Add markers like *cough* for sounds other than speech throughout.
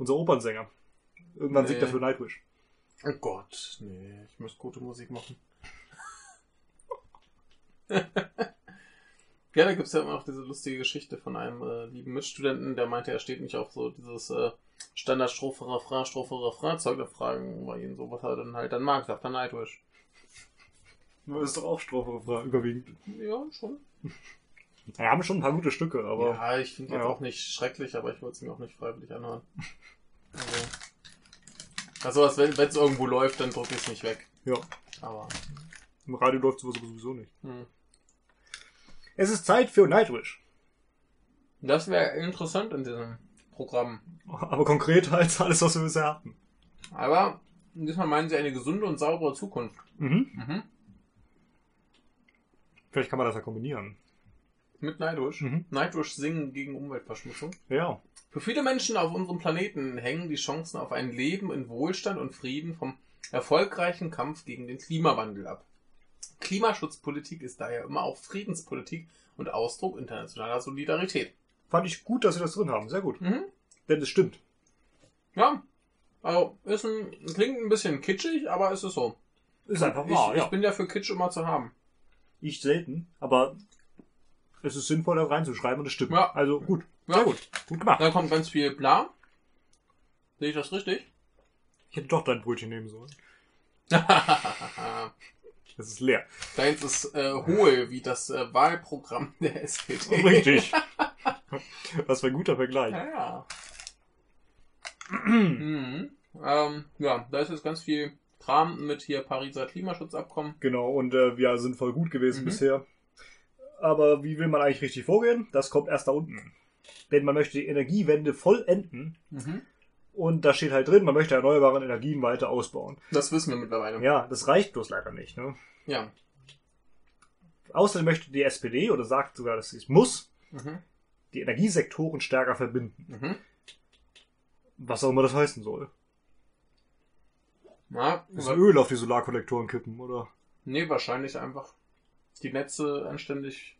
Unser Opernsänger. Irgendwann singt Nee. er für Nightwish. Oh Gott, nee, ich muss gute Musik machen. *laughs* ja, da gibt's ja immer noch diese lustige Geschichte von einem äh, lieben Mitstudenten, der meinte, er steht nicht auf so dieses äh, Standardstrophe, Refrain, Strophe, Refrain Zeug. Da fragen wir ihn so, was er dann halt dann mag. Sagt er Nightwish. Das ist doch auch Strophe Refrain überwiegend. Ja, schon. Ja, haben schon ein paar gute Stücke, aber. ja, ich finde jetzt Ja. auch nicht schrecklich, aber ich würde es mir auch nicht freiwillig anhören. *laughs* Also, also als wenn es irgendwo läuft, dann drücke ich es nicht weg. Ja. Aber, Im Radio läuft sowas sowieso nicht. hm. Es ist Zeit für Nightwish. Das wäre interessant in diesem Programm. *laughs* Aber konkret als alles, was wir bisher hatten. Aber diesmal meinen sie eine gesunde und saubere Zukunft. Mhm. Mhm. Vielleicht kann man das ja kombinieren. Mit Nightwish. Mhm. Nightwish singen gegen Umweltverschmutzung. Ja. Für viele Menschen auf unserem Planeten hängen die Chancen auf ein Leben in Wohlstand und Frieden vom erfolgreichen Kampf gegen den Klimawandel ab. Klimaschutzpolitik ist daher immer auch Friedenspolitik und Ausdruck internationaler Solidarität. Fand ich gut, dass sie das drin haben. Sehr gut. Mhm. Denn es stimmt. Ja. Also, ist ein, klingt ein bisschen kitschig, aber es ist so. Ist einfach ich, wahr, ich ja. bin ja für Kitsch immer zu haben. Ich selten, aber es ist sinnvoll, da reinzuschreiben und es stimmt. Ja. Also gut. Ja. Sehr gut. Gut gemacht. Dann kommt ganz viel bla. Sehe ich das richtig? Ich hätte doch dein Brötchen nehmen sollen. Deins *laughs* Das ist leer. ist äh, hohl, wie das äh, Wahlprogramm der SPD. *laughs* Richtig. *laughs* Was für ein guter Vergleich. Ja, ja. mhm. ähm, ja, da ist jetzt ganz viel Kram mit hier Pariser Klimaschutzabkommen. Genau, und äh, wir sind voll gut gewesen Mhm. bisher. Aber wie will man eigentlich richtig vorgehen? Das kommt erst da unten. Denn man möchte die Energiewende vollenden. Mhm. Und da steht halt drin, man möchte erneuerbare Energien weiter ausbauen. Das wissen wir mittlerweile. Ja, das reicht bloß leider nicht. Ne? Ja. Außerdem möchte die SPD, oder sagt sogar, dass sie es muss, Mhm. die Energiesektoren stärker verbinden. Mhm. Was auch immer das heißen soll. Ja, Das Öl auf die Solarkollektoren kippen, oder? nee, wahrscheinlich einfach die Netze anständig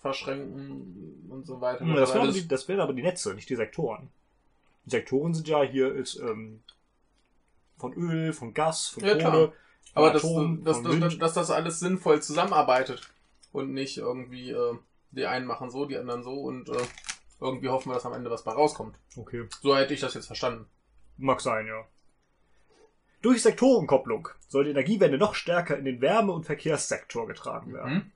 verschränken und so weiter. Hm, Das wären, die, das wären aber die Netze, nicht die Sektoren. Die Sektoren sind ja hier ist, ähm, von Öl, von Gas, von Ja. Kohle, Aber dass, Atom, dass, Wind. dass, dass das alles sinnvoll zusammenarbeitet und nicht irgendwie äh, die einen machen so, die anderen so und äh, irgendwie hoffen wir, dass am Ende was bei rauskommt. Okay, So hätte ich das jetzt verstanden. mag sein, ja. Durch Sektorenkopplung soll die Energiewende noch stärker in den Wärme- und Verkehrssektor getragen werden. Mhm.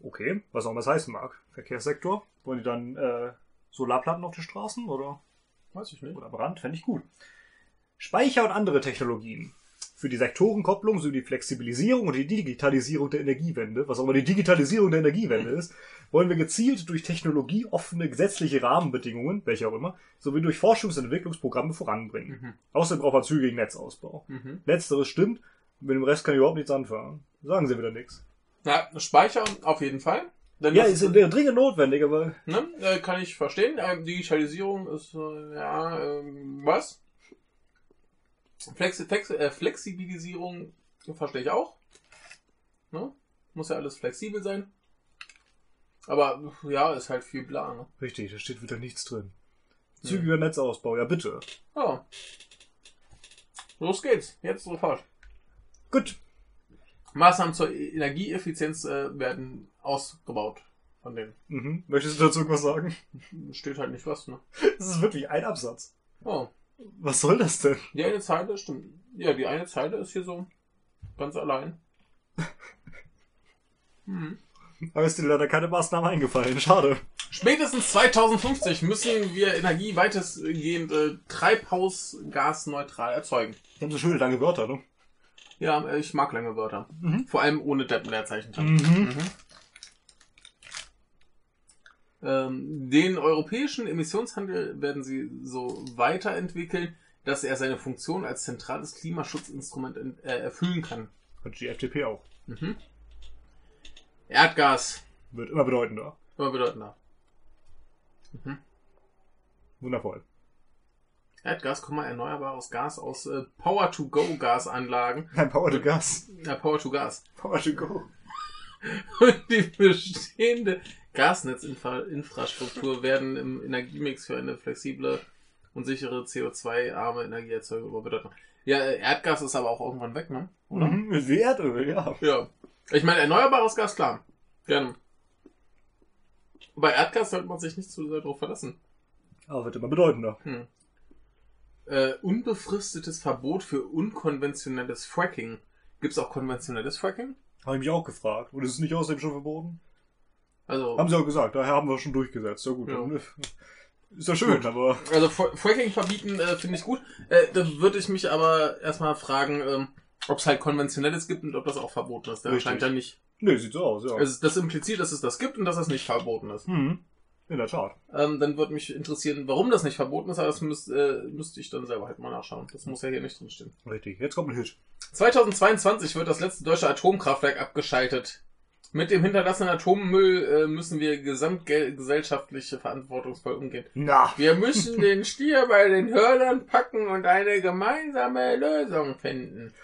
Okay, was auch immer das heißen mag. Verkehrssektor. Wollen die dann äh, Solarplatten auf den Straßen oder, Weiß ich nicht. oder Brand? Fände ich gut. Speicher und andere Technologien. Für die Sektorenkopplung sowie die Flexibilisierung und die Digitalisierung der Energiewende, was auch immer die Digitalisierung der Energiewende ist, wollen wir gezielt durch technologieoffene gesetzliche Rahmenbedingungen, welche auch immer, sowie durch Forschungs- und Entwicklungsprogramme voranbringen. Mhm. Außerdem braucht man zügigen Netzausbau. Mhm. Letzteres stimmt, mit dem Rest kann ich überhaupt nichts anfangen. Sagen Sie wieder nichts. Ja, Speicher auf jeden Fall. Denn Ja, ist wäre dringend notwendig, aber ne, äh, kann ich verstehen. Äh, Digitalisierung ist, äh, ja, ähm, was? Flexi Flex äh, Flexibilisierung verstehe ich auch. Ne? Muss ja alles flexibel sein. Aber ja, ist halt viel bla. Ne? richtig, da steht wieder nichts drin. Ja. Zügiger Netzausbau, ja bitte. Ja. Los geht's. Jetzt sofort. Gut. Maßnahmen zur Energieeffizienz äh, werden ausgebaut von denen. Mhm. Möchtest du dazu irgendwas sagen? Steht halt nicht was, ne? *laughs* Das ist wirklich ein Absatz. Oh. Was soll das denn? Die eine Zeile stimmt. Ja, die eine Zeile ist hier so ganz allein. *laughs* Hm. Aber ist dir leider keine Maßnahme eingefallen. Schade. Spätestens 2050 müssen wir Energie weitestgehend äh, treibhausgasneutral erzeugen. Die haben so schöne lange Wörter, ne? Ja, ich mag lange Wörter. Mhm. Vor allem ohne Deppen-Leerzeichen drin. Mhm. Ähm, den europäischen Emissionshandel werden sie so weiterentwickeln, dass er seine Funktion als zentrales Klimaschutzinstrument in, äh, erfüllen kann. Und die FDP auch. Mhm. Erdgas, Wird immer bedeutender. immer bedeutender. Mhm. Wundervoll. Erdgas, erneuerbares Gas aus äh, Power-to-Go-Gasanlagen. *laughs* Kein Power to Gas. Ja, Power-to-Gas. Power to Go. *laughs* Und die bestehende Gasnetzinfrastruktur werden im Energiemix für eine flexible und sichere CO2-arme Energieerzeugung überbedeuten. Ja, äh, Erdgas ist aber auch irgendwann weg, ne? Oder? Mhm, wie Erdöl, ja. Ja. Ich meine, erneuerbares Gas, klar. Gerne. Bei Erdgas sollte man sich nicht zu sehr darauf verlassen. Aber wird immer bedeutender. Hm. Äh, unbefristetes Verbot für unkonventionelles Fracking. Gibt es auch konventionelles Fracking? Habe ich mich auch gefragt. Und ist es nicht außerdem schon verboten? Also, Haben sie auch gesagt, daher haben wir schon durchgesetzt. Ja gut, Ja. dann *laughs* ist ja schön, Gut. aber also Fra- Fracking verbieten äh, finde ich gut. Äh, da würde ich mich aber erstmal fragen, ähm, ob es halt konventionelles gibt und ob das auch verboten ist. Der scheint ja nicht. nee, sieht so aus, ja. Also das impliziert, dass es das gibt und dass es nicht verboten ist. hm. In der Tat. Ähm, dann würde mich interessieren, warum das nicht verboten ist, aber das müsst, äh, müsste ich dann selber halt mal nachschauen. Das muss ja hier nicht drinstehen. Richtig. Jetzt kommt ein Hit. 2022 wird das letzte deutsche Atomkraftwerk abgeschaltet. Mit dem hinterlassenen Atommüll äh, müssen wir gesamtgesellschaftlich verantwortungsvoll umgehen. Na. Wir müssen *laughs* den Stier bei den Hörnern packen und eine gemeinsame Lösung finden.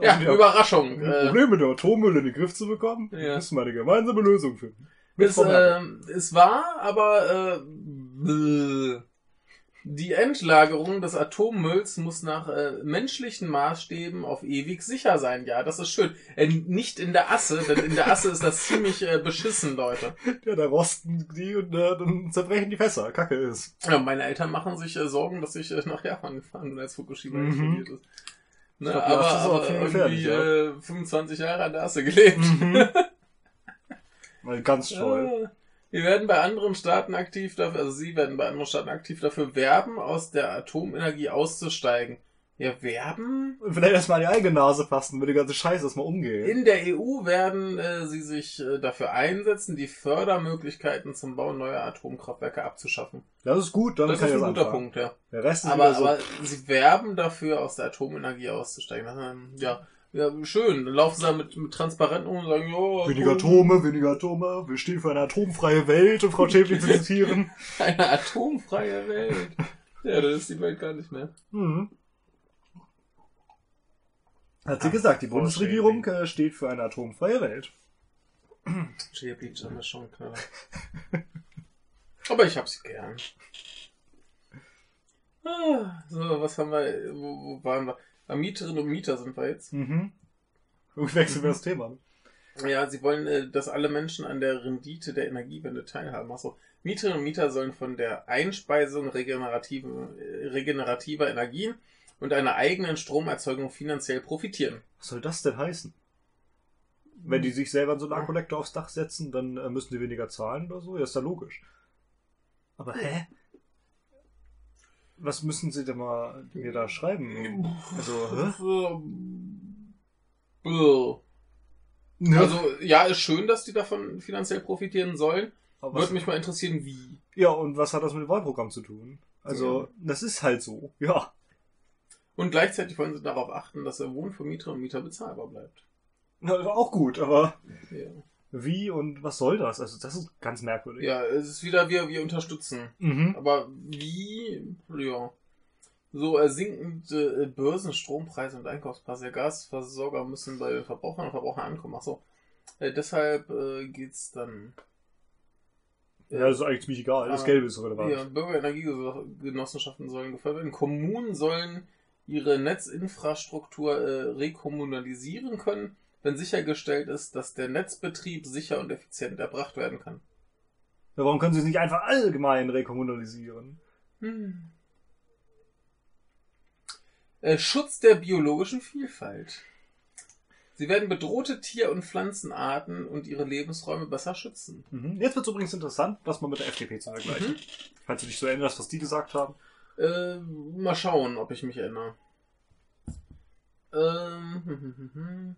Ja, Also, Überraschung. Äh, Problem mit dem Atommüll in den Griff zu bekommen, Ja. müssen wir eine gemeinsame Lösung finden. Mit es, äh, es war, aber äh. Die Endlagerung des Atommülls muss nach äh, menschlichen Maßstäben auf ewig sicher sein. Ja, das ist schön. Äh, nicht in der Asse, denn in der Asse ist das ziemlich äh, beschissen, Leute. ja, da rosten die und äh, dann zerbrechen die Fässer. Kacke ist. Ja, meine Eltern machen sich äh, Sorgen, dass ich äh, nach Japan gefahren bin, als Fukushima Mhm. explodiert ist. Ne, glaub, aber aber irgendwie äh, 25 Jahre an der Asse gelebt. Mhm. *laughs* Ganz toll. Wir werden bei anderen Staaten aktiv dafür, also Sie werden bei anderen Staaten aktiv dafür werben, aus der Atomenergie auszusteigen. Ja, werben? Vielleicht erstmal an die eigene Nase fassen, mit der ganze Scheiße erstmal umgehen. In der EU werden äh, Sie sich äh, dafür einsetzen, die Fördermöglichkeiten zum Bau neuer Atomkraftwerke abzuschaffen. Das ist gut, dann Das kann ist ich ein guter anfangen. Punkt, ja. Der Rest ist Aber, so. aber Sie werben dafür, aus der Atomenergie auszusteigen. Ja, ja schön. Dann laufen Sie da mit, mit Transparenten um und sagen, ja, Weniger Atome, weniger Atome. Wir stehen für eine atomfreie Welt, um Frau Schäfling zu zitieren. *laughs* Eine atomfreie Welt. Ja, das ist die Welt gar nicht mehr. Mhm. Hat sie Ach, gesagt, die Bundesregierung Schäfling. äh, steht für eine atomfreie Welt. Haben wir schon klar. *laughs* Aber ich hab sie gern. Ah, so, was haben wir, wo, wo waren wir? Bei Mieterinnen und Mieter sind wir jetzt. Mhm. Und wechseln wir das Thema. Ja, sie wollen, äh, dass alle Menschen an der Rendite der Energiewende teilhaben. Achso. Mieterinnen und Mieter sollen von der Einspeisung äh, regenerativer Energien und einer eigenen Stromerzeugung finanziell profitieren. Was soll das denn heißen? Wenn die sich selber einen Solarkollektor aufs Dach setzen, dann äh, müssen die weniger zahlen oder so? Ja, ist ja logisch. Aber hä? Was müssen sie denn mal mir da schreiben? Also, hä? Bäh. Ne? Also, ja, ist schön, dass die davon finanziell profitieren sollen. Aber Würde mich mal interessieren, wie. ja, und was hat das mit dem Wahlprogramm zu tun? Also, das ist halt so. Ja. Und gleichzeitig wollen sie darauf achten, dass der Wohnen für Mieterinnen und Mieter bezahlbar bleibt. Na, auch gut, aber Ja, wie und was soll das? Also, das ist ganz merkwürdig. ja es ist wieder, wir, wir unterstützen. Mhm. Aber wie, ja. So äh, sinkende äh, Börsen, Strompreise und Einkaufspreise der Gasversorger müssen bei Verbrauchern und Verbrauchern ankommen. Achso. Äh, deshalb äh, geht's dann. Ja, das ist eigentlich ziemlich egal. Das Ah, Gelbe ist relevant. Ja, Bürgerenergiegenossenschaften sollen gefördert werden. Kommunen sollen ihre Netzinfrastruktur äh, rekommunalisieren können, wenn sichergestellt ist, dass der Netzbetrieb sicher und effizient erbracht werden kann. Ja, warum können sie es nicht einfach allgemein rekommunalisieren? Hm. Äh, Schutz der biologischen Vielfalt. Sie werden bedrohte Tier- und Pflanzenarten und ihre Lebensräume besser schützen. Mhm. Jetzt wird es übrigens interessant, das mal mit der FDP zu vergleichen. Mhm. Falls du dich so erinnerst, was die gesagt haben. Äh, mal schauen, ob ich mich erinnere. Ähm, hm, hm, hm, hm.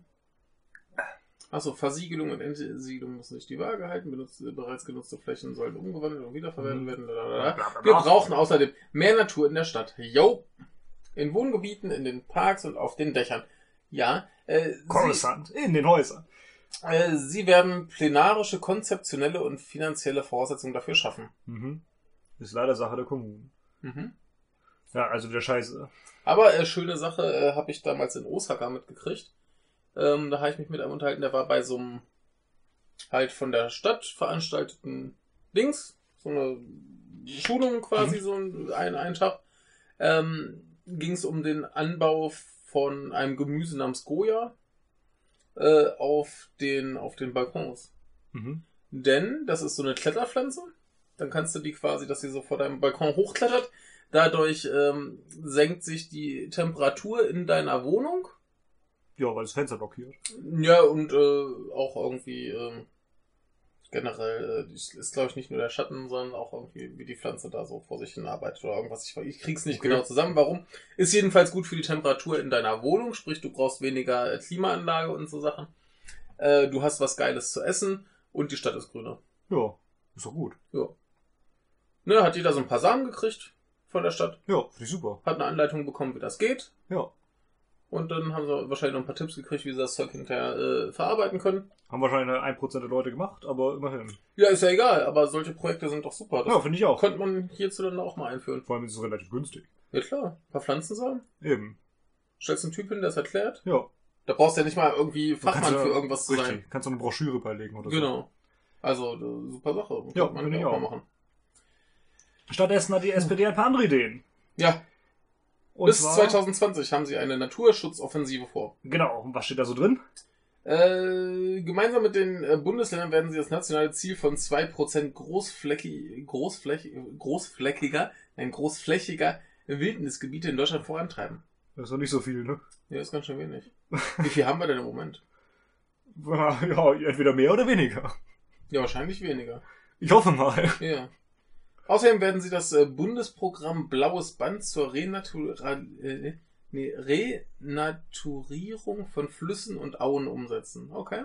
Achso, Versiegelung und Entsiegelung müssen sich die Waage halten. Benutzt, bereits genutzte Flächen sollen umgewandelt und wiederverwendet Mhm. werden. Lalalala. Bla, bla, Wir brauchen außerdem mehr Natur in der Stadt. Jo! In Wohngebieten, in den Parks und auf den Dächern. Ja, äh, sie, Coruscant, in den Häusern. äh, sie werden plenarische, konzeptionelle und finanzielle Voraussetzungen dafür schaffen. Mhm. Ist leider Sache der Kommunen. Mhm. Ja, also wieder scheiße. Aber äh, schöne Sache äh, habe ich damals in Osaka mitgekriegt. Ähm, da habe ich mich mit einem unterhalten, der war bei so einem halt von der Stadt veranstalteten Dings, so eine Schulung quasi, so ein, ein, ein Tag, ähm, ging es um den Anbau von einem Gemüse namens Goya äh, auf, den, auf den Balkons. Mhm. Denn das ist so eine Kletterpflanze. Dann kannst du die quasi, dass sie so vor deinem Balkon hochklettert. Dadurch ähm, senkt sich die Temperatur in deiner Wohnung. Ja, weil das Fenster blockiert. Ja, und äh, auch irgendwie ähm, generell äh, ist, ist glaube ich, nicht nur der Schatten, sondern auch irgendwie, wie die Pflanze da so vor sich hin arbeitet oder irgendwas. Ich, ich krieg's nicht Okay. genau zusammen, warum. Ist jedenfalls gut für die Temperatur in deiner Wohnung, sprich, du brauchst weniger äh, Klimaanlage und so Sachen. Äh, du hast was Geiles zu essen und die Stadt ist grüner. Ja, ist doch gut. Ne, hat jeder so ein paar Samen gekriegt von der Stadt, Ja, finde ich super. hat eine Anleitung bekommen, wie das geht. Ja. Und dann haben sie wahrscheinlich noch ein paar Tipps gekriegt, wie sie das Zeug hinterher äh, verarbeiten können. Haben wahrscheinlich 1% der Leute gemacht, aber immerhin. Ja, ist ja egal, aber solche Projekte sind doch super. Das Ja, finde ich auch. könnte man hierzulande auch mal einführen. Vor allem ist es relativ günstig. Ja klar, ein paar Pflanzensamen. Eben. Stellst einen Typ hin, der es erklärt. Ja. Da brauchst du ja nicht mal irgendwie Fachmann für irgendwas zu Richtig. sein. Kannst du eine Broschüre beilegen oder so. Genau. Also, äh, super Sache. Ja, Könnte man ich auch mal auch. machen. Stattdessen hat die SPD ein paar andere Ideen. Ja, Und bis zwar, 2020 haben sie eine Naturschutzoffensive vor. Genau. Und was steht da so drin? Äh, gemeinsam mit den äh, Bundesländern werden sie das nationale Ziel von 2% großflächig, großflächig, großflächiger, nein, großflächiger Wildnisgebiete in Deutschland vorantreiben. Das ist doch nicht so viel, ne? Ja, ist ganz schön wenig. Wie viel haben wir denn im Moment? *laughs* Ja, entweder mehr oder weniger. Ja, wahrscheinlich weniger. Ich hoffe mal. Ja. Außerdem werden sie das äh, Bundesprogramm Blaues Band zur Renatura äh, nee, Renaturierung von Flüssen und Auen umsetzen. Okay.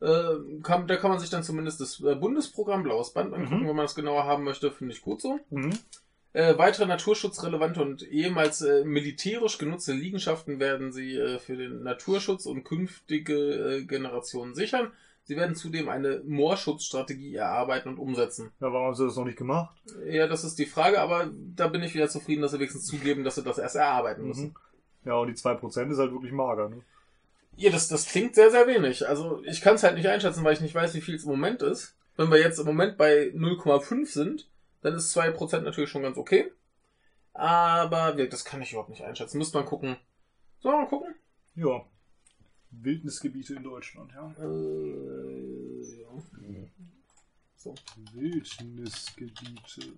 Äh, kann, da kann man sich dann zumindest das äh, Bundesprogramm Blaues Band angucken, Mhm. wenn man das genauer haben möchte. Finde ich gut so. Mhm. Äh, weitere naturschutzrelevante und ehemals äh, militärisch genutzte Liegenschaften werden sie äh, für den Naturschutz und künftige äh, Generationen sichern. Sie werden zudem eine Moorschutzstrategie erarbeiten und umsetzen. Ja, warum haben sie das noch nicht gemacht? Ja, das ist die Frage, aber da bin ich wieder zufrieden, dass sie wenigstens zugeben, dass sie das erst erarbeiten müssen. Mhm. Ja, und die 2% ist halt wirklich mager, ne? Ja, das, das klingt sehr, sehr wenig. Also ich kann es halt nicht einschätzen, weil ich nicht weiß, wie viel es im Moment ist. Wenn wir jetzt im Moment bei 0,5 sind, dann ist 2% natürlich schon ganz okay. Aber das kann ich überhaupt nicht einschätzen. Müsste man gucken. Sollen wir mal gucken? Ja. Wildnisgebiete in Deutschland, ja. Äh, ja. So. Wildnisgebiete.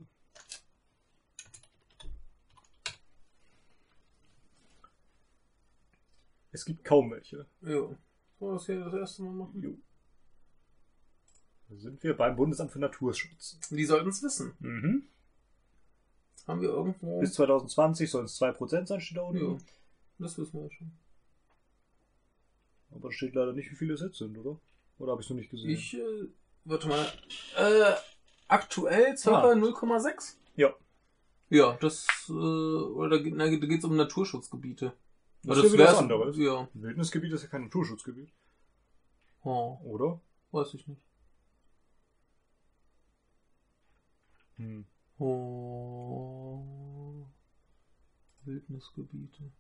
Es gibt kaum welche. Ja. Sollen wir das hier das erste Mal machen? Jo. Da sind wir beim Bundesamt für Naturschutz. Die sollten es wissen. Mhm. Haben wir irgendwo. Bis 2020 sollen es 2% sein, steht da unten. ja, das wissen wir schon. Aber da steht leider nicht, wie viele es jetzt sind, oder? Oder habe ich es noch nicht gesehen? Ich, äh, warte mal. Äh, aktuell ca. Ah. 0,6? Ja. Ja, das, äh, oder da geht- na, da geht's um Naturschutzgebiete. Das Aber ist ja wieder was anderes. Ja. Wildnisgebiet ist ja kein Naturschutzgebiet, Oh, oder? weiß ich nicht. Hm. Oh. Wildnisgebiete.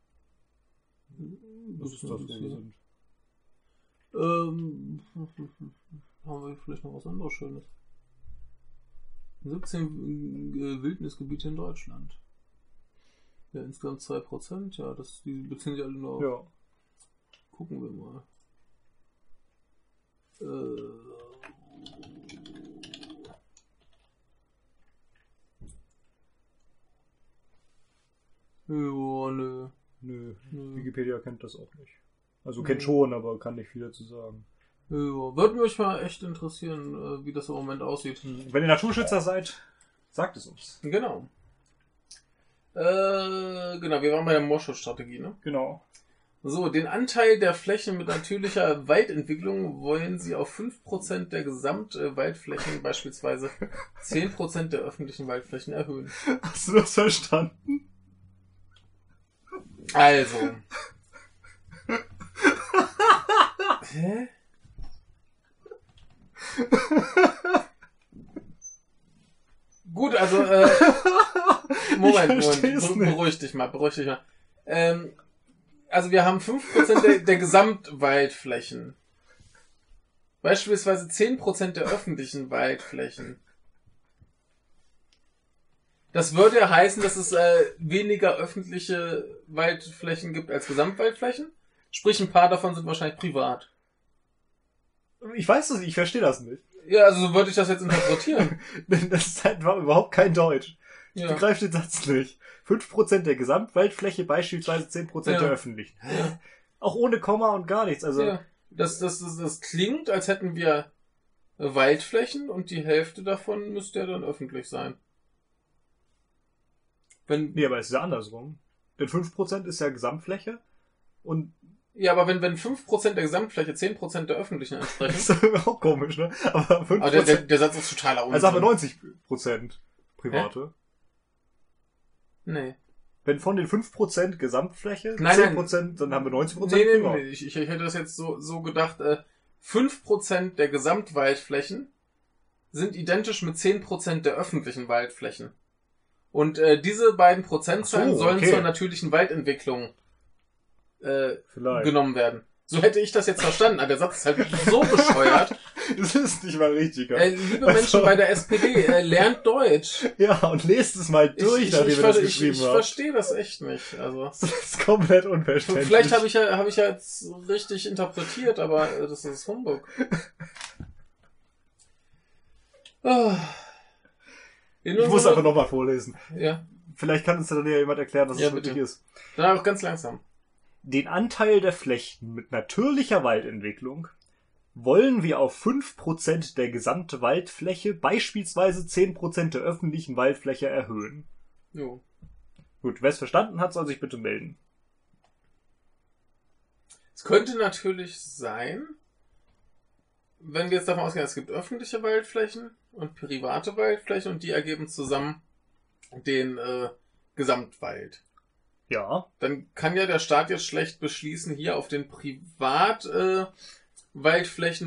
Was ist das, wo wir sind? Ähm, *laughs* haben wir vielleicht noch was anderes Schönes? 17 äh, Wildnisgebiete in Deutschland. Ja, insgesamt 2%, ja, das, die beziehen sich alle nur auf. Ja. Gucken wir mal. Äh, ja, nö. Nö, nö. Wikipedia kennt das auch nicht. Also Mhm. kennt schon, aber kann nicht viel dazu sagen. Ja, würde mich mal echt interessieren, äh, wie das im Moment aussieht. Wenn ihr Naturschützer seid, sagt es uns. Genau. Äh, genau, wir waren bei der Moorschutzstrategie, ne? Genau. So, den Anteil der Flächen mit natürlicher Waldentwicklung wollen sie auf 5% der Gesamtwaldflächen, beispielsweise 10% der öffentlichen Waldflächen erhöhen. Hast du das verstanden? Also. Hä? *laughs* Gut, also, äh, *laughs* Moment, Moment, beruhig dich mal, beruhig dich mal. Ähm, also wir haben 5% der, der Gesamtwaldflächen. Beispielsweise 10% der öffentlichen Waldflächen. Das würde ja heißen, dass es äh, weniger öffentliche Waldflächen gibt als Gesamtwaldflächen. Sprich, ein paar davon sind wahrscheinlich privat. Ich weiß das nicht, ich verstehe das nicht. Ja, also so würde ich das jetzt interpretieren. *laughs* das ist halt überhaupt kein Deutsch. Ich Ja. begreife den Satz nicht. 5% der Gesamtwaldfläche, beispielsweise 10% Ja. der öffentlichen. Ja. Auch ohne Komma und gar nichts. Also, ja. Das, das, das, das klingt, als hätten wir Waldflächen und die Hälfte davon müsste ja dann öffentlich sein. Wenn, nee, aber es ist ja andersrum. Denn 5% ist ja Gesamtfläche und ja, aber wenn, wenn 5% der Gesamtfläche 10% der öffentlichen *laughs* das entsprechen, ist auch komisch, ne? Aber 5%, aber der, der, der Satz ist totaler Unsinn. also haben wir 90% private. Nee. Wenn von den 5% Gesamtfläche Nein, nein. 10%, dann haben wir 90% Nee, nee, privat. nee, ich, ich hätte das jetzt so, so gedacht, äh, 5% der Gesamtwaldflächen sind identisch mit 10% der öffentlichen Waldflächen. Und äh, diese beiden Prozentzahlen so, sollen okay. zur natürlichen Waldentwicklung äh, genommen werden. So hätte ich das jetzt verstanden. Aber der Satz ist halt so bescheuert. *laughs* Das ist nicht mal richtig. Äh, liebe Also- Menschen bei der SPD, äh, lernt Deutsch. *laughs* Ja, und lest es mal durch, ich, ich, nachdem ich, wir das ich, geschrieben ich haben. verstehe das echt nicht. Also Das ist komplett unverständlich. vielleicht habe ich ja habe ich ja jetzt richtig interpretiert, aber äh, das ist Humbug. *laughs* In Ich muss einfach nochmal vorlesen. Ja, Vielleicht kann uns dann ja jemand erklären, dass Ja, es wirklich ist. dann auch ganz langsam. Den Anteil der Flechten mit natürlicher Waldentwicklung wollen wir auf 5% der Gesamtwaldfläche, beispielsweise 10% der öffentlichen Waldfläche erhöhen. Jo. Gut, wer es verstanden hat, soll sich bitte melden. Es könnte natürlich sein, wenn wir jetzt davon ausgehen, es gibt öffentliche Waldflächen und private Waldflächen und die ergeben zusammen den äh, Gesamtwald. Ja, Dann kann ja der Staat jetzt schlecht beschließen, hier auf den Privat äh,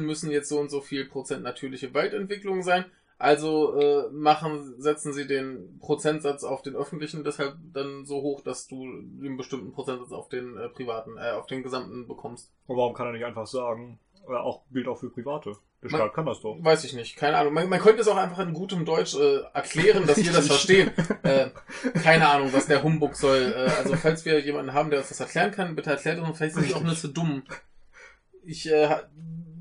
müssen jetzt so und so viel Prozent natürliche Waldentwicklung sein. Also äh, machen, setzen sie den Prozentsatz auf den öffentlichen deshalb dann so hoch, dass du einen bestimmten Prozentsatz auf den äh, privaten, äh, auf den gesamten bekommst. aber warum kann er nicht einfach sagen? Oder auch gilt auch für Private. Der Man- Staat kann das doch. Weiß ich nicht, keine Ahnung. Man, man könnte es auch einfach in gutem Deutsch äh, erklären, dass wir das verstehen. *laughs* Äh, keine Ahnung, was der Humbug soll. Äh, also falls wir jemanden haben, der uns das erklären kann, bitte erklärt uns. Vielleicht sind wir auch nur zu dumm. Ich äh,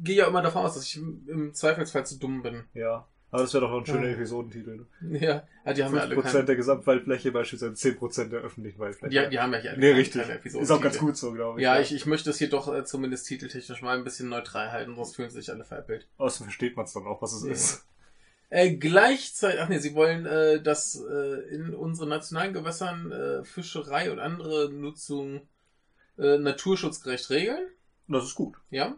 gehe ja immer davon aus, dass ich im Zweifelsfall zu dumm bin. Ja. Aber das wäre doch ein schöner Ja. Episodentitel. Ne? Ja, ja die haben ja alle 5% keine, der Gesamtwaldfläche, beispielsweise 10% der öffentlichen Waldfläche. die, die haben ja hier alle nee, keine- richtig. keine Ist auch ganz gut so, glaube ich. Ja, ich, ich möchte es hier doch äh, zumindest titeltechnisch mal ein bisschen neutral halten, sonst fühlen sich alle veräppelt. Außerdem versteht man es dann auch, was es Ja. ist. Äh, gleichzeitig, ach nee, sie wollen, äh, dass äh, in unseren nationalen Gewässern äh, Fischerei und andere Nutzung äh, naturschutzgerecht regeln. Das ist gut. Ja.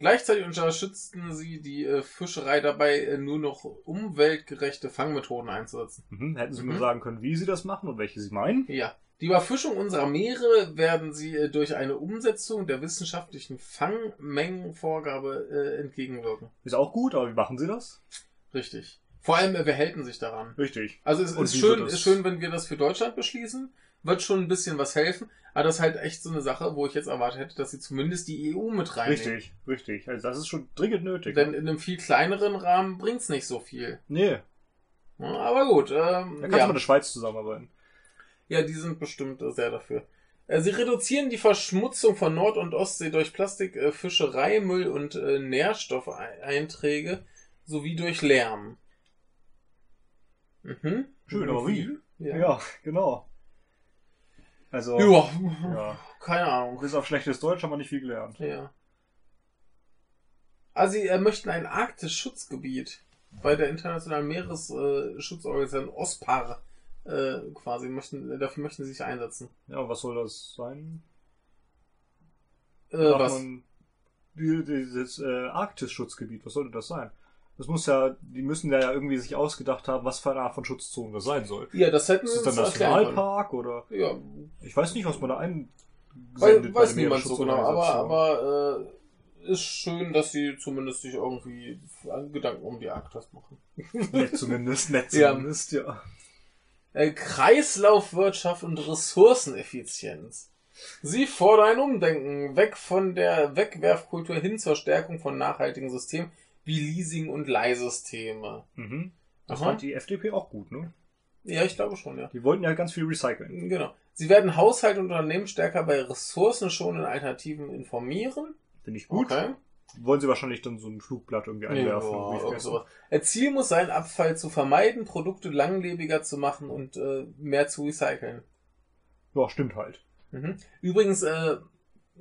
Gleichzeitig unterstützten sie die äh, Fischerei dabei, äh, nur noch umweltgerechte Fangmethoden einzusetzen. Mhm. Hätten Sie Mhm. mir sagen können, wie Sie das machen und welche Sie meinen? Ja. Die Überfischung unserer Meere werden sie äh, durch eine Umsetzung der wissenschaftlichen Fangmengenvorgabe äh, entgegenwirken. Ist auch gut, aber wie machen Sie das? Richtig. Vor allem, äh, wer hält denn sich daran? Richtig. Also es Und ist schön, ist schön, wenn wir das für Deutschland beschließen. Wird schon ein bisschen was helfen. Aber das ist halt echt so eine Sache, wo ich jetzt erwartet hätte, dass sie zumindest die EU mit reinnehmen. Richtig, richtig. Also das ist schon dringend nötig. Denn in einem viel kleineren Rahmen bringt's nicht so viel. nee, Ja, aber gut. Ähm, da kannst du ja. mit der Schweiz zusammenarbeiten. ja, die sind bestimmt äh, sehr dafür. Äh, Sie reduzieren die Verschmutzung von Nord- und Ostsee durch Plastik, äh, Fischereimüll und äh, Nährstoffeinträge sowie durch Lärm. Mhm. Schön, aber wie? Ja. Ja, genau. Also, ja. ja. Keine Ahnung. Bis auf schlechtes Deutsch haben wir nicht viel gelernt. Ja. Also sie äh, möchten ein Arktis-Schutzgebiet bei der Internationalen Meeresschutzorganisation OSPAR äh, quasi möchten, äh, dafür möchten sie sich einsetzen. Ja, was soll das sein? Äh, was? Man, die, dieses äh, Arktis-Schutzgebiet, was sollte das sein? Das muss ja, die müssen ja irgendwie sich ausgedacht haben, was für eine Art von Schutzzone das sein soll. Ja, das hätten Ist wir das können. Nationalpark oder? Ja, Ich weiß nicht, was man da ein weil, weiß niemand so genau, aber, aber äh, ist schön, dass sie zumindest sich irgendwie Gedanken um die Arktis machen. *laughs* Nett zumindest, nett Ja. zumindest, ja. Äh, Kreislaufwirtschaft und Ressourceneffizienz. Sie fordern ein Umdenken weg von der Wegwerfkultur hin zur Stärkung von nachhaltigen Systemen wie Leasing- und Leihsysteme. Mhm. Das Aha. fand die FDP auch gut, ne? Ja, ich glaube schon, ja. Die wollten ja ganz viel recyceln. Genau. Sie werden Haushalte und Unternehmen stärker bei ressourcenschonenden Alternativen informieren. Finde ich gut. Okay. Wollen sie wahrscheinlich dann so ein Flugblatt irgendwie einwerfen. Ja, sowas. Ziel muss sein, Abfall zu vermeiden, Produkte langlebiger zu machen und äh, mehr zu recyceln. ja, stimmt halt. Mhm. Übrigens, äh,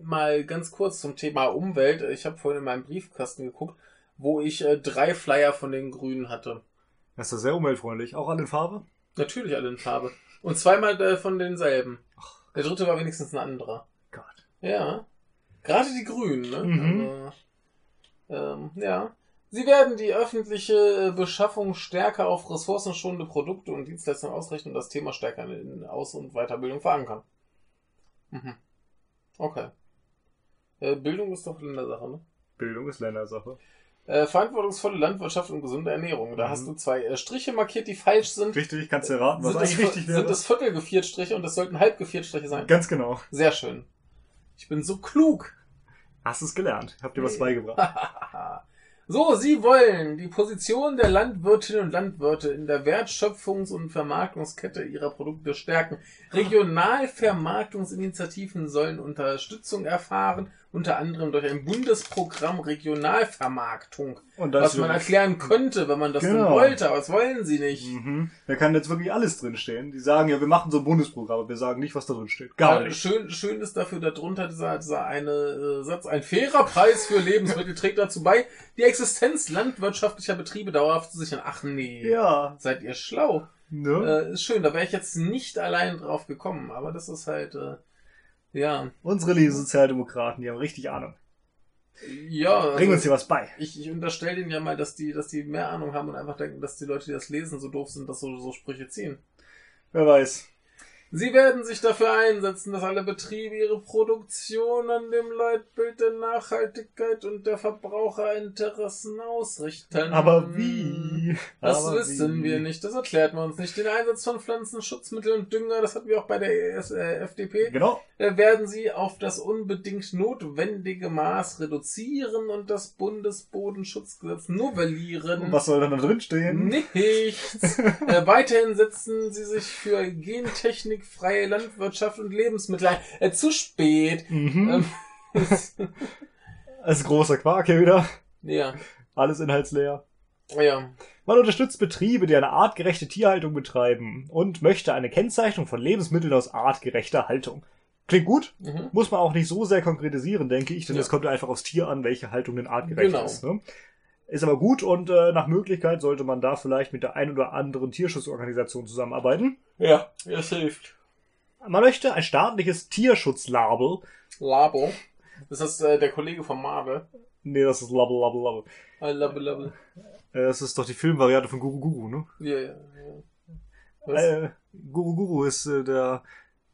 mal ganz kurz zum Thema Umwelt. Ich habe vorhin in meinem Briefkasten geguckt, wo ich äh, drei Flyer von den Grünen hatte. Das ist ja sehr umweltfreundlich. Auch alle in Farbe? Natürlich alle in Farbe. Und zweimal äh, von denselben. Der dritte war wenigstens ein anderer. Gott. Ja. Gerade die Grünen, ne? Mhm. Also, ähm, ja. Sie werden die öffentliche äh, Beschaffung stärker auf ressourcenschonende Produkte und Dienstleistungen ausrichten und das Thema stärker in Aus- und Weiterbildung verankern. Mhm. Okay. Äh, Bildung ist doch Ländersache, ne? Bildung ist Ländersache. Äh, verantwortungsvolle Landwirtschaft und gesunde Ernährung. Da Mhm. hast du zwei äh, Striche markiert, die falsch sind. Richtig, kannst du raten, was sind, es, eigentlich richtig wäre? sind es Viertelgeviertstriche und es sollten Halbgeviertstriche sein. Ganz genau. Sehr schön. Ich bin so klug. Hast es gelernt. Hab dir was beigebracht. *laughs* so, Sie wollen die Position der Landwirtinnen und Landwirte in der Wertschöpfungs- und Vermarktungskette ihrer Produkte stärken. Regionalvermarktungsinitiativen sollen Unterstützung erfahren, unter anderem durch ein Bundesprogramm Regionalvermarktung. Und das Was man erklären könnte, wenn man das denn Genau. wollte, aber das wollen sie nicht. Mhm. Da kann jetzt wirklich alles drinstehen. Die sagen ja, wir machen so ein Bundesprogramm, aber wir sagen nicht, was da drin steht. Gar Äh, nicht. Schön, schön ist dafür darunter dieser, dieser eine äh, Satz, ein fairer Preis für Lebensmittel *laughs* trägt dazu bei, die Existenz landwirtschaftlicher Betriebe dauerhaft zu sichern. Ach nee, Ja. seid ihr schlau. Ne? Äh, ist schön, da wäre ich jetzt nicht allein drauf gekommen, aber das ist halt, äh, ja, Unsere lieben Sozialdemokraten, die haben richtig Ahnung. ja. also Bringen uns hier was bei. ich, ich unterstelle denen ja mal, dass die, dass die mehr Ahnung haben und einfach denken, dass die Leute, die das lesen, so doof sind, dass so, so Sprüche ziehen. Wer weiß. Sie werden sich dafür einsetzen, dass alle Betriebe ihre Produktion an dem Leitbild der Nachhaltigkeit und der Verbraucherinteressen ausrichten. Aber wie? Das Aber wissen wie? wir nicht, das erklärt man uns nicht. Den Einsatz von Pflanzenschutzmitteln und Dünger, das hatten wir auch bei der ES, äh, FDP, Genau. äh, werden sie auf das unbedingt notwendige Maß reduzieren und das Bundesbodenschutzgesetz novellieren. Und was soll dann da drin stehen? Nichts. *laughs* äh, weiterhin setzen sie sich für gentechnikfreie Landwirtschaft und Lebensmittel. Äh, zu spät. Mhm. Ähm, *laughs* Als großer Quark hier wieder. ja. Alles inhaltsleer. Ja. Man unterstützt Betriebe, die eine artgerechte Tierhaltung betreiben und möchte eine Kennzeichnung von Lebensmitteln aus artgerechter Haltung. Klingt gut, Mhm. muss man auch nicht so sehr konkretisieren, denke ich, denn Ja. es kommt ja einfach aufs Tier an, welche Haltung denn artgerecht Genau. ist. Ne? Ist aber gut und äh, nach Möglichkeit sollte man da vielleicht mit der ein oder anderen Tierschutzorganisation zusammenarbeiten. Ja, das hilft. Man möchte ein staatliches Tierschutzlabel. Labo. Das ist äh, der Kollege von Marvel. Nee, das ist Label, Label, Label. Labo, Labo. Äh, Das ist doch die Filmvariante von Guru Guru, ne? Ja, ja, ja. Was? Äh, Guru Guru ist äh, der,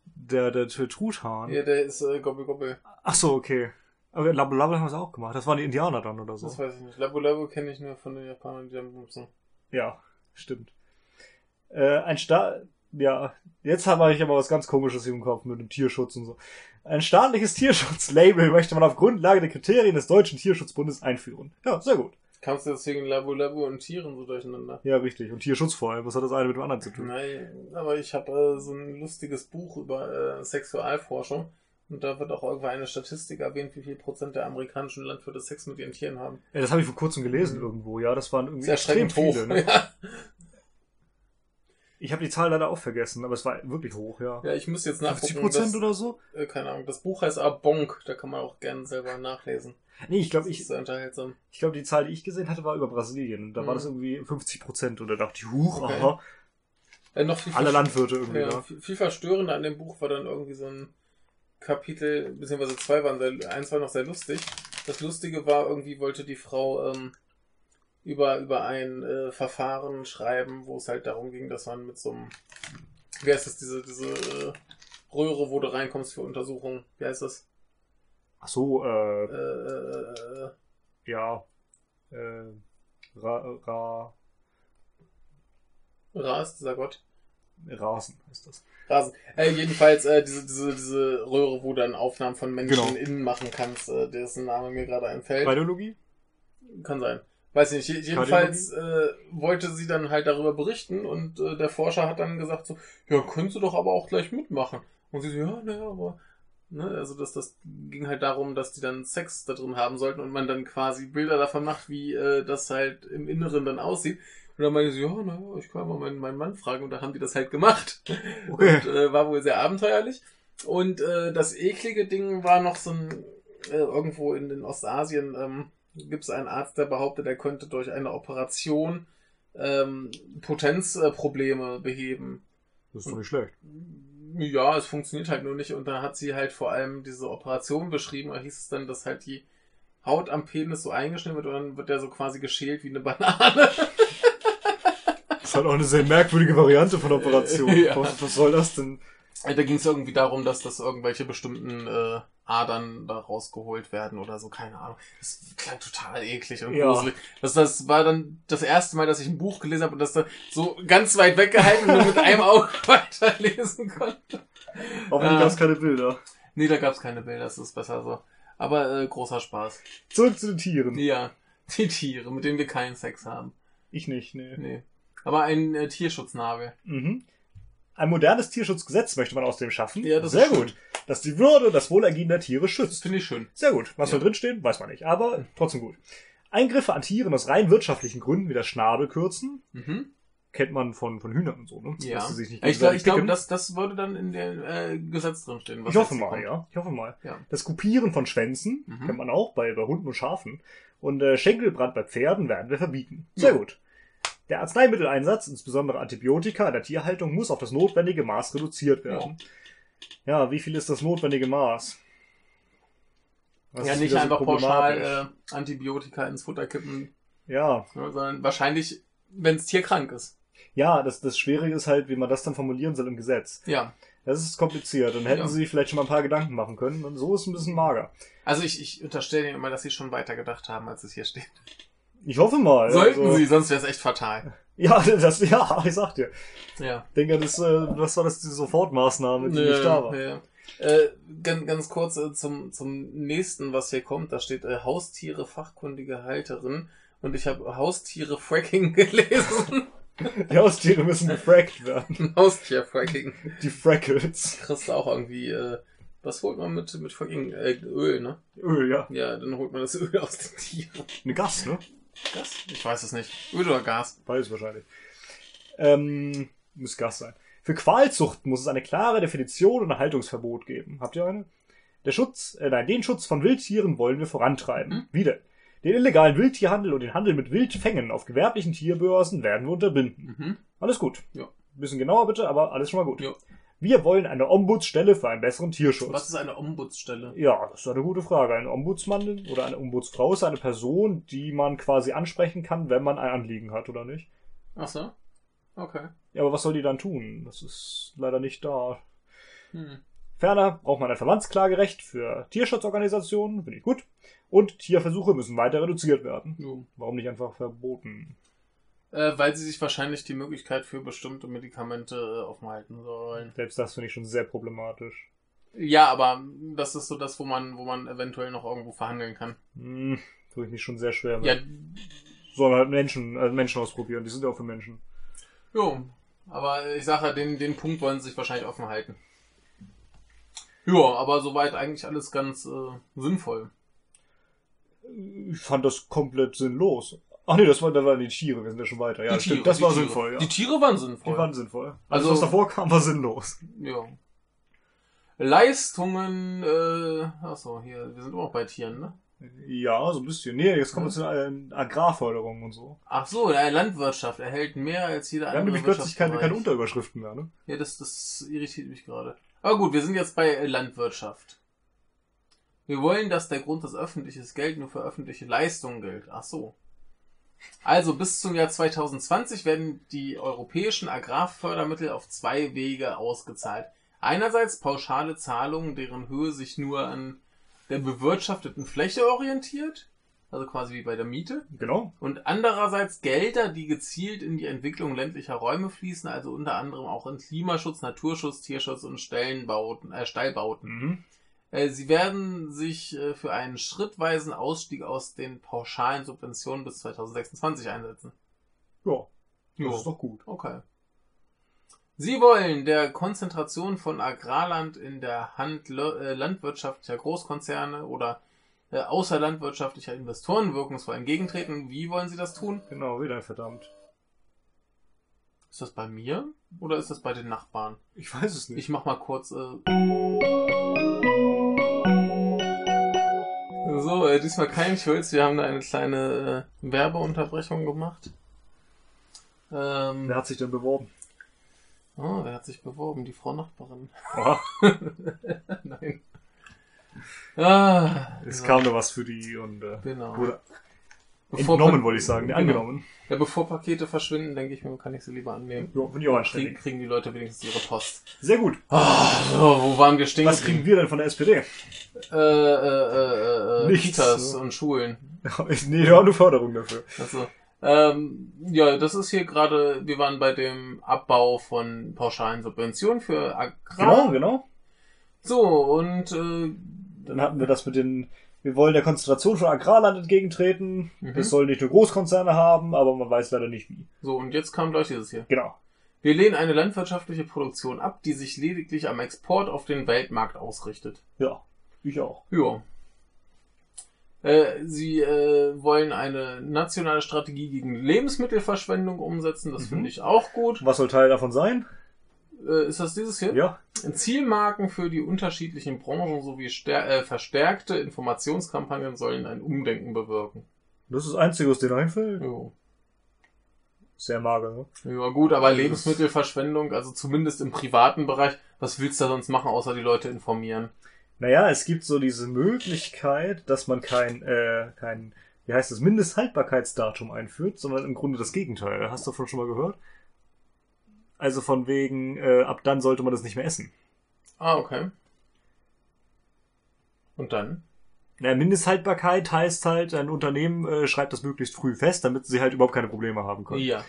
der, der, der Truthahn. Ja, der ist äh, Gobbel Gobbel. Ach so, okay. Aber Label Label haben wir es auch gemacht. Das waren die Indianer dann oder so. Das weiß ich nicht. Labo Labo kenne ich nur von den Japanern, die am Bumsen. Ja, stimmt. Äh, ein Staat, ja, jetzt habe ich aber was ganz komisches im Kopf mit dem Tierschutz und so. Ein staatliches Tierschutzlabel möchte man auf Grundlage der Kriterien des Deutschen Tierschutzbundes einführen. Ja, sehr gut. Kamst du deswegen Labo Labo und Tieren so durcheinander? Ja, richtig. Und Tierschutz vor allem. Was hat das eine mit dem anderen zu tun? Nein, aber ich habe äh, so ein lustiges Buch über äh, Sexualforschung und da wird auch irgendwann eine Statistik erwähnt, wie viel Prozent der amerikanischen Landwirte Sex mit ihren Tieren haben. Ja, das habe ich vor kurzem gelesen irgendwo. Ja, das waren irgendwie Sehr erschreckend hoch. viele. Ne? *laughs* Ja. Ich habe die Zahl leider auch vergessen, aber es war wirklich hoch, ja. ja, ich müsste jetzt 50 nachgucken. Prozent das, oder so? äh, keine Ahnung. Das Buch heißt Abonk, da kann man auch gerne selber nachlesen. Nee, ich glaube, ich, ist unterhaltsam. ich glaube, die Zahl, die ich gesehen hatte, war über Brasilien. Und da war Mhm. das irgendwie 50 Prozent. Und da dachte ich, huch, Okay. aha, Äh, noch viel, alle Landwirte irgendwie ja, da. viel, viel verstörender an dem Buch war dann irgendwie so ein Kapitel, beziehungsweise zwei waren sehr, eins war noch sehr lustig. Das Lustige war, irgendwie wollte die Frau ähm, über, über ein äh, Verfahren schreiben, wo es halt darum ging, dass man mit so einem, wie heißt das, diese, diese äh, Röhre, wo du reinkommst für Untersuchungen, wie heißt das? Ach so, äh, Äh, äh, äh, ja, äh, ra, ra, Ra ist dieser Gott. Rasen heißt das. Rasen. Äh, jedenfalls äh, diese, diese, diese Röhre, wo du dann Aufnahmen von Menschen Genau. innen machen kannst, äh, dessen Name mir gerade einfällt. Radiologie? Kann sein. Weiß ich nicht. Je- Jedenfalls äh, wollte sie dann halt darüber berichten und äh, der Forscher hat dann gesagt so, ja, könntest du doch aber auch gleich mitmachen. Und sie so, ja, naja, aber... Ne, also das, das ging halt darum, dass die dann Sex da drin haben sollten und man dann quasi Bilder davon macht, wie äh, das halt im Inneren dann aussieht. Und dann meinte sie, ja, naja, ich kann mal meinen, meinen Mann fragen und da haben die das halt gemacht. *laughs* Okay. Und äh, war wohl sehr abenteuerlich. Und äh, das eklige Ding war noch so ein, äh, irgendwo in den Ostasien ähm, gibt es einen Arzt, der behauptet, er könnte durch eine Operation ähm, Potenzprobleme beheben. Das ist doch nicht schlecht. Ja, es funktioniert halt nur nicht. Und da hat sie halt vor allem diese Operation beschrieben. Da hieß es dann, dass halt die Haut am Penis so eingeschnitten wird und dann wird der so quasi geschält wie eine Banane. *laughs* Das ist halt auch eine sehr merkwürdige Variante von Operation. *laughs* Ja. Was, was soll das denn? Da ging es irgendwie darum, dass das irgendwelche bestimmten äh, Adern da rausgeholt werden oder so, keine Ahnung. Das klang total eklig und Ja. gruselig. Das, das war dann das erste Mal, dass ich ein Buch gelesen habe und das dann so ganz weit weggehalten und nur mit einem Auge *laughs* weiterlesen konnte. Hoffentlich Äh. gab es keine Bilder. Nee, da gab's keine Bilder, das ist besser so. Aber äh, großer Spaß. Zurück zu den Tieren. Ja, *laughs* die Tiere, mit denen wir keinen Sex haben. Ich nicht, nee. Nee. Aber ein äh, Tierschutznabel. Mhm. Ein modernes Tierschutzgesetz möchte man außerdem schaffen. Ja, das Sehr ist schön. Gut. Das die Würde und das Wohlergehen der Tiere schützt. finde ich schön. Sehr gut. Was Ja. da drin steht, weiß man nicht. Aber trotzdem gut. Eingriffe an Tieren aus rein wirtschaftlichen Gründen wie das Schnabel kürzen. Mhm. Kennt man von, von Hühnern und so, ne? Ja. Dass sie sich nicht ich glaube, glaub, das, das würde dann in dem äh, Gesetz drinstehen. was Ich hoffe mal, kommt. ja. Ich hoffe mal. Ja. Das Kopieren von Schwänzen Mhm. kennt man auch bei, bei Hunden und Schafen. Und äh, Schenkelbrand bei Pferden werden wir verbieten. Sehr Ja. gut. Der Arzneimitteleinsatz, insbesondere Antibiotika in der Tierhaltung, muss auf das notwendige Maß reduziert werden. Ja, wie viel ist das notwendige Maß? Das ja, nicht wieder so einfach pauschal äh, Antibiotika ins Futter kippen, Ja, sondern wahrscheinlich, wenn das Tier krank ist. ja, das, das Schwierige ist halt, wie man das dann formulieren soll im Gesetz. Ja. Das ist kompliziert. Dann hätten Ja. sie sich vielleicht schon mal ein paar Gedanken machen können. Und so ist es ein bisschen mager. Also ich, ich unterstelle ihnen immer, dass sie schon weiter gedacht haben, als es hier steht. Ich hoffe mal. Sollten also- sie, sonst wäre es echt fatal. *laughs* Ja, das, ja, *laughs* ich sag dir. Ja. Ich denke, das, äh, was war das, die Sofortmaßnahme, die nicht da war? ja. Äh, ganz, ganz kurz äh, zum, zum nächsten, was hier kommt. Da steht äh, Haustiere fachkundige Halterin. Und ich habe Haustiere Fracking *laughs* gelesen. Die Haustiere müssen gefrackt werden. Haustier-Fracking. Die Frackles. Kriegst du auch irgendwie, äh, was holt man mit, mit Fracking? Äh, Öl, ne? Öl, ja. Ja, dann holt man das Öl aus den Tieren. Eine Gas, ne? Gas? Ich weiß es nicht. Öl oder Gas? Beides wahrscheinlich. Ähm, muss Gas sein. Für Qualzucht muss es eine klare Definition und ein Haltungsverbot geben. Habt ihr eine? Der Schutz, äh, nein, den Schutz von Wildtieren wollen wir vorantreiben. Hm? Wie denn? Den illegalen Wildtierhandel und den Handel mit Wildfängen auf gewerblichen Tierbörsen werden wir unterbinden. Mhm. Alles gut. Ja. Bisschen genauer bitte, aber alles schon mal gut. Ja. Wir wollen eine Ombudsstelle für einen besseren Tierschutz. Was ist eine Ombudsstelle? Ja, das ist eine gute Frage. Ein Ombudsmann oder eine Ombudsfrau ist eine Person, die man quasi ansprechen kann, wenn man ein Anliegen hat, oder nicht? Ach so. Okay. Ja, aber was soll die dann tun? Das ist leider nicht da. Hm. Ferner braucht man ein Verbandsklagerecht für Tierschutzorganisationen, finde ich gut. Und Tierversuche müssen weiter reduziert werden. Jo. Warum nicht einfach verboten? Äh, weil sie sich wahrscheinlich die Möglichkeit für bestimmte Medikamente äh, offen halten sollen. Selbst das finde ich schon sehr problematisch. Ja, aber das ist so das, wo man, wo man eventuell noch irgendwo verhandeln kann. Hm, tue ich mich schon sehr schwer mit. Ja, Sollen halt Menschen, also Menschen ausprobieren. Die sind ja auch für Menschen. jo. Aber ich sage ja, den, den Punkt wollen sie sich wahrscheinlich offen halten. Ja, aber soweit eigentlich alles ganz äh, sinnvoll. Ich fand das komplett sinnlos. Ach nee, das war, da waren die Tiere, wir sind ja schon weiter. Ja, Die stimmt, Tiere, das war Tiere. sinnvoll, ja. Die Tiere waren sinnvoll. Die waren sinnvoll. Also, Also- was davor kam, war sinnlos. Ja. Leistungen, äh, achso, hier, wir sind immer noch bei Tieren, ne? Ja, so ein bisschen. Nee, jetzt kommen wir Mhm. zu äh, Agrarförderung und so. Ach so, der Landwirtschaft erhält mehr als jeder Wir haben andere nämlich plötzlich keine, keine. Unterüberschriften mehr, ne? Ja, das, das irritiert mich gerade. Aber gut, wir sind jetzt bei Landwirtschaft. Wir wollen, dass der Grund des öffentliches Geld nur für öffentliche Leistungen gilt. Ach so. Also bis zum Jahr 2020 werden die europäischen Agrarfördermittel auf zwei Wege ausgezahlt. Einerseits pauschale Zahlungen, deren Höhe sich nur an der bewirtschafteten Fläche orientiert. also quasi wie bei der Miete. Genau. Und andererseits Gelder, die gezielt in die Entwicklung ländlicher Räume fließen, also unter anderem auch in Klimaschutz, Naturschutz, Tierschutz und Stellenbauten, äh, Steilbauten. Mhm. Äh, Sie werden sich äh, für einen schrittweisen Ausstieg aus den pauschalen Subventionen bis 2026 einsetzen. Ja, das ist doch gut. Okay. Sie wollen der Konzentration von Agrarland in der Hand äh, landwirtschaftlicher Großkonzerne oder außerlandwirtschaftlicher Investoren wirkungsvoll entgegentreten. Wie wollen Sie das tun? Genau, wieder verdammt. Ist das bei mir oder ist das bei den Nachbarn? Ich weiß es nicht. Ich mach mal kurz. Äh so, äh, diesmal kein Schulz. Wir haben da eine kleine äh, Werbeunterbrechung gemacht. Ähm, Wer hat sich denn beworben? oh, wer hat sich beworben? Die Frau Nachbarin. Oha, *laughs* Nein. Ah, es ja, kam da was für die und äh, Genau. wurde Bevor entnommen, wollte ich sagen. Genau. angenommen. Ja, bevor Pakete verschwinden, denke ich mir, kann ich sie lieber annehmen. Ja, finde ich auch Kriegen, anständig. kriegen die Leute wenigstens ihre Post. Sehr gut. Ah, so, wo waren wir stehen? Was kriegen wir denn von der SPD? Äh, äh, äh, äh, Nichts, Kitas ne? und Schulen. *laughs* nee, wir haben eine Förderung dafür. Also, ähm, ja, das ist hier gerade, wir waren bei dem Abbau von pauschalen Subventionen für Agrar. Genau, genau. So, und äh, Dann hatten wir das mit den, wir wollen der Konzentration von Agrarland entgegentreten. Mhm. Das soll nicht nur Großkonzerne haben, aber man weiß leider nicht wie. so, und jetzt kam gleich dieses hier. Genau. Wir lehnen eine landwirtschaftliche Produktion ab, die sich lediglich am Export auf den Weltmarkt ausrichtet. Ja, ich auch. Ja. Äh, sie äh, wollen eine nationale Strategie gegen Lebensmittelverschwendung umsetzen. Das Mhm. finde ich auch gut. Was soll Teil davon sein? Äh, ist das dieses hier? Ja. Zielmarken für die unterschiedlichen Branchen sowie äh, verstärkte Informationskampagnen sollen ein Umdenken bewirken. Das ist das Einzige, was dir einfällt. Jo. Sehr mager, ne? Ja gut, aber Lebensmittelverschwendung, also zumindest im privaten Bereich, was willst du da sonst machen, außer die Leute informieren? Naja, es gibt so diese Möglichkeit, dass man kein, äh, kein, wie heißt das, Mindesthaltbarkeitsdatum einführt, sondern im Grunde das Gegenteil. Hast du davon schon mal gehört? Also von wegen, äh, ab dann sollte man das nicht mehr essen. Ah, okay. Und dann? Na, Mindesthaltbarkeit heißt halt, ein Unternehmen äh, schreibt das möglichst früh fest, damit sie halt überhaupt keine Probleme haben können. Ja.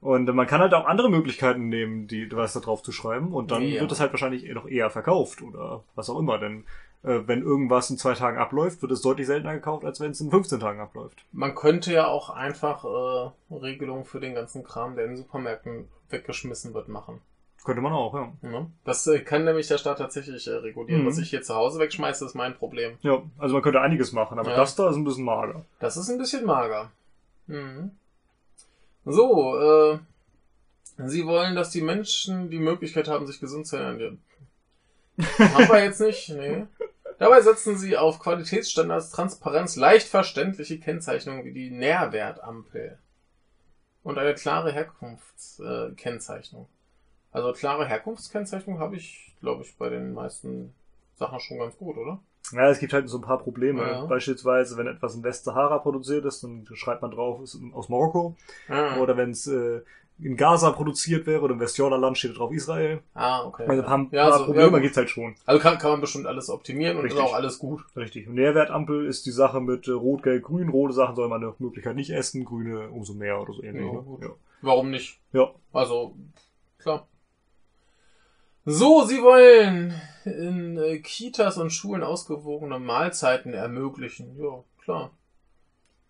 Und man kann halt auch andere Möglichkeiten nehmen, die was da drauf zu schreiben. Und dann Ja. wird es halt wahrscheinlich noch eher verkauft oder was auch immer. Denn wenn irgendwas in zwei Tagen abläuft, wird es deutlich seltener gekauft, als wenn es in 15 Tagen abläuft. Man könnte ja auch einfach äh, Regelungen für den ganzen Kram, der in Supermärkten weggeschmissen wird, machen. Könnte man auch, ja. Ne? Das äh, kann nämlich der Staat tatsächlich äh, regulieren. Mhm. Was ich hier zu Hause wegschmeiße, ist mein Problem. Ja, also man könnte einiges machen, aber Ja. das da ist ein bisschen mager. Das ist ein bisschen mager. Mhm. So, äh, Sie wollen, dass die Menschen die Möglichkeit haben, sich gesund zu ernähren. *laughs* haben wir jetzt nicht, nee. Dabei setzen Sie auf Qualitätsstandards, Transparenz, leicht verständliche Kennzeichnungen wie die Nährwertampel und eine klare Herkunftskennzeichnung. Äh, also klare Herkunftskennzeichnung habe ich, glaube ich, bei den meisten Sachen schon ganz gut, oder? Ja, es gibt halt so ein paar Probleme. Ja. Beispielsweise, wenn etwas in Westsahara produziert ist, dann schreibt man drauf, ist aus Marokko. Ah, Oder wenn es äh, in Gaza produziert wäre oder im Westjordanland steht drauf Israel. ah okay. Also ein paar, Ja, paar so- Probleme ja, gibt's halt schon. Also kann, kann man bestimmt alles optimieren und Richtig. ist auch alles gut. Richtig. Und Nährwertampel ist die Sache mit äh, Rot, Gelb, Grün. Rote Sachen soll man nach Möglichkeit nicht essen, grüne umso mehr oder so ähnlich. Ja, ne? Warum nicht? ja. Also, klar. So, sie wollen in äh, Kitas und Schulen ausgewogene Mahlzeiten ermöglichen. Ja, klar.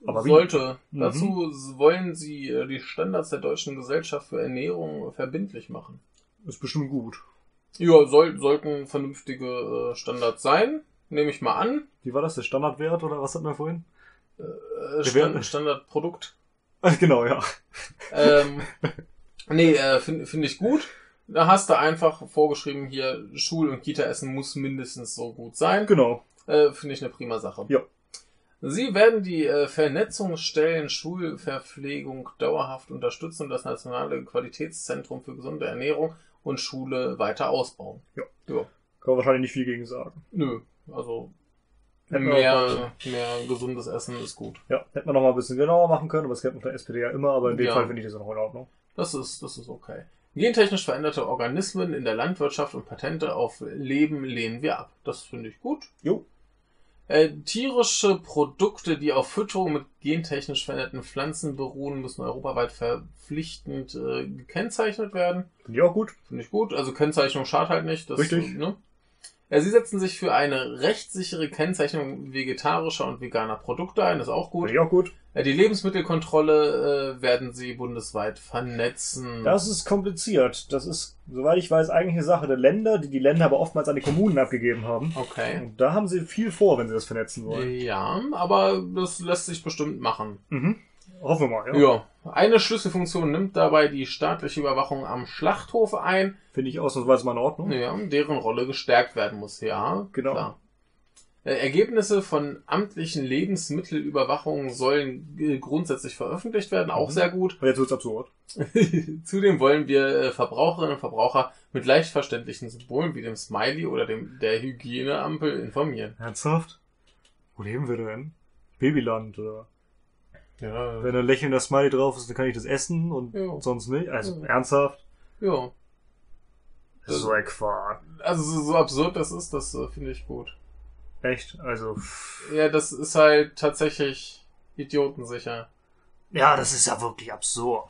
Aber wie? Sollte. Mhm. Dazu s- wollen sie äh, die Standards der Deutschen Gesellschaft für Ernährung verbindlich machen. Ist bestimmt gut. Ja, soll, sollten vernünftige äh, Standards sein. Nehme ich mal an. Wie war das? Der Standardwert oder was hatten wir vorhin? Äh, Stand, Standardprodukt. *laughs* Genau, ja. Ähm, nee, äh, finde find ich gut. Da hast du einfach vorgeschrieben, hier Schul- und Kita-Essen muss mindestens so gut sein. Genau. Äh, finde ich eine prima Sache. Ja. Sie werden die äh, Vernetzungsstellen Schulverpflegung dauerhaft unterstützen und das Nationale Qualitätszentrum für gesunde Ernährung und Schule weiter ausbauen. Ja. Ja. Kann man wahrscheinlich nicht viel gegen sagen. Nö, also mehr, mehr gesundes Essen ist gut. Ja, hätte man noch mal ein bisschen genauer machen können, aber das kennt man von der SPD ja immer, aber in dem Ja. Fall finde ich das noch in Ordnung. Das ist, das ist okay. Gentechnisch veränderte Organismen in der Landwirtschaft und Patente auf Leben lehnen wir ab. Das finde ich gut. Jo. Äh, tierische Produkte, die auf Fütterung mit gentechnisch veränderten Pflanzen beruhen, müssen europaweit verpflichtend äh, gekennzeichnet werden. Finde ich auch gut. Finde ich gut. Also Kennzeichnung schadet halt nicht. Das, Richtig. Ne? Ja, sie setzen sich für eine rechtssichere Kennzeichnung vegetarischer und veganer Produkte ein. Das ist auch gut. Finde ich auch gut. Ja, die Lebensmittelkontrolle äh, werden sie bundesweit vernetzen. Das ist kompliziert. Das ist, soweit ich weiß, eigentlich eine Sache der Länder, die die Länder aber oftmals an die Kommunen abgegeben haben. okay. Und da haben sie viel vor, wenn sie das vernetzen wollen. Ja, aber das lässt sich bestimmt machen. Mhm. Hoffen wir mal, ja. Ja. Eine Schlüsselfunktion nimmt dabei die staatliche Überwachung am Schlachthof ein, Finde ich ausnahmsweise mal in Ordnung. ja, deren Rolle gestärkt werden muss. Ja, Genau. Klar. Äh, Ergebnisse von amtlichen Lebensmittelüberwachungen sollen äh, grundsätzlich veröffentlicht werden, auch Mhm. sehr gut. Und jetzt wird's absurd. *laughs* Zudem wollen wir äh, Verbraucherinnen und Verbraucher mit leicht verständlichen Symbolen wie dem Smiley oder dem der Hygieneampel informieren. Ernsthaft? Wo leben wir denn? Babyland oder? Ja, Wenn ein lächelnder Smiley drauf ist, dann kann ich das essen und Ja. sonst nicht. Also Ja. ernsthaft? ja. Das ist so ein Quark. Also so, absurd das ist, das äh, finde ich gut. Echt? Also. Ja, das ist halt tatsächlich idiotensicher. Ja, das ist ja wirklich absurd.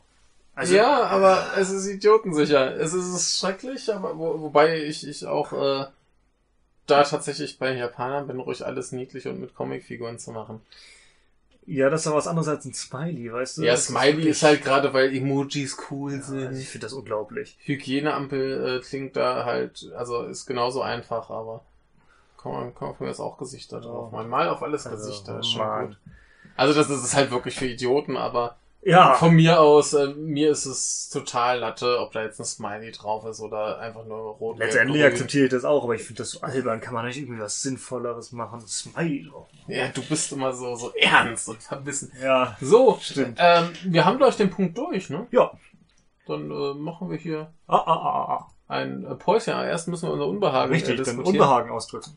Also, ja, aber es ist idiotensicher. Es ist, es ist schrecklich, aber wo, wobei ich, ich auch äh, da tatsächlich bei Japanern bin, ruhig alles niedlich und mit Comicfiguren zu machen. Ja, das ist aber was anderes als ein Smiley, weißt du? Ja, Das Smiley wirklich- ist halt gerade, weil Emojis cool Ja, sind. ich finde das unglaublich. Hygieneampel äh, klingt da halt, also ist genauso einfach, aber kann man, kann man von mir jetzt auch Gesichter drauf machen. Mal auf alles Also, Gesichter, ist schon Mann. gut. Also das, das ist halt wirklich für Idioten, aber Ja, von mir aus, äh, mir ist es total Latte, ob da jetzt ein Smiley drauf ist oder einfach nur rot. letztendlich akzeptiere ich das auch, aber ich finde das so albern. Kann man nicht irgendwie was Sinnvolleres machen? Smiley drauf. Ja, du bist immer so, so ernst und verbissen. Ja, So, Stimmt. Ähm, wir haben gleich den Punkt durch, ne? ja. Dann äh, machen wir hier Ah, ah, ah, ah. ein äh, Päuschen. Aber Erst müssen wir unser Unbehagen äh, Richtig, dann diskutieren. Unbehagen ausdrücken.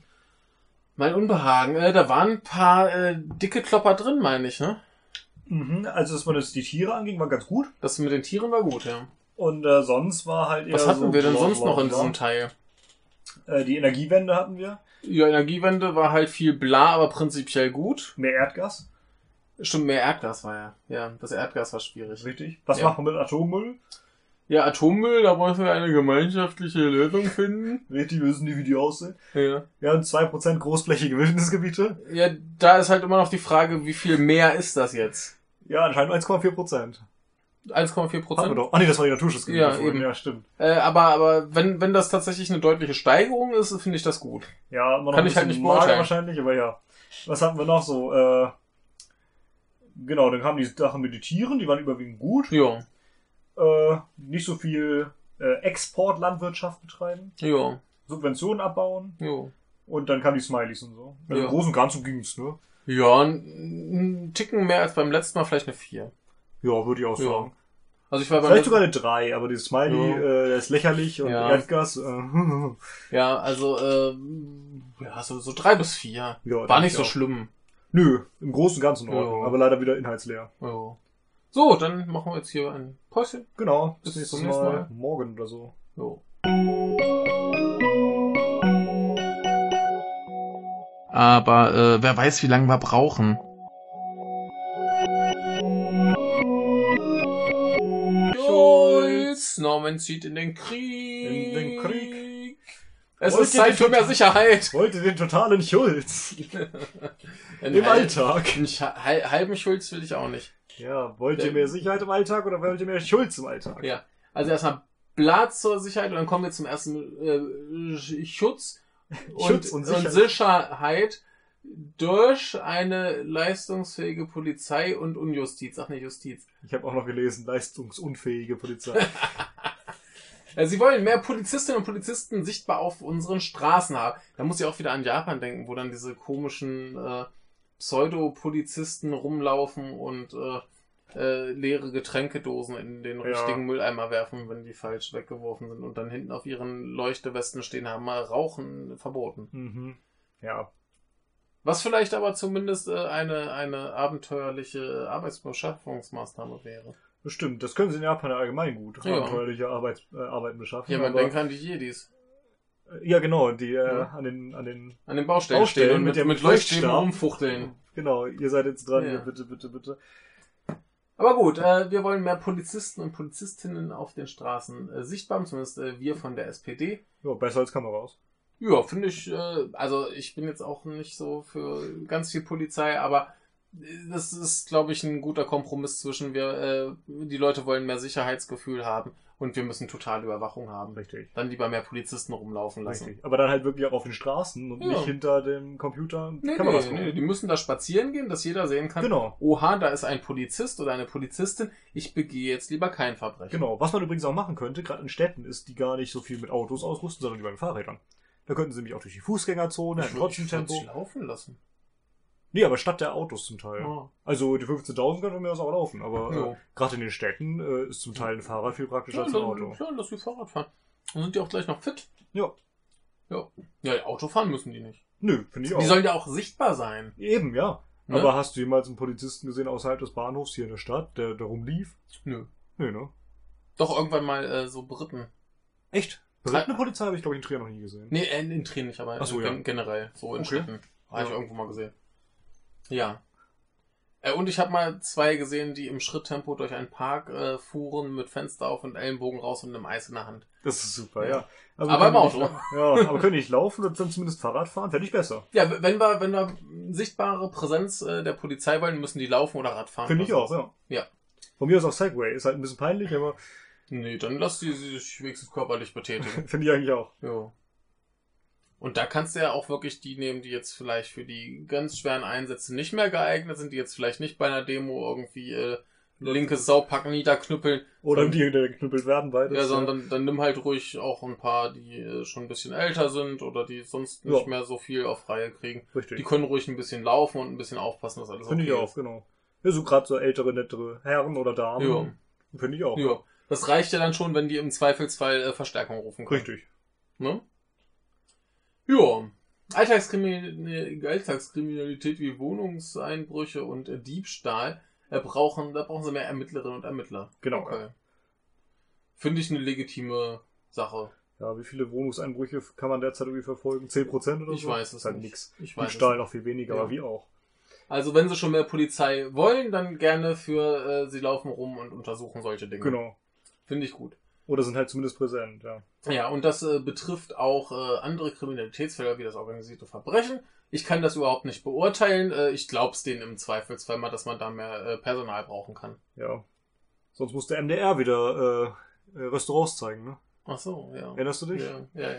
Mein Unbehagen, äh, da waren ein paar äh, dicke Klopper drin, meine ich, ne? Mhm, also, dass man jetzt die Tiere anging, war ganz gut. Das mit den Tieren war gut, ja. Und äh, sonst war halt eher Was hatten so wir denn sonst noch in diesem Teil? Äh, die Energiewende hatten wir. Ja, Energiewende war halt viel bla, aber prinzipiell gut. Mehr Erdgas. Stimmt, mehr Erdgas war ja. Ja, das Erdgas war schwierig. Richtig. Was Ja. machen wir mit Atommüll? Ja, Atommüll, da wollen wir eine gemeinschaftliche Lösung finden. Richtig, wir wissen nicht, wie die aussehen. Ja. Wir haben 2% großflächige Wildnisgebiete. ja, da ist halt immer noch die Frage, wie viel mehr ist das jetzt? Ja, anscheinend 1,4%. 1,4 Hatten wir Prozent. doch. Ah nee, das war die Naturschutzgebiete. Ja, vorhin. eben. Ja, stimmt. Äh, aber, aber wenn, wenn das tatsächlich eine deutliche Steigerung ist, finde ich das gut. Ja, immer noch Kann ein ich halt nicht beurteilen. wahrscheinlich, aber ja. Was hatten wir noch so? Äh, genau, dann kamen die Sachen mit den Tieren, die waren überwiegend gut. Ja, Äh, nicht so viel äh, Exportlandwirtschaft betreiben, ja, Subventionen abbauen ja. und dann kamen die Smileys und so. Also Ja. Im Großen und Ganzen ging's, ne? Ja, ein, ein Ticken mehr als beim letzten Mal, vielleicht eine 4. Ja, würde ich auch Ja. sagen. Also ich war Vielleicht sogar eine 3, aber dieses Smiley, Ja. äh, der ist lächerlich und Ja. Erdgas, äh, *laughs* Ja, also, äh, ja, so, so 3 bis 4. Ja, War nicht ich so auch. schlimm. nö, im Großen und Ganzen in Ordnung, Ja. aber leider wieder inhaltsleer. Ja. So, dann machen wir jetzt hier ein Päuschen. Genau, Bis bis zum nächsten Mal. Mal. Morgen oder so. Jo. Aber äh, wer weiß, wie lange wir brauchen. Schulz, Norman zieht in den Krieg. In den Krieg. Es Wollt ist Zeit für mehr Sicherheit. Wollte den totalen Schulz. *laughs* Im halb- Alltag. Einen halben Schulz will ich auch nicht. Ja, wollt ihr mehr Sicherheit im Alltag oder wollt ihr mehr Schulz im Alltag? Ja. Also erstmal Blatt zur Sicherheit und dann kommen wir zum ersten äh, Sch- Schutz Schutz und und, Sicherheit. Sicherheit durch eine leistungsfähige Polizei und Unjustiz. Ach ne, Justiz. Ich habe auch noch gelesen, leistungsunfähige Polizei. *laughs* Sie wollen mehr Polizistinnen und Polizisten sichtbar auf unseren Straßen haben. Da muss ich auch wieder an Japan denken, wo dann diese komischen äh, Pseudo-Polizisten rumlaufen und äh, äh, leere Getränkedosen in den Ja. richtigen Mülleimer werfen, wenn die falsch weggeworfen sind und dann hinten auf ihren Leuchtewesten stehen haben, mal Rauchen verboten. mhm. Ja, Was vielleicht aber zumindest äh, eine, eine abenteuerliche Arbeitsbeschaffungsmaßnahme wäre. bestimmt. Das können sie in Japan ja allgemein gut. Ja. Abenteuerliche Arbeit, äh, Arbeiten beschaffen. Ja, man denkt an die Jedis. Ja, genau, die äh, Ja. an den, an den, An den Baustellen, Baustellen stehen und mit mit, mit Leuchtstäben rumfuchteln. genau, ihr seid jetzt dran, Ja. hier, bitte, bitte, bitte. Aber gut, äh, wir wollen mehr Polizisten und Polizistinnen auf den Straßen äh, sichtbar, zumindest äh, wir von der SPD. Ja, besser als Kameras. Ja, finde ich, äh, also ich bin jetzt auch nicht so für ganz viel Polizei, aber äh, das ist, glaube ich, ein guter Kompromiss zwischen wir, äh, die Leute wollen mehr Sicherheitsgefühl haben und wir müssen totale Überwachung haben. Richtig. Dann lieber mehr Polizisten rumlaufen lassen. Richtig. Aber dann halt wirklich auch auf den Straßen und Ja. nicht hinter dem Computer Nee, Kameras nee, nee, die müssen da spazieren gehen, dass jeder sehen kann, Genau. oha, da ist ein Polizist oder eine Polizistin, ich begehe jetzt lieber kein Verbrechen. Genau. Was man übrigens auch machen könnte, gerade in Städten, ist, die gar nicht so viel mit Autos ausrüsten, sondern die mit Fahrrädern. Da könnten sie nämlich auch durch die Fußgängerzone, Ich im würd- trotzdem ich würd Tempo. sie laufen lassen. Nee, aber statt der Autos zum Teil. Ja. Also die 15.000 können wir das auch laufen, aber Ja. äh, gerade in den Städten äh, ist zum Teil ein Fahrrad viel praktischer Ja, als ein Auto. ja, lass die Fahrrad fahren. Dann sind die auch gleich noch fit. Ja. Ja, ja Auto fahren müssen die nicht. Nö, finde ich auch. Die sollen ja auch sichtbar sein. Eben, ja. Ne? Aber hast du jemals einen Polizisten gesehen außerhalb des Bahnhofs hier in der Stadt, der da rumlief? Nö. Nö, ne? Doch irgendwann mal äh, so Briten. Echt? Berittene Polizei habe ich, glaube ich, in Trier noch nie gesehen. Nee, äh, in Tränen nicht, aber so, ja. generell. So in Okay. Städten. Habe ich irgendwo mal gesehen. Ja. Äh, und ich habe mal zwei gesehen, die im Schritttempo durch einen Park äh, fuhren mit Fenster auf und Ellenbogen raus und einem Eis in der Hand. Das ist super, Ja. ja. Aber im nicht Auto. Ja, aber können nicht laufen und dann zumindest Fahrrad fahren? Fände ich besser. Ja, wenn wir, wenn wir sichtbare Präsenz äh, der Polizei wollen, müssen die laufen oder Rad fahren. Finde ich oder auch, ja. Ja. Von mir aus auch Segway. Ist halt ein bisschen peinlich, aber Nee, dann lass die sich wenigstens körperlich betätigen. *laughs* finde ich eigentlich auch. Ja. Und da kannst du ja auch wirklich die nehmen, die jetzt vielleicht für die ganz schweren Einsätze nicht mehr geeignet sind, die jetzt vielleicht nicht bei einer Demo irgendwie äh, linkes Saupacken niederknüppeln. Oder die, die geknüppelt werden beides. Ja, sondern dann nimm halt ruhig auch ein paar, die äh, schon ein bisschen älter sind oder die sonst nicht Ja. mehr so viel auf Reihe kriegen. Die Richtig. können ruhig ein bisschen laufen und ein bisschen aufpassen, dass alles Finde okay ich auch, genau. Ja, so gerade so ältere, nettere Herren oder Damen. Ja. Finde ich auch. Ja. Das reicht ja dann schon, wenn die im Zweifelsfall äh, Verstärkung rufen können. Richtig. Ne? Ja. Alltagskriminalität, Alltagskriminalität wie Wohnungseinbrüche und Diebstahl äh, brauchen, da brauchen sie mehr Ermittlerinnen und Ermittler. Genau. Okay. Finde ich eine legitime Sache. Ja, wie viele Wohnungseinbrüche kann man derzeit irgendwie verfolgen? 10% oder Ich so? weiß es ist halt nicht. nix. Ich weiß es Stahl nicht. noch viel weniger, Ja. aber wie auch. Also wenn sie schon mehr Polizei wollen, dann gerne für äh, sie laufen rum und untersuchen solche Dinge. Genau. Finde ich gut. Oder sind halt zumindest präsent, ja. Ja, und das äh, betrifft auch äh, andere Kriminalitätsfelder wie das organisierte Verbrechen. Ich kann das überhaupt nicht beurteilen. Äh, ich glaub's denen im Zweifelsfall mal, dass man da mehr äh, Personal brauchen kann. Ja. Sonst muss der MDR wieder äh, äh, Restaurants zeigen, ne? Ach so, ja. Erinnerst du dich? Ja, ja, ja.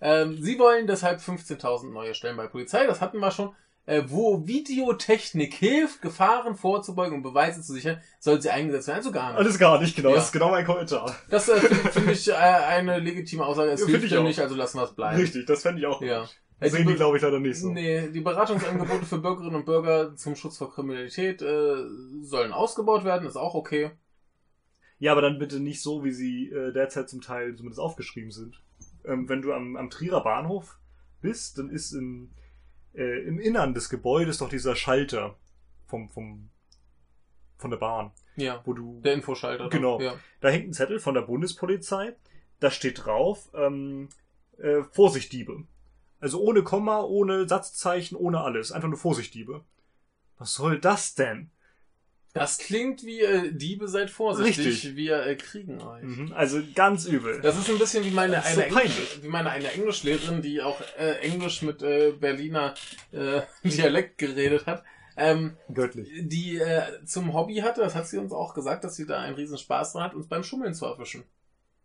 Ähm, sie wollen deshalb 15.000 neue Stellen bei Polizei. Das hatten wir schon. Äh, wo Videotechnik hilft, Gefahren vorzubeugen und Beweise zu sichern, soll sie eingesetzt werden. Also gar nicht. Alles gar nicht, genau. Ja. Das ist genau mein Kommentar. Das äh, finde find ich äh, eine legitime Aussage. Es Ja, hilft ja nicht, also lassen wir es bleiben. Richtig, das fände ich auch. Ja. gut. Äh, Sehen die glaube ich, leider nicht so. Nee, die Beratungsangebote für Bürgerinnen und Bürger zum Schutz vor Kriminalität äh, sollen ausgebaut werden, ist auch okay. Ja, aber dann bitte nicht so, wie sie äh, derzeit zum Teil zumindest aufgeschrieben sind. Ähm, wenn du am, am Trierer Bahnhof bist, dann ist im, äh, im Innern des Gebäudes doch dieser Schalter vom, vom, von der Bahn, Ja. wo du, Der Infoschalter. Genau. Ja. da hängt ein Zettel von der Bundespolizei, da steht drauf, ähm, äh, Vorsicht Diebe. Also ohne Komma, ohne Satzzeichen, ohne alles. Einfach nur Vorsicht Diebe. Was soll das denn? Das klingt wie äh, Diebe seid vorsichtig, Richtig. wir äh, kriegen euch. Mhm, also ganz übel. Das ist ein bisschen wie meine eine, so Englisch, wie meine eine Englischlehrerin, die auch äh, Englisch mit äh, Berliner äh, *laughs* Dialekt geredet hat. Ähm, Göttlich. die äh, zum Hobby hatte, das hat sie uns auch gesagt, dass sie da einen riesen Spaß dran hat, uns beim Schummeln zu erwischen.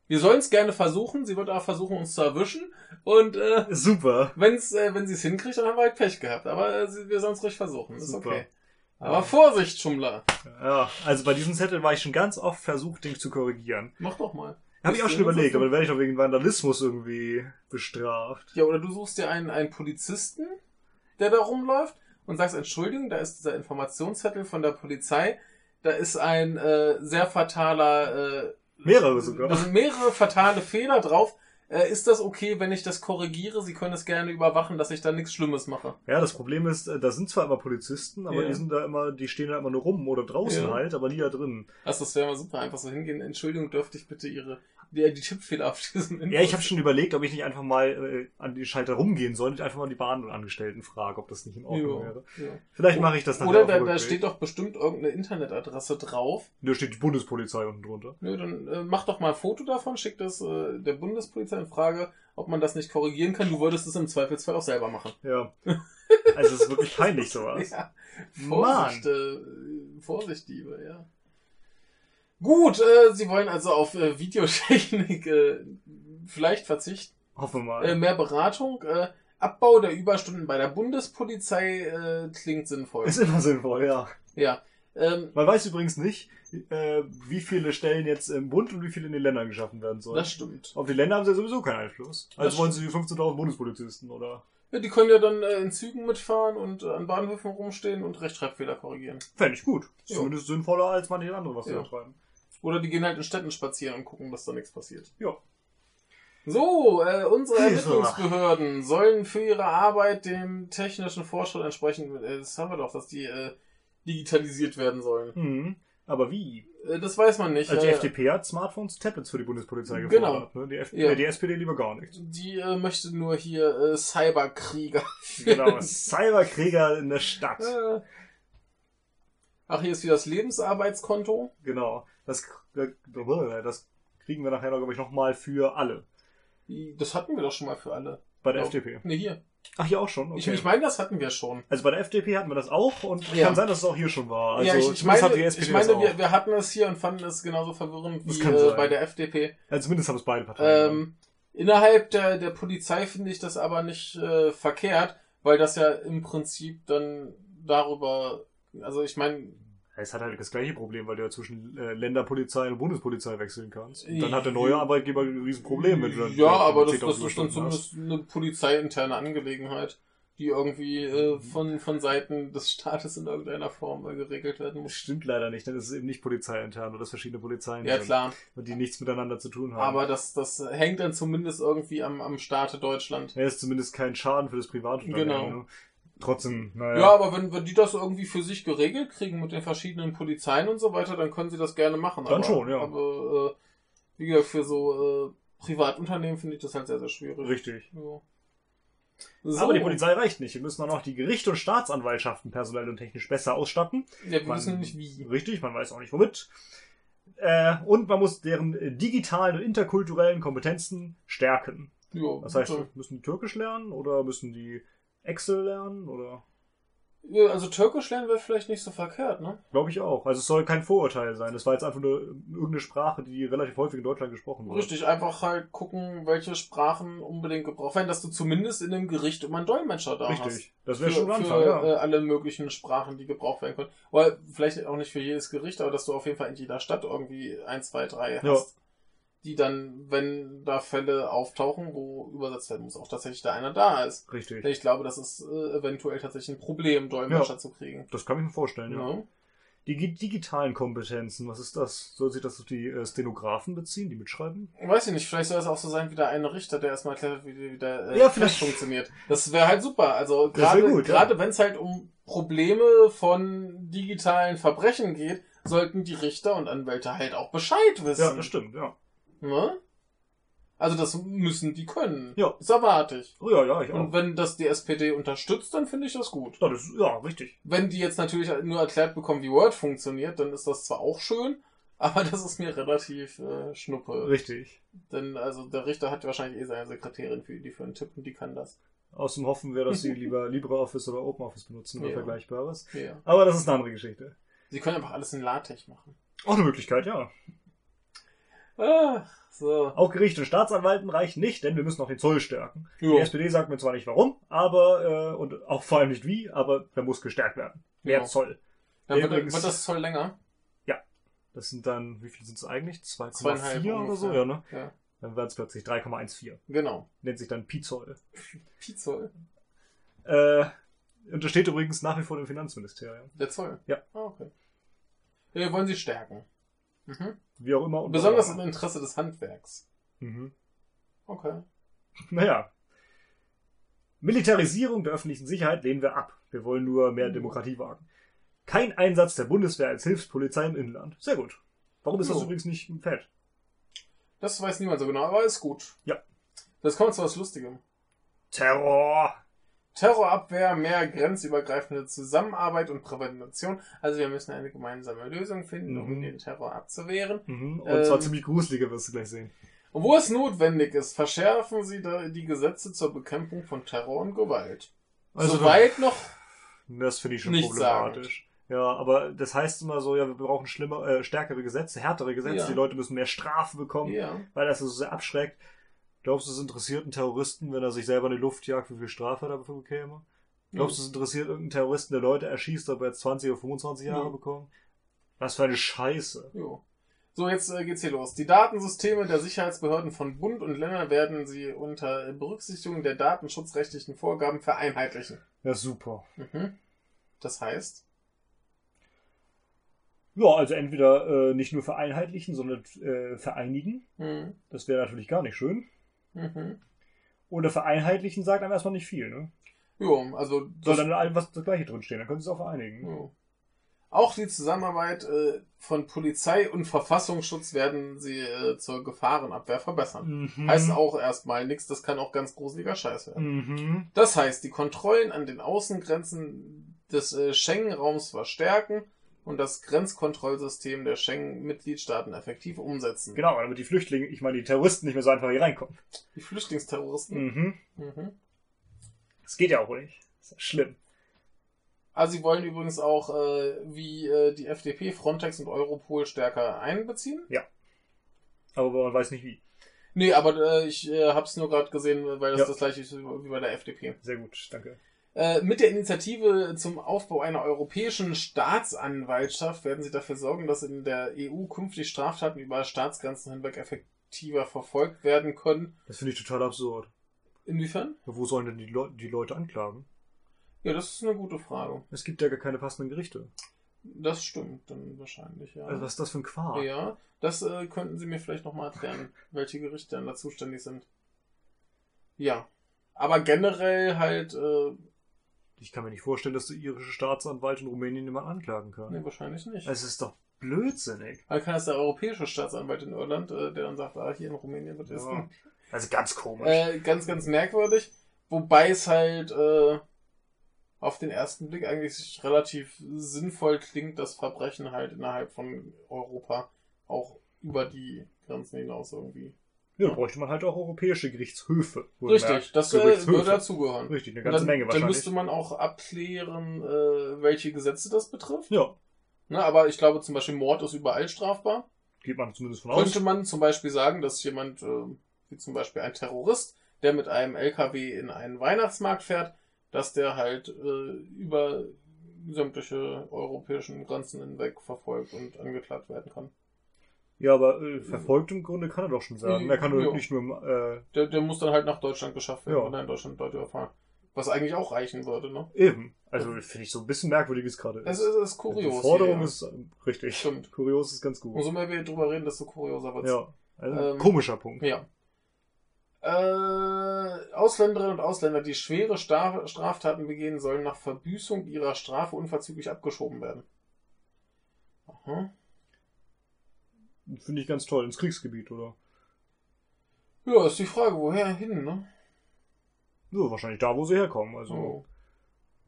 Wir sollen es gerne versuchen, sie wird auch versuchen, uns zu erwischen. Und äh, Super. wenn's, äh, wenn sie es hinkriegt, dann haben wir halt Pech gehabt. Aber äh, wir sollen es ruhig versuchen. Ist Super. okay. Aber Vorsicht, Schummler. Ja, also bei diesem Zettel war ich schon ganz oft versucht, den zu korrigieren. Mach doch mal. Habe ich auch schon überlegt, aber dann werde ich doch wegen Vandalismus irgendwie bestraft. Ja, oder du suchst dir einen, einen Polizisten, der da rumläuft und sagst, Entschuldigung, da ist dieser Informationszettel von der Polizei, da ist ein äh, sehr fataler, äh, Mehrere sogar. da *laughs* sind mehrere fatale Fehler drauf. Äh, ist das okay, wenn ich das korrigiere? Sie können es gerne überwachen, dass ich da nichts Schlimmes mache. Ja, das Problem ist, äh, da sind zwar immer Polizisten, aber Ja. die sind da immer, die stehen da immer nur rum oder draußen Ja. halt, aber nie da drin. Also das wäre mal super, einfach so hingehen. Entschuldigung, dürfte ich bitte Ihre die, die Tippfehler abschließen? Ja, ich habe schon überlegt, ob ich nicht einfach mal äh, an die Schalter rumgehen soll und einfach mal die Bahnangestellten frage, ob das nicht in Ordnung Ja, wäre. ja. Vielleicht mache ich das nachher Oder da, da steht doch bestimmt irgendeine Internetadresse drauf. Da steht die Bundespolizei unten drunter. Nö, dann äh, mach doch mal ein Foto davon, schick das äh, der Bundespolizei und frage, ob man das nicht korrigieren kann. Du würdest es im Zweifelsfall auch selber machen. Ja. Also es ist wirklich peinlich *laughs* sowas. Ja. Mann. Vorsicht, äh, Vorsicht, Diebe, ja. Gut, äh, Sie wollen also auf äh, Videotechnik *laughs* äh, vielleicht verzichten. Hoffen wir mal. Äh, mehr Beratung. Äh, Abbau der Überstunden bei der Bundespolizei äh, klingt sinnvoll. ist immer sinnvoll, ja. Ja. Ähm, Man weiß übrigens nicht, äh, wie viele Stellen jetzt im Bund und wie viele in den Ländern geschaffen werden sollen. das stimmt. Auf die Länder haben sie ja sowieso keinen Einfluss. Also Das wollen sie 15.000 Bundespolizisten oder? Ja, die können ja dann äh, in Zügen mitfahren und äh, an Bahnhöfen rumstehen und Rechtschreibfehler korrigieren. Fände ich gut. Ist Jo. Zumindest sinnvoller als manche andere, was sie Ja. da treiben. Oder die gehen halt in Städten spazieren und gucken, dass da nichts passiert. Ja. So, äh, unsere? Ermittlungsbehörden sollen für ihre Arbeit dem technischen Fortschritt entsprechen. Äh, das haben wir doch, dass die äh, digitalisiert werden sollen. Mhm. Aber wie? Äh, das weiß man nicht. Also die Äh, FDP hat Smartphones, Tablets für die Bundespolizei Genau. gefordert. Ne? Die, F Ja. äh, die SPD lieber gar nichts. die äh, möchte nur hier äh, Cyberkrieger. *laughs* Genau, Cyberkrieger in der Stadt. Äh, Ach, hier ist wieder das Lebensarbeitskonto. Genau. Das, das kriegen wir nachher, glaube ich, nochmal für alle. Das hatten wir doch schon mal für alle. Bei der Ja. FDP. Ne, hier. Ach, hier auch schon? Okay. Ich, ich meine, das hatten wir schon. also bei der FDP hatten wir das auch und Ja. kann sein, dass es auch hier schon war. Also ja, ich, ich meine, hat die SPD ich meine wir, wir hatten es hier und fanden es genauso verwirrend Das wie äh, bei der FDP. ja, zumindest haben es beide Parteien. Ähm, innerhalb der, der Polizei finde ich das aber nicht äh, verkehrt, weil das ja im Prinzip dann darüber, also ich meine, Es hat halt das gleiche Problem, weil du ja zwischen äh, Länderpolizei und Bundespolizei wechseln kannst. Und dann hat der neue Arbeitgeber ein Riesenproblem, wenn du dann ja, aber das, 10.000 das ist dann zumindest eine polizeiinterne Angelegenheit, die irgendwie äh, Mhm. von, von Seiten des Staates in irgendeiner Form geregelt werden muss. stimmt leider nicht, denn es ist eben nicht polizeiintern, nur dass verschiedene Polizeien Ja, klar. und die nichts miteinander zu tun haben. Aber das, das hängt dann zumindest irgendwie am, am Staate Deutschland. er ist zumindest kein Schaden für das Privatunternehmen. Genau. Trotzdem, naja. Ja, aber wenn, wenn die das irgendwie für sich geregelt kriegen mit den verschiedenen Polizeien und so weiter, dann können sie das gerne machen. Dann aber, schon, ja. Aber äh, wie gesagt, für so äh, Privatunternehmen finde ich das halt sehr, sehr schwierig. Richtig. Ja. So. Aber die Polizei reicht nicht. Wir müssen auch noch die Gerichte und Staatsanwaltschaften personell und technisch besser ausstatten. Ja, wir Man- wissen nicht wie. Richtig, man weiß auch nicht womit. Äh, und man muss deren digitalen und interkulturellen Kompetenzen stärken. Ja, Das heißt, müssen die Türkisch lernen oder müssen die Excel lernen oder ja, also Türkisch lernen wäre vielleicht nicht so verkehrt, ne? glaube ich auch. Also es soll kein Vorurteil sein. Das war jetzt einfach nur irgendeine Sprache, die relativ häufig in Deutschland gesprochen wird. Richtig, einfach halt gucken, welche Sprachen unbedingt gebraucht werden, dass du zumindest in dem Gericht immer einen Dolmetscher da hast. Richtig. Das wäre schon ein Anfang, für ja. äh, alle möglichen Sprachen, die gebraucht werden können. Oder vielleicht auch nicht für jedes Gericht, aber dass du auf jeden Fall in jeder Stadt irgendwie ein, zwei, drei Ja. Die dann, wenn da Fälle auftauchen, wo übersetzt werden muss, auch tatsächlich da einer da ist. Richtig. Denn ich glaube, das ist äh, eventuell tatsächlich ein Problem, Dolmetscher zu kriegen. Das kann ich mir vorstellen, ja. Ja. Die gi- digitalen Kompetenzen, was ist das? Soll sich das auf die äh, Stenografen beziehen, die mitschreiben? Weiß ich nicht, vielleicht soll es auch so sein wie der eine Richter, der erstmal erklärt, wie, wie der äh, Ja, vielleicht. funktioniert. Das wäre halt super. Also gerade gut, ja. gerade wenn es halt um Probleme von digitalen Verbrechen geht, sollten die Richter und Anwälte halt auch Bescheid wissen. Ja, das stimmt, ja. Ne? Also das müssen die können. Ja. Das erwarte ich. Oh, ja, ja, ich auch. Und wenn das die SPD unterstützt, dann finde ich das gut. Ja, das, ja, richtig. Wenn die jetzt natürlich nur erklärt bekommen, wie Word funktioniert, dann ist das zwar auch schön, *laughs* aber das ist mir relativ äh, schnuppe. Richtig. Denn also der Richter hat wahrscheinlich eh seine Sekretärin, für die für einen Tipp und die kann das. Außerdem hoffen wir, dass sie *laughs* lieber LibreOffice oder OpenOffice benutzen oder Ja. Vergleichbares. Ja. Aber das ist eine andere Geschichte. Sie können einfach alles in LaTeX machen. Auch eine Möglichkeit, ja. Ah, so. Auch Gericht und Staatsanwalten reichen nicht, denn wir müssen auch den Zoll stärken. Die Jo. SPD sagt mir zwar nicht warum, aber, äh, und auch vor allem nicht wie, aber der muss gestärkt werden. Mehr Ja. Zoll. Dann wird, Übrigens- wird das Zoll länger. Das sind dann, wie viel sind es eigentlich? Zweieinhalb 2,4 oder so, ja, ne? Ja. Dann werden es plötzlich 3,14. Genau. Nennt sich dann Pi-Zoll. *laughs* Pi Zoll. Äh, untersteht übrigens nach wie vor dem Finanzministerium. Der Zoll. Ja. Ah, okay. Ja, wir wollen sie stärken. Mhm. Wie auch immer. Besonders im. Interesse des Handwerks. Mhm. Okay. Naja. Militarisierung der öffentlichen Sicherheit lehnen wir ab. Wir wollen nur mehr Demokratie wagen. Kein Einsatz der Bundeswehr als Hilfspolizei im Inland. Sehr gut. Warum ist das Jo. übrigens nicht ein Fett? Das weiß niemand so genau, aber ist gut. Ja. Das kommt zu was Lustigem. Terror! Terrorabwehr, mehr grenzübergreifende Zusammenarbeit und Prävention. Also wir müssen eine gemeinsame Lösung finden, um Mhm. den Terror abzuwehren. Mhm. Und Ähm. zwar ziemlich gruseliger, wirst du gleich sehen. Und wo es notwendig ist, verschärfen sie da die Gesetze zur Bekämpfung von Terror und Gewalt. Also Soweit noch Das finde ich schon Nicht problematisch. Ja, aber das heißt immer so, ja, wir brauchen schlimmer, äh, stärkere Gesetze, härtere Gesetze, Ja. die Leute müssen mehr Strafe bekommen, Ja. weil das so sehr abschreckt. Glaubst du, es interessiert einen Terroristen, wenn er sich selber in die Luft jagt, wie viel Strafe er dafür bekäme? Glaubst du, es interessiert irgendeinen Terroristen, der Leute erschießt, ob er jetzt 20 oder 25 Jahre Ja. bekommt? Was für eine Scheiße. Jo. So, jetzt äh, geht's hier los. Die Datensysteme der Sicherheitsbehörden von Bund und Ländern werden sie unter Berücksichtigung der datenschutzrechtlichen Vorgaben vereinheitlichen. Ja, super. Mhm. Das heißt, Ja, also entweder äh, nicht nur vereinheitlichen, sondern äh, vereinigen. mhm. Das wäre natürlich gar nicht schön. Mhm. Oder vereinheitlichen sagt einem erstmal nicht viel, ne? Jo, also Soll dann in allem was das gleiche drinstehen, dann können sie es auch vereinigen. jo. auch die Zusammenarbeit äh, von Polizei und Verfassungsschutz werden sie äh, zur Gefahrenabwehr verbessern. Mhm. Heißt auch erstmal nichts, das kann auch ganz gruseliger Scheiß werden. Mhm. Das heißt, die Kontrollen an den Außengrenzen des äh, Schengen-Raums verstärken und das Grenzkontrollsystem der Schengen-Mitgliedstaaten effektiv umsetzen. Genau, damit die Flüchtlinge, ich meine die Terroristen nicht mehr so einfach hier reinkommen. Die Flüchtlingsterroristen. Mhm. Mhm. Das geht ja auch nicht. Das ist ja schlimm. Also sie wollen übrigens auch, äh, wie äh, die FDP, Frontex und Europol stärker einbeziehen. Aber man weiß nicht wie. Nee, aber äh, ich äh, habe es nur gerade gesehen, weil das Ja. das gleiche ist wie bei der FDP. Sehr gut, danke. Äh, mit der Initiative zum Aufbau einer europäischen Staatsanwaltschaft werden sie dafür sorgen, dass in der EU künftig Straftaten über Staatsgrenzen hinweg effektiver verfolgt werden können. Das finde ich total absurd. Inwiefern? Wo sollen denn die, Leu die Leute anklagen? Ja, das ist eine gute Frage. Es gibt ja gar keine passenden Gerichte. Das stimmt dann wahrscheinlich, ja. Also was ist das für ein Quark? Ja, das äh, könnten Sie mir vielleicht nochmal erklären, *laughs* welche Gerichte dann da zuständig sind. Ja. Aber generell halt, äh, Ich kann mir nicht vorstellen, dass der irische Staatsanwalt in Rumänien jemanden anklagen kann. nee, wahrscheinlich nicht. Es ist doch blödsinnig. Also kann das der europäische Staatsanwalt in Irland, äh, der dann sagt, ah, hier in Rumänien wird es. Ja. Also ganz komisch. Äh, ganz, ganz merkwürdig. Wobei es halt äh, auf den ersten Blick eigentlich relativ sinnvoll klingt, dass Verbrechen halt innerhalb von Europa auch über die Grenzen hinaus irgendwie. Ja, da bräuchte man halt auch europäische Gerichtshöfe. Richtig, das äh, würde dazugehören. Richtig, eine ganze dann, Menge dann wahrscheinlich. müsste man auch abklären, äh, welche Gesetze das betrifft. ja, Ne, aber ich glaube zum Beispiel Mord ist überall strafbar. geht man zumindest von aus. Könnte man zum Beispiel sagen, dass jemand, äh, wie zum Beispiel ein Terrorist, der mit einem LKW in einen Weihnachtsmarkt fährt, dass der halt über sämtliche europäischen Grenzen hinweg verfolgt und angeklagt werden kann. Ja, aber äh, verfolgt im Grunde kann er doch schon sagen. Er kann Ja. nicht nur äh, Der, der muss dann halt nach Deutschland geschafft werden Ja. und dann in Deutschland Leute überfahren. Was eigentlich auch reichen würde, ne? eben. Also finde ich so ein bisschen merkwürdiges gerade. Es ist, es ist kurios. Die Forderung hier, ist äh, richtig. Stimmt. Kurios ist ganz gut. Umso mehr wir drüber reden, desto kurioser wird's. Ja. Also, Ähm, komischer Punkt. Ja. Äh, Ausländerinnen und Ausländer, die schwere Sta- Straftaten begehen, sollen nach Verbüßung ihrer Strafe unverzüglich abgeschoben werden. Aha. Finde ich ganz toll. Ins Kriegsgebiet, oder? Ja, ist die Frage, woher hin, ne? So, wahrscheinlich da, wo sie herkommen. Also, Oh.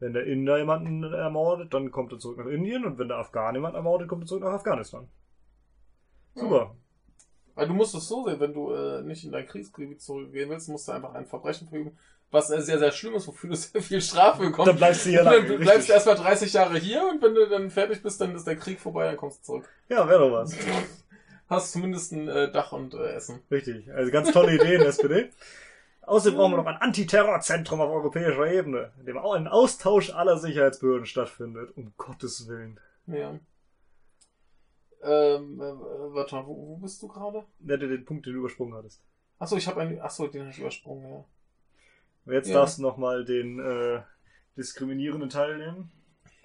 wenn der Inder jemanden ermordet, dann kommt er zurück nach Indien und wenn der Afghan jemanden ermordet, kommt er zurück nach Afghanistan. Super. Weil du musst es so sehen, wenn du äh, nicht in dein Kriegsgebiet zurückgehen willst, musst du einfach ein Verbrechen verüben, was äh, sehr, sehr schlimm ist, wofür du *laughs* sehr viel Strafe bekommst. Dann bleibst du hier und dann bleibst du erstmal 30 Jahre hier und wenn du dann fertig bist, dann ist der Krieg vorbei, dann kommst du zurück. Ja, wäre doch was. *laughs* Hast zumindest ein äh, Dach und äh, Essen. Richtig. Also ganz tolle *laughs* Idee in der SPD. Außerdem brauchen wir noch ein Antiterrorzentrum auf europäischer Ebene, in dem auch ein Austausch aller Sicherheitsbehörden stattfindet. Um Gottes Willen. Ja. Ähm, äh, warte mal, wo, wo bist du gerade? Der, der den Punkt, den du übersprungen hattest. Achso, ich habe einen. Achso, den habe ich übersprungen, ja. Jetzt Ja. darfst du nochmal den äh, diskriminierenden Teil nehmen.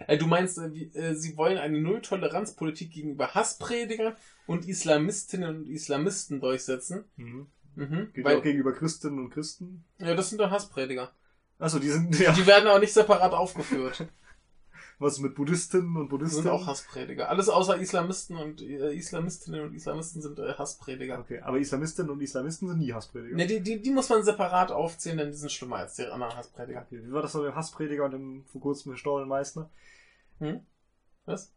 Äh, du meinst, äh, äh, sie wollen eine Nulltoleranzpolitik gegenüber Hasspredigern und Islamistinnen und Islamisten durchsetzen. Mhm. Mhm. Weil, auch gegenüber Christinnen und Christen. ja, das sind dann Hassprediger. Achso, die sind, ja, Die werden aber nicht separat aufgeführt. *laughs* was mit Buddhistinnen und Buddhisten? sind auch Hassprediger. Alles außer Islamisten und äh, Islamistinnen und Islamisten sind äh, Hassprediger. Okay, aber Islamistinnen und Islamisten sind nie Hassprediger. Ne, die, die, die muss man separat aufzählen, denn die sind schlimmer als die anderen Hassprediger. Okay, wie war das mit dem Hassprediger und dem vor kurzem verstorbenen Meißner? Hm? Was?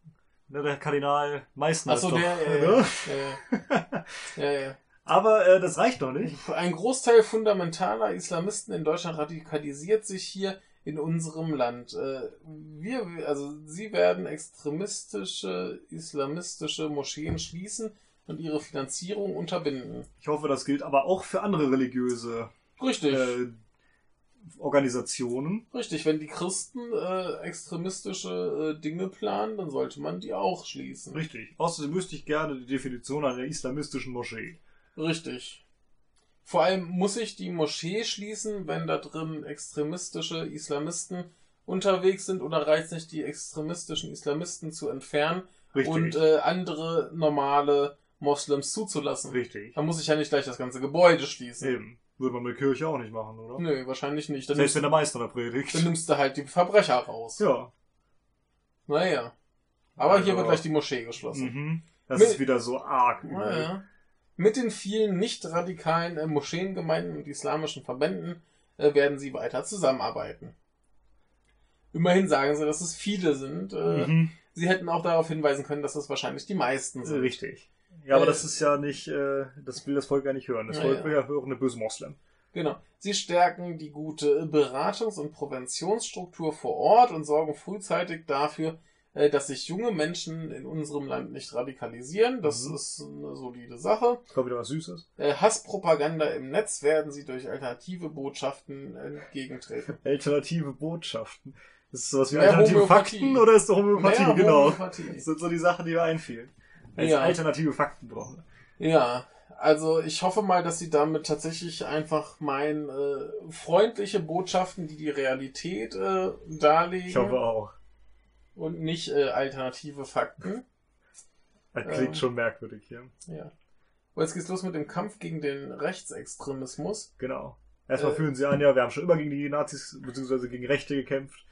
Ne, der Kardinal Meißner Achso, ist doch, der, äh, ne? ja, ja, ja, ja. Aber äh, das reicht noch nicht. Ein Großteil fundamentaler Islamisten in Deutschland radikalisiert sich hier in unserem Land. Äh, Wir, also sie werden extremistische, islamistische Moscheen schließen und ihre Finanzierung unterbinden. Ich hoffe, das gilt aber auch für andere religiöse Richtig. äh, Organisationen. Richtig, wenn die Christen äh, extremistische äh, Dinge planen, dann sollte man die auch schließen. Richtig. Außerdem müsste ich gerne die Definition einer islamistischen Moschee. Richtig. Vor allem muss ich die Moschee schließen, wenn da drin extremistische Islamisten unterwegs sind oder reicht es nicht, die extremistischen Islamisten zu entfernen Richtig. und äh, andere normale Moslems zuzulassen. Richtig. Da muss ich ja nicht gleich das ganze Gebäude schließen. Eben. Würde man mit Kirche auch nicht machen, oder? Nö, wahrscheinlich nicht. Dann Selbst nimmst, wenn der Meister da predigt. dann nimmst du halt die Verbrecher raus. Ja. Naja. Aber hier Also- wird gleich die Moschee geschlossen. Mhm. Das Mit- ist wieder so arg. Naja. Mit den vielen nicht radikalen äh, Moscheengemeinden und islamischen Verbänden äh, werden sie weiter zusammenarbeiten. Immerhin sagen sie, dass es viele sind. Äh, Mhm. Sie hätten auch darauf hinweisen können, dass es wahrscheinlich die meisten sind. Richtig. Ja, aber Äh, das ist ja nicht, äh, das will das Volk ja nicht hören. Das Volk ja. will ja hören, eine böse Moslem. Genau. Sie stärken die gute Beratungs- und Präventionsstruktur vor Ort und sorgen frühzeitig dafür, äh, dass sich junge Menschen in unserem Land nicht radikalisieren. Das Mhm. ist eine solide Sache. Kommt wieder was Süßes. Äh, Hasspropaganda im Netz werden sie durch alternative Botschaften entgegentreten. *laughs* Alternative Botschaften. Ist sowas wie Mehr alternative Homöopathie. Fakten oder ist doch Homöopathie? Mehr genau. Homöopathie. Das sind so die Sachen, die mir einfielen. Als Ja. alternative Fakten brauchen. Ja, also ich hoffe mal, dass sie damit tatsächlich einfach mein äh, freundliche Botschaften, die die Realität äh, darlegen Ich hoffe auch. Und nicht äh, alternative Fakten. Das klingt Ähm. schon merkwürdig hier. Ja. Und jetzt geht's los mit dem Kampf gegen den Rechtsextremismus. Genau. Erstmal Äh. fühlen sie an, ja, wir haben schon immer gegen die Nazis bzw. gegen Rechte gekämpft.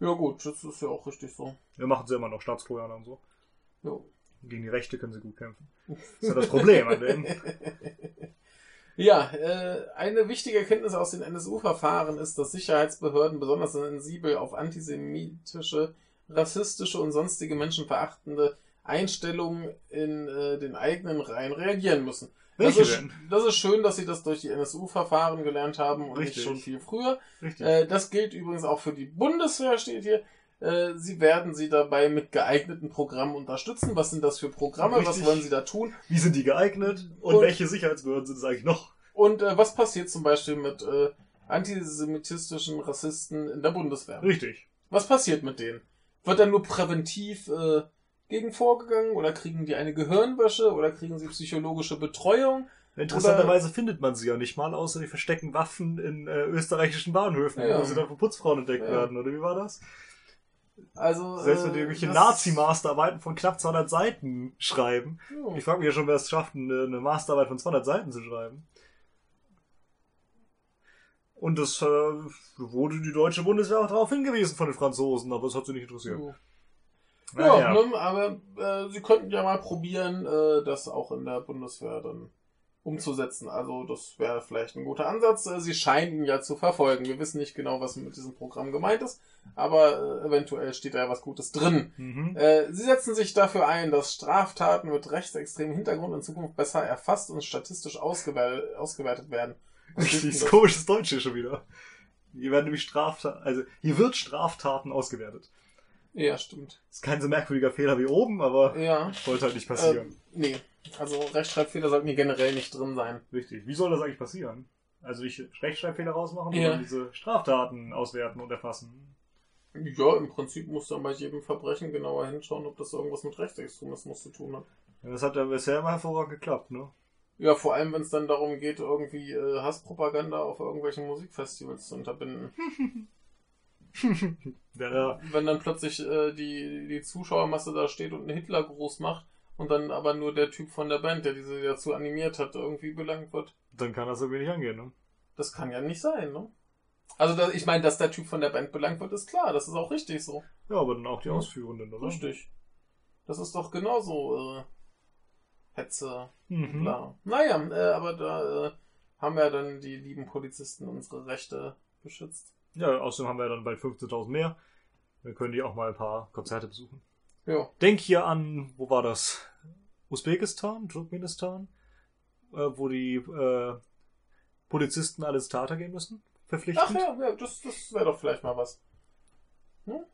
Ja gut, das ist ja auch richtig so. Wir machen sie immer noch Staatstrojaner und so. Jo. Gegen die Rechte können sie gut kämpfen. Das ist ja das Problem an denen. *laughs* Ja, äh, eine wichtige Erkenntnis aus den NSU-Verfahren ist, dass Sicherheitsbehörden besonders sensibel auf antisemitische, rassistische und sonstige menschenverachtende Einstellungen in äh, den eigenen Reihen reagieren müssen. Das ist, das ist schön, dass sie das durch die NSU-Verfahren gelernt haben und Richtig. nicht schon viel früher. Richtig. Äh, das gilt übrigens auch für die Bundeswehr, steht hier. Äh, sie werden sie dabei mit geeigneten Programmen unterstützen. Was sind das für Programme? Was Richtig. wollen sie da tun? Wie sind die geeignet? Und, Und- welche Sicherheitsbehörden sind es eigentlich noch? Und äh, was passiert zum Beispiel mit äh, antisemitistischen Rassisten in der Bundeswehr? Richtig. Was passiert mit denen? Wird dann nur präventiv äh, gegen vorgegangen oder kriegen die eine Gehirnwäsche oder kriegen sie psychologische Betreuung? Interessanterweise findet man sie ja nicht mal, außer die verstecken Waffen in äh, österreichischen Bahnhöfen, Ja. wo sie dann von Putzfrauen entdeckt Ja. werden, oder wie war das? Also Selbst wenn äh, die irgendwelche das- Nazi-Masterarbeiten von knapp 200 Seiten schreiben. Ja. Ich frage mich ja schon, wer es schafft, eine, eine Masterarbeit von 200 Seiten zu schreiben. Und das äh, wurde die deutsche Bundeswehr auch darauf hingewiesen von den Franzosen, aber das hat sie nicht interessiert. Ja, Naja. ne, aber äh, sie könnten ja mal probieren, äh, das auch in der Bundeswehr dann umzusetzen. Also das wäre vielleicht ein guter Ansatz. Äh, sie scheinen ihn ja zu verfolgen. Wir wissen nicht genau, was mit diesem Programm gemeint ist, aber äh, eventuell steht da ja was Gutes drin. Mhm. Äh, sie setzen sich dafür ein, dass Straftaten mit rechtsextremem Hintergrund in Zukunft besser erfasst und statistisch ausgewertet, ausgewertet werden. Das? komisches Deutsch hier schon wieder. Hier werden nämlich Straftaten, also hier wird Straftaten ausgewertet. Ja, stimmt. Ist kein so merkwürdiger Fehler wie oben, aber Ja. sollte halt nicht passieren. Ähm, nee. Also Rechtschreibfehler sollten hier generell nicht drin sein. Richtig. Wie soll das eigentlich passieren? Also ich Rechtschreibfehler rausmachen Ja. oder diese Straftaten auswerten und erfassen? Ja, im Prinzip muss dann bei jedem Verbrechen genauer hinschauen, ob das irgendwas mit Rechtsextremismus zu tun hat. Ja, das hat ja bisher immer hervorragend geklappt, ne? Ja, vor allem, wenn es dann darum geht, irgendwie äh, Hasspropaganda auf irgendwelchen Musikfestivals zu unterbinden. *laughs* Ja. Wenn dann plötzlich äh, die, die Zuschauermasse da steht und einen Hitler groß macht und dann aber nur der Typ von der Band, der diese dazu animiert hat, irgendwie belangt wird. Dann kann das irgendwie nicht angehen, ne? Das kann ja nicht sein, ne? Also da, ich meine, dass der Typ von der Band belangt wird, ist klar. Das ist auch richtig so. Ja, aber dann auch die. Ausführenden, oder? Richtig. Das ist doch genauso äh, Hetze. Mhm. Klar. Naja, äh, aber da äh, haben ja dann die lieben Polizisten unsere Rechte beschützt. Ja, außerdem haben wir dann bald 15.000 mehr. Dann können die auch mal ein paar Konzerte besuchen. Ja. Denk hier an, wo war das? Usbekistan, Turkmenistan, äh, wo die äh, Polizisten alle ins Theater gehen müssen, verpflichtend. Ach ja, ja das, das wäre doch vielleicht mal was. Hm?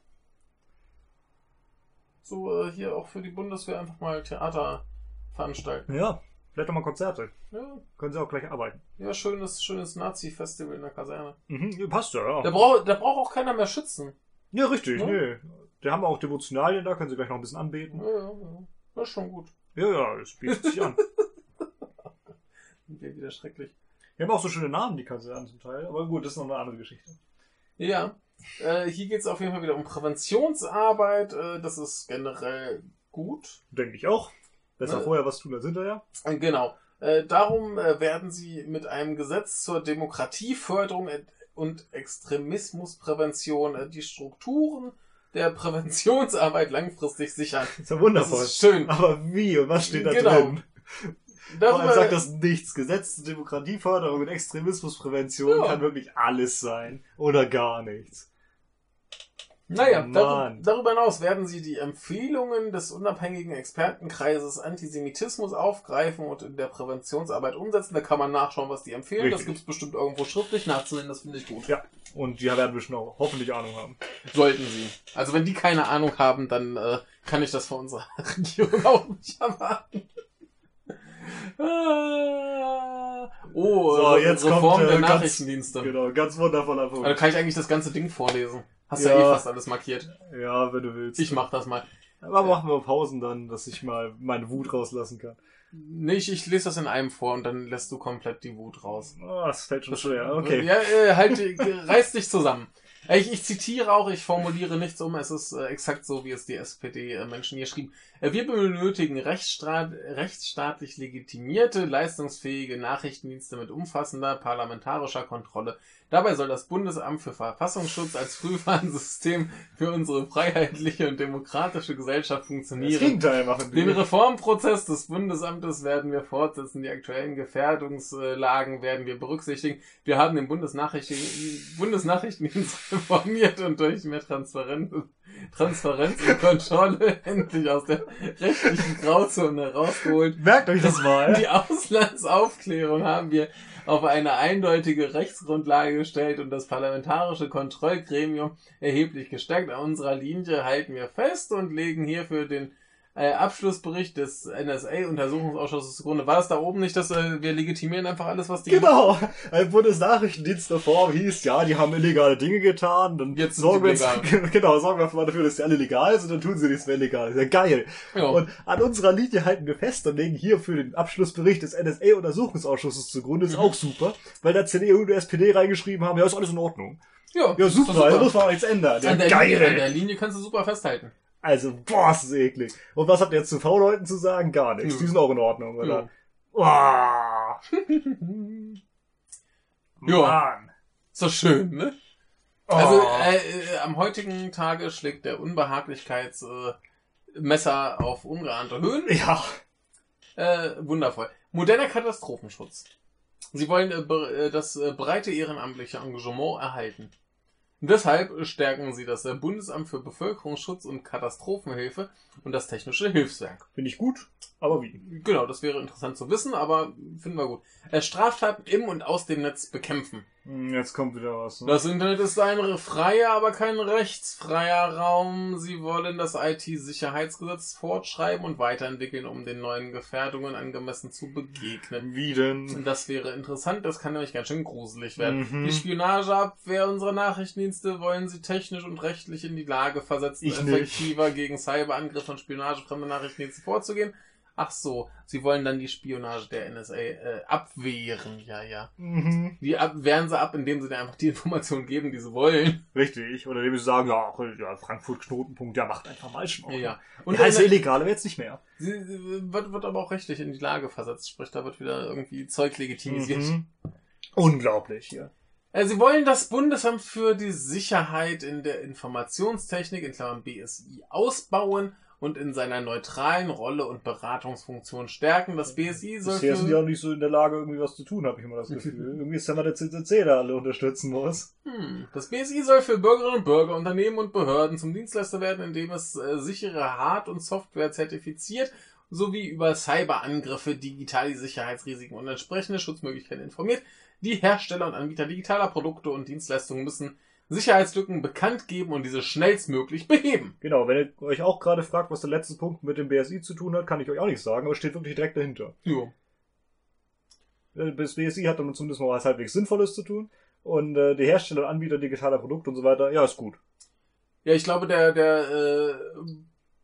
So äh, hier auch für die Bundeswehr einfach mal Theater veranstalten. Ja, vielleicht auch mal Konzerte. Ja, Können sie auch gleich arbeiten. ja schönes, schönes Nazi-Festival in der Kaserne. Mhm, passt ja, Da ja. braucht da braucht auch keiner mehr schützen. Ja, richtig, Ja. nee. Die haben auch Devotionalien da, können sie gleich noch ein bisschen anbeten. Ja, ja, ja. Das ist schon gut. Ja, ja, das bietet sich an. *laughs* Wieder schrecklich. Die haben auch so schöne Namen, die Kasernen zum Teil. Aber gut, das ist noch eine andere Geschichte. Ja, äh, hier geht es auf jeden Fall wieder um Präventionsarbeit. Äh, das ist generell gut. Denke ich auch. Besser Ne. vorher was tun als hinterher. Äh, Genau. Äh, darum äh, werden sie mit einem Gesetz zur Demokratieförderung und Extremismusprävention äh, die Strukturen der Präventionsarbeit langfristig sichern. ist ja Das wundervoll. ist schön. Aber wie und was steht da Genau. drin? Vor allem Darüber, sagt das nichts. Gesetz zur Demokratieförderung und Extremismusprävention Ja. kann wirklich alles sein. Oder gar nichts. Naja, Mann. dar darüber hinaus werden sie die Empfehlungen des unabhängigen Expertenkreises Antisemitismus aufgreifen und in der Präventionsarbeit umsetzen. Da kann man nachschauen, was die empfehlen. Das Richtig. gibt es bestimmt irgendwo schriftlich nachzusehen. Das finde ich gut. Ja. Und die werden bestimmt auch hoffentlich Ahnung haben. Sollten sie. Also wenn die keine Ahnung haben, dann äh, kann ich das von unserer *laughs* Regierung auch nicht erwarten. Ah. Oh, So, jetzt Reform kommt, äh, der ganz- Nachrichtendienste. Genau, ganz wundervoller Also Punkt. kann ich eigentlich das ganze Ding vorlesen. Hast ja, Ja. eh fast alles markiert. Ja, wenn du willst. Ich mach das mal. Aber machen wir Pausen dann, dass ich mal meine Wut rauslassen kann. Nee, ich, ich lese das in einem vor und dann lässt du komplett die Wut raus. Oh, das fällt schon schwer. Okay. Ja, äh, halt, äh, *laughs* reiß dich zusammen. Äh, Ich, ich zitiere auch, ich formuliere nichts um, es ist äh, exakt so, wie es die SPD-Menschen hier schrieben. Äh, wir benötigen rechtsstaat, rechtsstaatlich legitimierte, leistungsfähige Nachrichtendienste mit umfassender parlamentarischer Kontrolle. Dabei soll das Bundesamt für Verfassungsschutz als Frühwarnsystem für unsere freiheitliche und demokratische Gesellschaft Das funktionieren. Gegenteil machen Den wir. Reformprozess des Bundesamtes werden wir fortsetzen. Die aktuellen Gefährdungslagen werden wir berücksichtigen. Wir haben den Bundesnachrichten Bundesnachrichtendienst *laughs* reformiert und durch mehr Transparenz, Transparenz und Kontrolle *laughs* endlich aus der rechtlichen Grauzone herausgeholt. Merkt euch das mal. *laughs* Die Auslandsaufklärung haben wir auf eine eindeutige Rechtsgrundlage gestellt und das parlamentarische Kontrollgremium erheblich gestärkt. An unserer Linie halten wir fest und legen hierfür den äh, Abschlussbericht des NSA-Untersuchungsausschusses zugrunde. War es da oben nicht, dass äh, wir legitimieren einfach alles, was die Genau. Ein Bundesnachrichtendienstreform hieß, ja, die haben illegale Dinge getan, dann Jetzt sorgen wir jetzt, *laughs* genau, sorgen wir mal dafür, dass die alle legal sind, dann tun sie nichts mehr illegal. Ist ja geil. Ja. Und an unserer Linie halten wir fest und legen hier für den Abschlussbericht des NSA-Untersuchungsausschusses zugrunde. Ist auch super, weil da CDU und SPD reingeschrieben haben, ja, ist alles in Ordnung. ja, Ja, super, doch also muss man auch nichts ändern. Ja, An der, Linie, an geil. der Linie kannst du super festhalten. Also, boah, ist das eklig. Und was habt ihr jetzt zu V-Leuten zu sagen? Gar nichts. Die sind auch in Ordnung, oder? *laughs* Ja. Mann. Ist doch schön, ne? Oh. Also äh, äh, am heutigen Tage schlägt der Unbehaglichkeitsmesser äh, auf ungeahnte Höhen. ja. Äh, wundervoll. Moderner Katastrophenschutz. Sie wollen äh, äh, das breite ehrenamtliche Engagement erhalten. Und deshalb stärken sie das Bundesamt für Bevölkerungsschutz und Katastrophenhilfe und das Technische Hilfswerk. Finde ich gut, aber wie? Genau, das wäre interessant zu wissen, aber finden wir gut. Äh, Straftaten im und aus dem Netz bekämpfen. Hm, Jetzt kommt wieder was. Ne? Das Internet ist ein freier, aber kein rechtsfreier Raum. Sie wollen das IT-Sicherheitsgesetz fortschreiben und weiterentwickeln, um den neuen Gefährdungen angemessen zu begegnen. Wie denn? Das wäre interessant, das kann nämlich ganz schön gruselig werden. Mhm. Die Spionageabwehr unserer Nachrichtendienste wollen sie technisch und rechtlich in die Lage versetzen, Ich nicht. effektiver gegen Cyberangriffe und Spionage fremder Nachrichtendienste vorzugehen. Ach so, sie wollen dann die Spionage der NSA äh, abwehren. Ja, ja. Mhm. Die ab wehren sie ab, indem sie dir einfach die Informationen geben, die sie wollen. Richtig. Oder indem sie sagen, ja, ja Frankfurt Knotenpunkt, ja, macht einfach mal schon. Ja. Und ja, ist eine- illegal, aber jetzt nicht mehr. sie, sie wird, wird aber auch rechtlich in die Lage versetzt. Sprich, da wird wieder irgendwie Zeug legitimisiert. Mhm. Unglaublich hier. Äh, Sie wollen das Bundesamt für die Sicherheit in der Informationstechnik, in Klammern BSI, ausbauen und in seiner neutralen Rolle und Beratungsfunktion stärken. Das BSI soll Bisher sind die für, auch nicht so in der Lage, irgendwie was zu tun, habe ich immer das *laughs* Gefühl. irgendwie ist ja mal der CCC, der alle unterstützen muss. hm, das BSI soll für Bürgerinnen und Bürger, Unternehmen und Behörden zum Dienstleister werden, indem es äh, sichere Hard- und Software zertifiziert sowie über Cyberangriffe, digitale Sicherheitsrisiken und entsprechende Schutzmöglichkeiten informiert. Die Hersteller und Anbieter digitaler Produkte und Dienstleistungen müssen Sicherheitslücken bekannt geben und diese schnellstmöglich beheben. Genau, wenn ihr euch auch gerade fragt, was der letzte Punkt mit dem BSI zu tun hat, kann ich euch auch nicht sagen, aber steht wirklich direkt dahinter. Jo. Äh, Das BSI hat damit zumindest mal was halbwegs Sinnvolles zu tun. Und äh, die Hersteller und Anbieter digitaler Produkte und so weiter, ja, ist gut. Ja, ich glaube, der, der äh,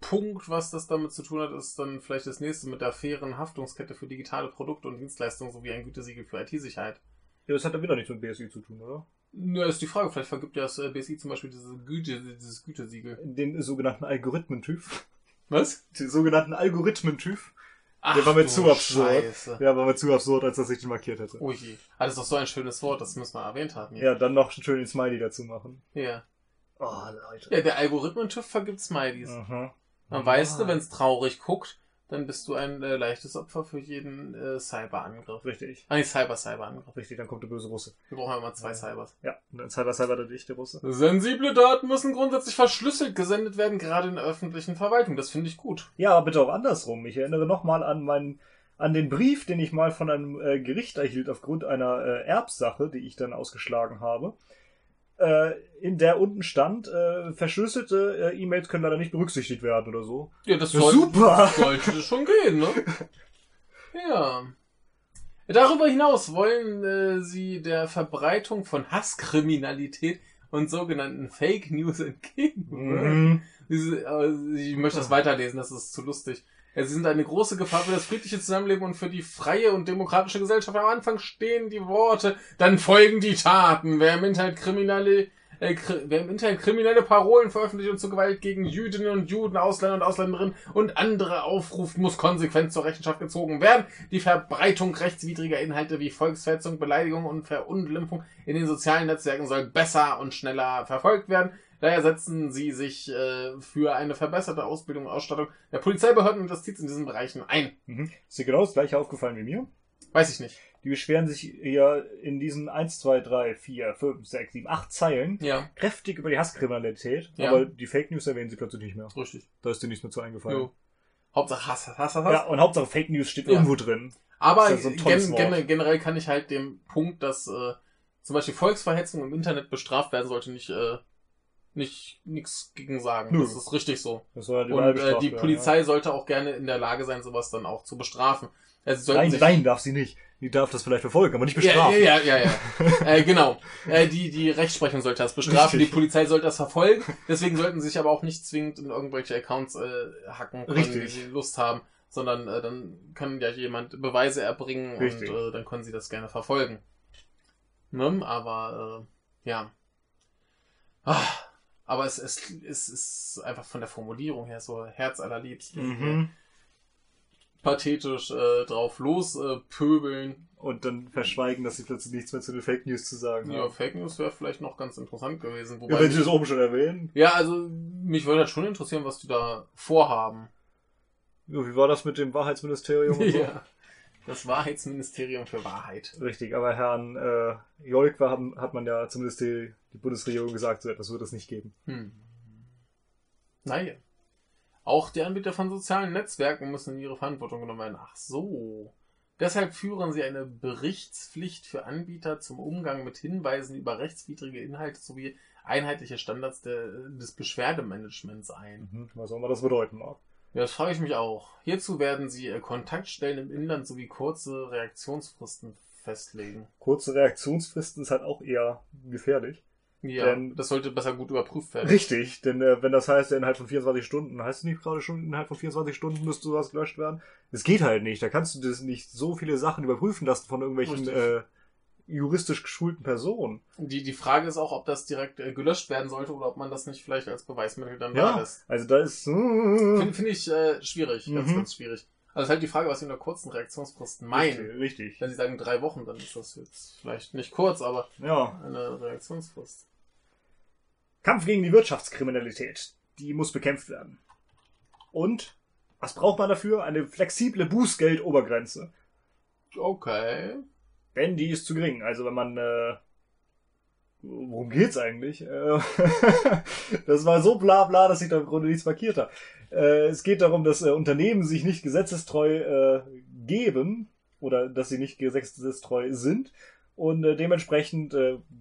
Punkt, was das damit zu tun hat, ist dann vielleicht das nächste mit der fairen Haftungskette für digitale Produkte und Dienstleistungen sowie ein Gütesiegel für IT-Sicherheit. Ja, das hat dann wieder nichts mit BSI zu tun, oder? Nur ist die Frage, vielleicht vergibt ja das äh, BSI zum Beispiel diese Güte, dieses Gütesiegel. Den sogenannten Algorithmen-TÜV. Was? Den sogenannten Algorithmen-TÜV. Der war mir zu absurd. Scheiße. Ja, war mir zu absurd, als dass ich den markiert hätte. Oh je. Ah, das ist doch so ein schönes Wort, das müssen wir erwähnt haben. Ja, dann noch einen schönen Smiley dazu machen. Ja, Oh, Leute. ja der Algorithmen-TÜV vergibt Smileys. Mhm. Dann weißt du, wenn es traurig guckt, dann bist du ein äh, leichtes Opfer für jeden äh, Cyberangriff. Richtig. Ah, nicht Cyber-Cyberangriff. Richtig, dann kommt der böse Russe. Wir brauchen ja immer zwei Cybers. Ja, und dann Cyber Cyber der dichte Russe. Sensible Daten müssen grundsätzlich verschlüsselt gesendet werden, gerade in der öffentlichen Verwaltung. Das finde ich gut. Ja, aber bitte auch andersrum. Ich erinnere nochmal an meinen, an den Brief, den ich mal von einem äh, Gericht erhielt aufgrund einer äh, Erbsache, die ich dann ausgeschlagen habe. Äh, in der unten stand, äh, verschlüsselte äh, E-Mails können leider nicht berücksichtigt werden oder so. Ja, das Ja, soll, super. sollte schon gehen, ne? *laughs* Ja. Darüber hinaus wollen äh, sie der Verbreitung von Hasskriminalität und sogenannten Fake News entgegenwirken. Mhm. Äh, ich möchte das weiterlesen, das ist zu lustig. Ja, sie sind eine große Gefahr für das friedliche Zusammenleben und für die freie und demokratische Gesellschaft. Am Anfang stehen die Worte, dann folgen die Taten. Wer im Internet kriminelle, äh, wer im Internet kriminelle Parolen veröffentlicht und zur Gewalt gegen Jüdinnen und Juden, Ausländer und Ausländerinnen und andere aufruft, muss konsequent zur Rechenschaft gezogen werden. Die Verbreitung rechtswidriger Inhalte wie Volksverhetzung, Beleidigung und Verunglimpfung in den sozialen Netzwerken soll besser und schneller verfolgt werden. Daher setzen sie sich äh, für eine verbesserte Ausbildung und Ausstattung der Polizeibehörden und Justiz in diesen Bereichen ein. Mhm. Ist dir genau das gleiche aufgefallen wie mir? Weiß ich nicht. Die beschweren sich ja in diesen 1, 2, 3, 4, 5, 6, 7, 8 Zeilen Ja, kräftig über die Hasskriminalität, Ja. aber die Fake News erwähnen sie plötzlich nicht mehr. richtig. Da ist dir nichts mehr zu eingefallen. Jo. Hauptsache Hass, Hass, Hass, Hass. Ja, und Hauptsache Fake News steht Ja. irgendwo drin. Aber ja so gen gen generell kann ich halt dem Punkt, dass äh, zum Beispiel Volksverhetzung im Internet bestraft werden sollte, nicht äh, nicht nichts gegen sagen. Nö. Das ist richtig so. Das halt Und äh, die Polizei sollte auch gerne in der Lage sein, sowas dann auch zu bestrafen. Also Ja. Nein, nein, darf sie nicht. Die darf das vielleicht verfolgen, aber nicht Ja, bestrafen. ja, ja, ja. ja. *laughs* äh, genau. Äh, die, die Rechtsprechung sollte das bestrafen, Richtig. die Polizei sollte das verfolgen. Deswegen sollten sie sich aber auch nicht zwingend in irgendwelche Accounts äh, hacken können, Richtig. sie Lust haben, sondern äh, dann kann ja jemand Beweise erbringen Richtig. und äh, dann können sie das gerne verfolgen. Ne? Aber äh, ja. Ah, aber es, es, es ist einfach von der Formulierung her so herzallerliebst. Mhm. Pathetisch äh, drauf los äh, pöbeln. Und dann verschweigen, dass sie plötzlich nichts mehr zu den Fake News zu sagen Ja, haben. Fake News wäre vielleicht noch ganz interessant gewesen. Ja, Wobei wenn sie das oben schon erwähnen. ja, also mich würde das schon interessieren, was die da vorhaben. Ja, wie war das mit dem Wahrheitsministerium und *laughs* so? Ja. Das Wahrheitsministerium für Wahrheit. Richtig, aber Herrn äh, Jolk war, hat man ja zumindest die, die Bundesregierung gesagt, so etwas wird es nicht geben. Hm. Naja. Auch die Anbieter von sozialen Netzwerken müssen in ihre Verantwortung genommen werden. Ach so. Deshalb führen sie eine Berichtspflicht für Anbieter zum Umgang mit Hinweisen über rechtswidrige Inhalte sowie einheitliche Standards der, des Beschwerdemanagements ein. Mhm. Was auch immer das bedeuten mag. Ja, das frage ich mich auch. Hierzu werden sie äh, Kontaktstellen im Inland sowie kurze Reaktionsfristen festlegen. Kurze Reaktionsfristen ist halt auch eher gefährlich. Ja, Denn- das sollte besser gut überprüft werden. Richtig, denn äh, wenn das heißt, innerhalb von 24 Stunden, heißt es nicht gerade schon, innerhalb von 24 Stunden müsste sowas gelöscht werden? Das geht halt nicht. Da kannst du das nicht so viele Sachen überprüfen lassen von irgendwelchen äh, juristisch geschulten Personen. Die, die Frage ist auch, ob das direkt äh, gelöscht werden sollte oder ob man das nicht vielleicht als Beweismittel dann da Ja, lässt. also da ist. Finde find ich äh, schwierig, ganz, Mhm. ganz schwierig. Also ist halt die Frage, was sie in der kurzen Reaktionsfrist meinen. Richtig, richtig. Wenn sie sagen drei Wochen, dann ist das jetzt vielleicht nicht kurz, aber Ja. eine Reaktionsfrist. Kampf gegen die Wirtschaftskriminalität. Die muss bekämpft werden. Und was braucht man dafür? Eine flexible Bußgeldobergrenze. Okay. Denn die ist zu gering. Also wenn man, äh, worum geht's eigentlich? Äh, *laughs* das war so bla bla, dass ich da im Grunde nichts markiert habe. Äh, es geht darum, dass äh, Unternehmen sich nicht gesetzestreu geben oder dass sie nicht gesetzestreu sind. Und dementsprechend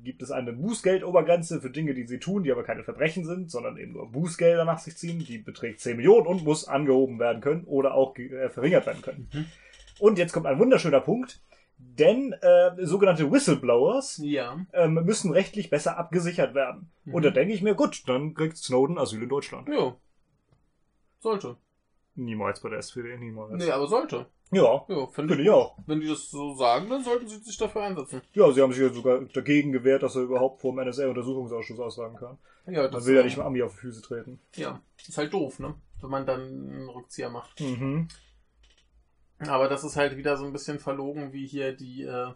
gibt es eine Bußgeldobergrenze für Dinge, die sie tun, die aber keine Verbrechen sind, sondern eben nur Bußgelder nach sich ziehen. Die beträgt 10 Millionen und muss angehoben werden können oder auch ge- verringert werden können. Mhm. Und jetzt kommt ein wunderschöner Punkt, denn äh, sogenannte Whistleblowers Ja. ähm, müssen rechtlich besser abgesichert werden. Mhm. Und da denke ich mir, gut, dann kriegt Snowden Asyl in Deutschland. Jo. Sollte. Niemals bei der SPD, niemals. Nee, aber sollte. Ja, Jo, finde ich. ich auch. Wenn die das so sagen, dann sollten sie sich dafür einsetzen. Ja, sie haben sich ja sogar dagegen gewehrt, dass er überhaupt vor dem NSA-Untersuchungsausschuss aussagen kann. Ja, Man das will ja nicht mal Ami auf die Füße treten. Ja, ist halt doof, ne? Wenn man dann einen Rückzieher macht. Mhm. Aber das ist halt wieder so ein bisschen verlogen, wie hier die äh,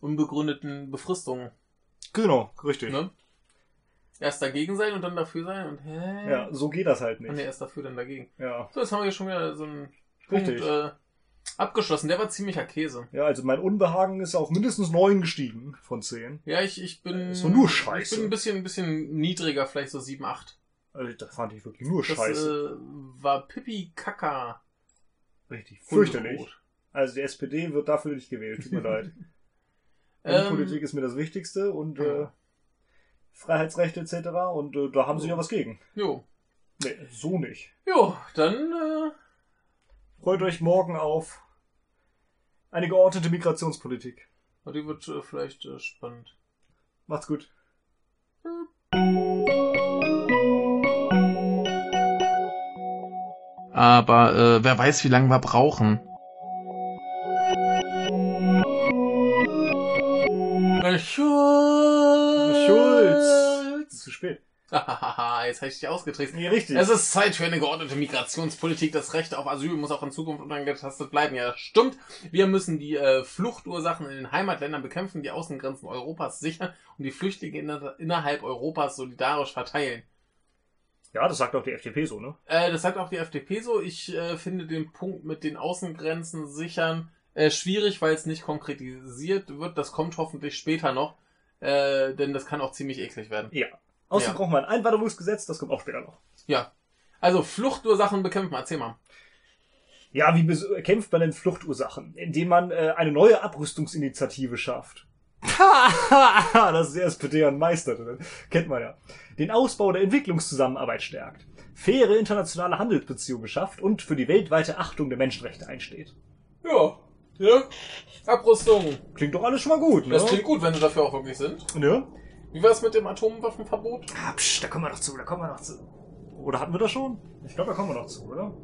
unbegründeten Befristungen. Genau, richtig. Ne? Erst dagegen sein und dann dafür sein und hä? Ja, so geht das halt Ah, Nee, nicht. erst dafür, dann dagegen. Ja. So, jetzt haben wir hier schon wieder so einen Punkt Richtig. äh, abgeschlossen. Der war ziemlicher Käse. Ja, also mein Unbehagen ist auf mindestens neun gestiegen von zehn. Ja, ich, ich bin. Ist doch nur Scheiße. Ich bin ein bisschen, ein bisschen niedriger, vielleicht so 7, 8. Also das fand ich wirklich nur Das scheiße. äh, war Pipi Kaka. Richtig fürchterlich. Unbrot. Also die SPD wird dafür nicht gewählt, tut mir *laughs* leid. Ähm, Politik ist mir das Wichtigste und ja. äh, Freiheitsrechte etc. Und äh, da haben sie ja was gegen. Jo. Nee, so nicht. Jo, dann äh, Freut euch morgen auf eine geordnete Migrationspolitik. die wird äh, vielleicht äh, spannend. Macht's gut. Aber äh, wer weiß, wie lange wir brauchen. Schulz. Schulz. Zu spät. Hahaha, *laughs* jetzt habe ich dich ausgetrickst. Nee, richtig. Es ist Zeit für eine geordnete Migrationspolitik. Das Recht auf Asyl muss auch in Zukunft unangetastet bleiben. Ja, stimmt. Wir müssen die äh, Fluchtursachen in den Heimatländern bekämpfen, die Außengrenzen Europas sichern und die Flüchtlinge inner innerhalb Europas solidarisch verteilen. Ja, das sagt auch die FDP so, ne? Äh, das sagt auch die FDP so. Ich äh, finde den Punkt mit den Außengrenzen sichern äh, schwierig, weil es nicht konkretisiert wird. Das kommt hoffentlich später noch. Äh, denn das kann auch ziemlich eklig werden. Ja. Außerdem Ja. brauchen wir ein Einwanderungsgesetz, das kommt auch später noch. Ja. Also Fluchtursachen bekämpfen. Erzähl mal. Ja, wie bekämpft man denn Fluchtursachen? Indem man äh, eine neue Abrüstungsinitiative schafft. *laughs* das ist die SPD Meister drin. Kennt man ja. Den Ausbau der Entwicklungszusammenarbeit stärkt. Faire internationale Handelsbeziehungen schafft und für die weltweite Achtung der Menschenrechte einsteht. Ja. Ja. Abrüstung. Klingt doch alles schon mal gut, ne? Das klingt gut, wenn sie dafür auch wirklich sind. ne? Wie war es mit dem Atomwaffenverbot? Ah, psch, da kommen wir noch zu, da kommen wir noch zu. Oder hatten wir das schon? Ich glaube, da kommen wir noch zu, oder?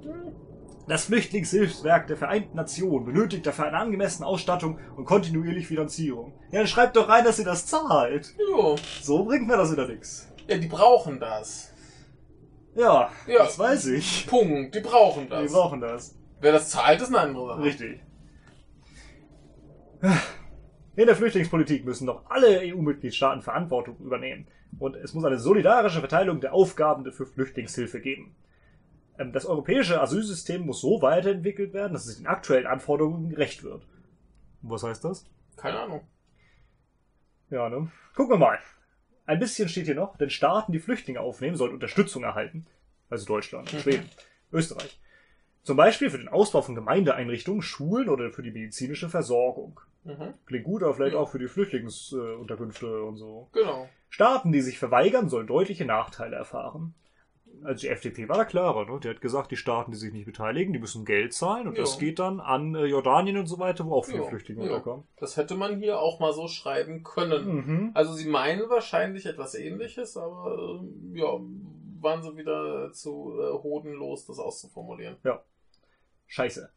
Das Flüchtlingshilfswerk der Vereinten Nationen benötigt dafür eine angemessene Ausstattung und kontinuierlich Finanzierung. Ja, dann schreibt doch rein, dass ihr das zahlt. Jo. So bringt mir das wieder nix. Ja, die brauchen das. Ja, Ja. das weiß ich. Punkt. Die brauchen das. Wir brauchen das. Wer das zahlt, ist eine andere Sache. Richtig. In der Flüchtlingspolitik müssen doch alle EU-Mitgliedstaaten Verantwortung übernehmen. Und es muss eine solidarische Verteilung der Aufgaben für Flüchtlingshilfe geben. Ähm, Das europäische Asylsystem muss so weiterentwickelt werden, dass es den aktuellen Anforderungen gerecht wird. Und was heißt das? Keine Ahnung. Ja, ne? Gucken wir mal. Ein bisschen steht hier noch, denn Staaten, die Flüchtlinge aufnehmen, sollen Unterstützung erhalten. Also Deutschland, Mhm. Schweden, Österreich. Zum Beispiel für den Ausbau von Gemeindeeinrichtungen, Schulen oder für die medizinische Versorgung. Mhm. Klingt gut, aber vielleicht Ja. auch für die Flüchtlingsunterkünfte und so. Genau. Staaten, die sich verweigern, sollen deutliche Nachteile erfahren. Also die FDP war da klarer, ne? Die hat gesagt, die Staaten, die sich nicht beteiligen, die müssen Geld zahlen und Ja. das geht dann an äh, Jordanien und so weiter, wo auch viele Ja, Flüchtlinge ja. unterkommen. Das hätte man hier auch mal so schreiben können. Mhm. Also sie meinen wahrscheinlich etwas ähnliches, aber ähm, ja, waren sie wieder zu äh, hodenlos, das auszuformulieren. Scheiße.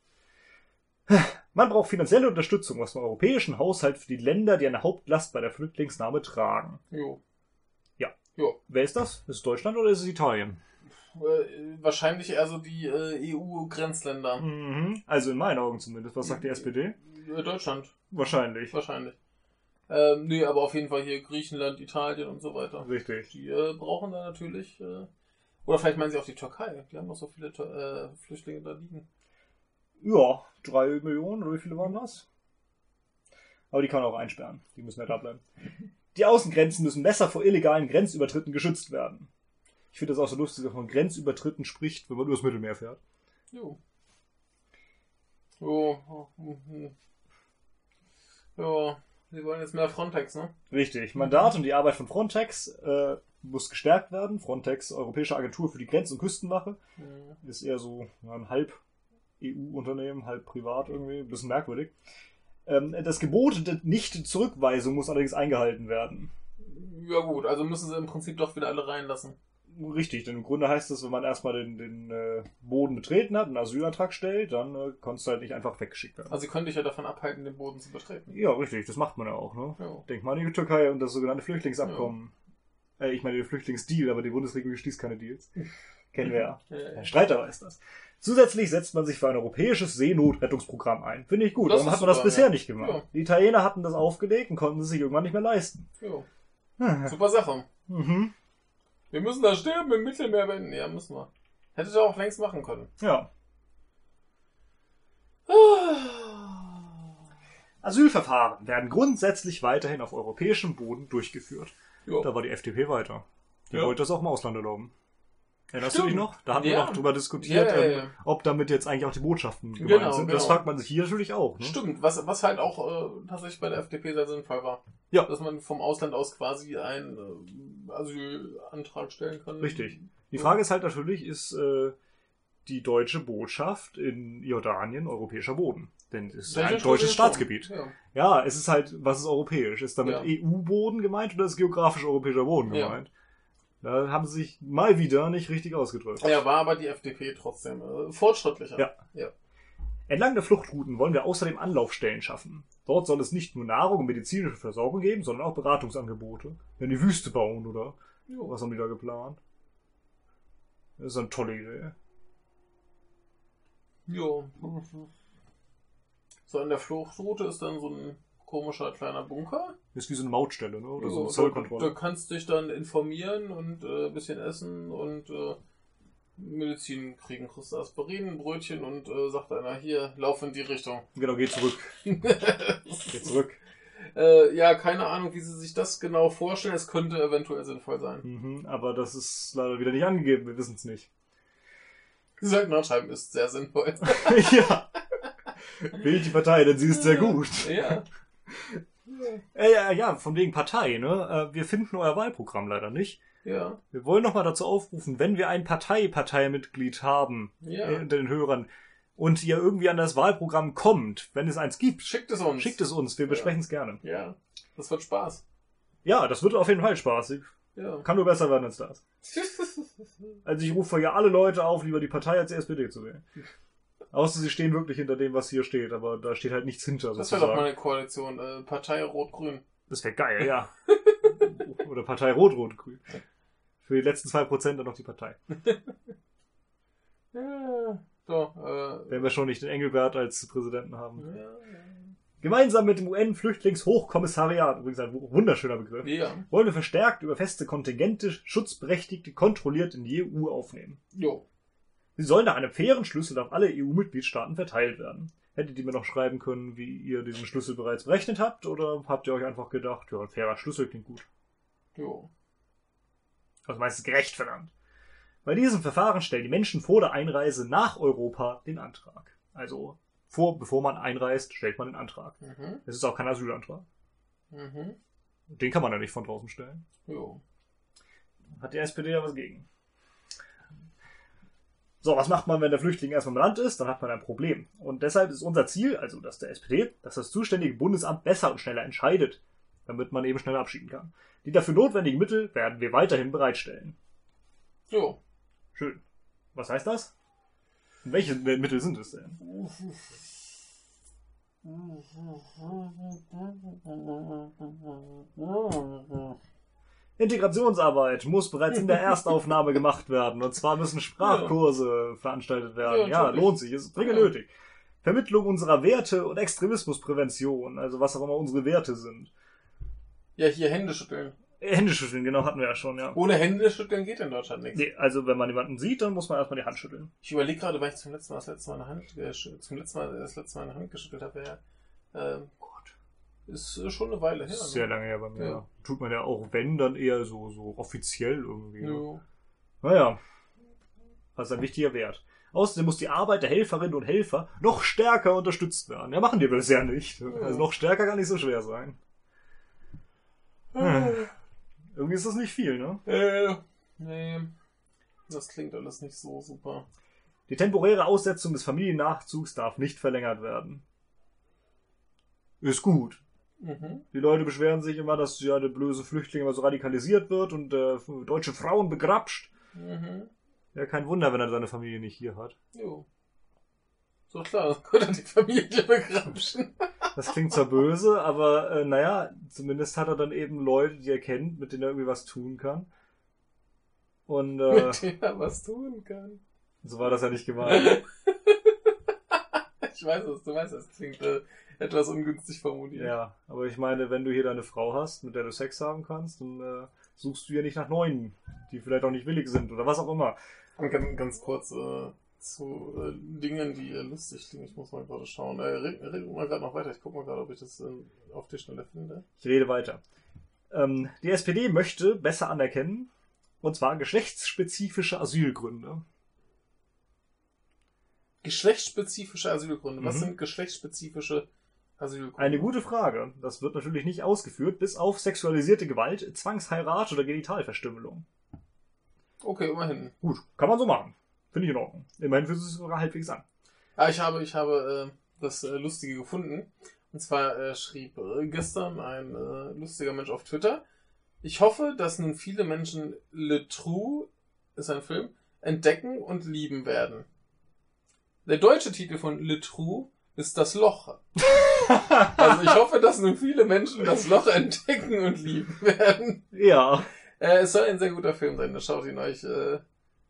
Man braucht finanzielle Unterstützung aus dem europäischen Haushalt für die Länder, die eine Hauptlast bei der Flüchtlingsnahme tragen. Jo. Ja. Wer ist das? Ist es Deutschland oder ist es Italien? Äh, wahrscheinlich eher so die äh, EU-Grenzländer. Mhm. Also in meinen Augen zumindest. Was sagt die SPD? Äh, Deutschland, Wahrscheinlich. wahrscheinlich. Ähm, nee, aber auf jeden Fall hier Griechenland, Italien und so weiter. Richtig. Die äh, brauchen da natürlich. Äh, oder vielleicht meinen sie auch die Türkei. Die haben noch so viele äh, Flüchtlinge da liegen. Ja, drei Millionen oder wie viele waren das? Aber die kann man auch einsperren. Die müssen ja da bleiben. *laughs* Die Außengrenzen müssen besser vor illegalen Grenzübertritten geschützt werden. Ich finde das auch so lustig, dass man von Grenzübertritten spricht, wenn man übers Mittelmeer fährt. Jo. Jo. Ja. Sie wollen jetzt mehr Frontex, ne? Richtig. Mandat und die Arbeit von Frontex äh, muss gestärkt werden. Frontex, Europäische Agentur für die Grenz- und Küstenwache, Mhm. ist eher so ja, ein halb EU-Unternehmen, halb privat irgendwie. Ein bisschen merkwürdig. Ähm, das Gebot der Nicht-Zurückweisung muss allerdings eingehalten werden. Ja gut, also müssen sie im Prinzip doch wieder alle reinlassen. Richtig, denn im Grunde heißt es, wenn man erstmal den, den äh, Boden betreten hat, einen Asylantrag stellt, dann äh, kannst du halt nicht einfach weggeschickt werden. Also sie können dich ja davon abhalten, den Boden zu betreten. ja, richtig, das macht man ja auch. Ne? Ja. Denk mal an die Türkei und das sogenannte Flüchtlingsabkommen. Äh, ich meine den Flüchtlingsdeal, aber die Bundesregierung schließt keine Deals. *laughs* Kennen wir *laughs* ja. Herr Streiter weiß das. Zusätzlich setzt man sich für ein europäisches Seenotrettungsprogramm ein. Finde ich gut. Das Warum hat man das bisher ja. nicht gemacht? Ja. Die Italiener hatten das aufgelegt und konnten es sich irgendwann nicht mehr leisten. jo. Super Sache. mhm. Wir müssen da sterben im Mittelmeer beenden. Ja, müssen wir. Hättet ihr auch längst machen können. Ja. Asylverfahren werden grundsätzlich weiterhin auf europäischem Boden durchgeführt. Da Jo. war die FDP weiter. Die Ja. wollte das auch im Ausland erlauben. Erinnerst du Stimmt. dich noch? Da haben wir Ja. noch drüber diskutiert, Ja, ja, ähm, ob damit jetzt eigentlich auch die Botschaften gemeint Genau, sind. Das genau. fragt man sich hier natürlich auch. Ne? Stimmt, was, was halt auch äh, tatsächlich bei der FDP sehr sinnvoll war. Ja. Dass man vom Ausland aus quasi einen äh, Asylantrag stellen kann. Richtig. Die Frage ist halt natürlich, ist äh, die deutsche Botschaft in Jordanien europäischer Boden? Denn es ist ein deutsches Staatsgebiet. Ja. Ja, es ist halt, was ist europäisch? Ist damit. EU-Boden gemeint oder ist geografisch europäischer Boden Ja. Da haben sie sich mal wieder nicht richtig ausgedrückt. ja, war aber die FDP trotzdem äh, fortschrittlicher. Ja. ja. Entlang der Fluchtrouten wollen wir außerdem Anlaufstellen schaffen. Dort soll es nicht nur Nahrung und medizinische Versorgung geben, sondern auch Beratungsangebote. Wenn die Wüste bauen, oder? Jo. Was haben die da geplant? Das ist eine tolle Idee. Jo. So an der Fluchtroute ist dann so ein komischer kleiner Bunker. Ist wie so eine Mautstelle, ne? Oder so Jo, eine da, Zollkontrolle. da kannst dich dann informieren und äh, ein bisschen essen und äh, Medizin kriegen. Kriegst Aspirin, ein Brötchen und äh, sagt einer, hier, lauf in die Richtung. *laughs* Genau, geh zurück. Geh zurück. *laughs* äh, ja, keine Ahnung, wie sie sich das genau vorstellen. Es könnte eventuell sinnvoll sein. Mhm, aber das ist leider wieder nicht angegeben, wir wissen es nicht. Sie sollten nachschreiben, ist sehr sinnvoll. *laughs* ja. Wählt die Partei, denn sie ist sehr gut. ja. Äh, ja, ja, von wegen Partei, ne? Äh, wir finden euer Wahlprogramm leider nicht. Ja. Wir wollen nochmal dazu aufrufen, wenn wir ein Partei-Parteimitglied haben Ja. äh, unter den Hörern und ihr irgendwie an das Wahlprogramm kommt, wenn es eins gibt, Schickt es uns. schickt es uns, wir besprechen es gerne. Ja. Das wird Spaß. Ja, das wird auf jeden Fall spaßig. Ja. Kann nur besser werden als das. *laughs* Also ich rufe ja alle Leute auf, lieber die Partei als die SPD zu wählen. Außer sie stehen wirklich hinter dem, was hier steht, aber da steht halt nichts hinter. Das wäre doch mal eine Koalition. Äh, Partei Rot-Grün. Das wäre geil, ja. *laughs* Oder Partei Rot-Rot-Grün. Für die letzten zwei Prozent dann noch die Partei. *laughs* Ja. So, äh. Wenn wir schon nicht den Engelbert als Präsidenten haben. Ja. Gemeinsam mit dem UN-Flüchtlingshochkommissariat, übrigens ein wunderschöner Begriff, Ja. wollen wir verstärkt über feste Kontingente Schutzberechtigte kontrolliert in die EU aufnehmen. Jo. Sie sollen nach einem fairen Schlüssel auf alle EU-Mitgliedstaaten verteilt werden. Hättet ihr mir noch schreiben können, wie ihr diesen Schlüssel bereits berechnet habt, oder habt ihr euch einfach gedacht, ja, ein fairer Schlüssel klingt gut? Jo. Also meistens gerecht verdammt. Bei diesem Verfahren stellen die Menschen vor der Einreise nach Europa den Antrag. Also vor, bevor man einreist, stellt man den Antrag. Mhm. Es ist auch kein Asylantrag. Mhm. Den kann man ja nicht von draußen stellen. Jo. Hat die SPD ja was gegen. So, was macht man, wenn der Flüchtling erstmal im Land ist? Dann hat man ein Problem. Und deshalb ist unser Ziel, also das der SPD, dass das zuständige Bundesamt besser und schneller entscheidet, damit man eben schneller abschieben kann. Die dafür notwendigen Mittel werden wir weiterhin bereitstellen. Jo. Schön. Was heißt das? Und welche Mittel sind es denn? *laughs* Integrationsarbeit muss bereits in der *laughs* Erstaufnahme gemacht werden. Und zwar müssen Sprachkurse veranstaltet werden. Ja, Ja, lohnt sich, ist dringend Ja. nötig. Vermittlung unserer Werte und Extremismusprävention, also was auch immer unsere Werte sind. Ja, hier Hände schütteln. Hände schütteln, genau, hatten wir ja schon, ja. Ohne Hände schütteln geht in Deutschland nichts. Nee, also wenn man jemanden sieht, dann muss man erstmal die Hand schütteln. Ich überlege gerade, weil ich zum letzten Mal das letzte Mal eine Hand, gesch- zum letzten Mal das letzte Mal eine Hand geschüttelt habe. Ja, ähm, Gott, ist äh, schon eine Weile her. Ist ne? sehr lange her bei mir. Ja. Tut man ja auch, wenn, dann eher so, so offiziell irgendwie. ne? Jo. Naja, ist ein wichtiger Wert. Außerdem muss die Arbeit der Helferinnen und Helfer noch stärker unterstützt werden. Ja, machen die bisher nicht. Also noch stärker kann nicht so schwer sein. Hm. Irgendwie ist das nicht viel, ne? Äh, nee, das klingt alles nicht so super. Die temporäre Aussetzung des Familiennachzugs darf nicht verlängert werden. Ist gut. Mhm. Die Leute beschweren sich immer, dass ja der blöde Flüchtling immer so radikalisiert wird und äh, deutsche Frauen begrapscht. Mhm. Ja, kein Wunder, wenn er seine Familie nicht hier hat. Jo. So klar, das könnte die Familie begrapschen. *laughs* Das klingt zwar böse, aber äh, naja, zumindest hat er dann eben Leute, die er kennt, mit denen er irgendwie was tun kann. Und äh, Mit dem er was tun kann. so war das ja nicht gemeint. *laughs* *laughs* Ich weiß es, du weißt, es klingt äh, etwas ungünstig formuliert. Ja, aber ich meine, wenn du hier deine Frau hast, mit der du Sex haben kannst, dann äh, suchst du ja nicht nach neuen, die vielleicht auch nicht willig sind oder was auch immer. Und ganz, ganz kurz äh, zu äh, Dingen, die äh, lustig klingen. Ich muss mal gerade schauen. Äh, red, red mal gerade noch weiter. Ich gucke mal gerade, ob ich das äh, auf die Schnelle finde. Ich rede weiter. Ähm, die SPD möchte besser anerkennen, und zwar geschlechtsspezifische Asylgründe. Geschlechtsspezifische Asylgründe. Was Mhm. sind geschlechtsspezifische Asylgründe? Eine gute Frage. Das wird natürlich nicht ausgeführt, bis auf sexualisierte Gewalt, Zwangsheirat oder Genitalverstümmelung. Okay, immerhin. Gut, kann man so machen. Finde ich in Ordnung. Immerhin fühlt es sogar halbwegs an. Ah, ich habe, ich habe äh, das äh, Lustige gefunden. Und zwar äh, schrieb äh, gestern ein äh, lustiger Mensch auf Twitter. Ich hoffe, dass nun viele Menschen Le Trou, ist ein Film, entdecken und lieben werden. Der deutsche Titel von Le Trou ist das Loch. Also ich hoffe, dass nun viele Menschen das Loch entdecken und lieben werden. Ja. Äh, es soll ein sehr guter Film sein. Schaut ihn euch äh,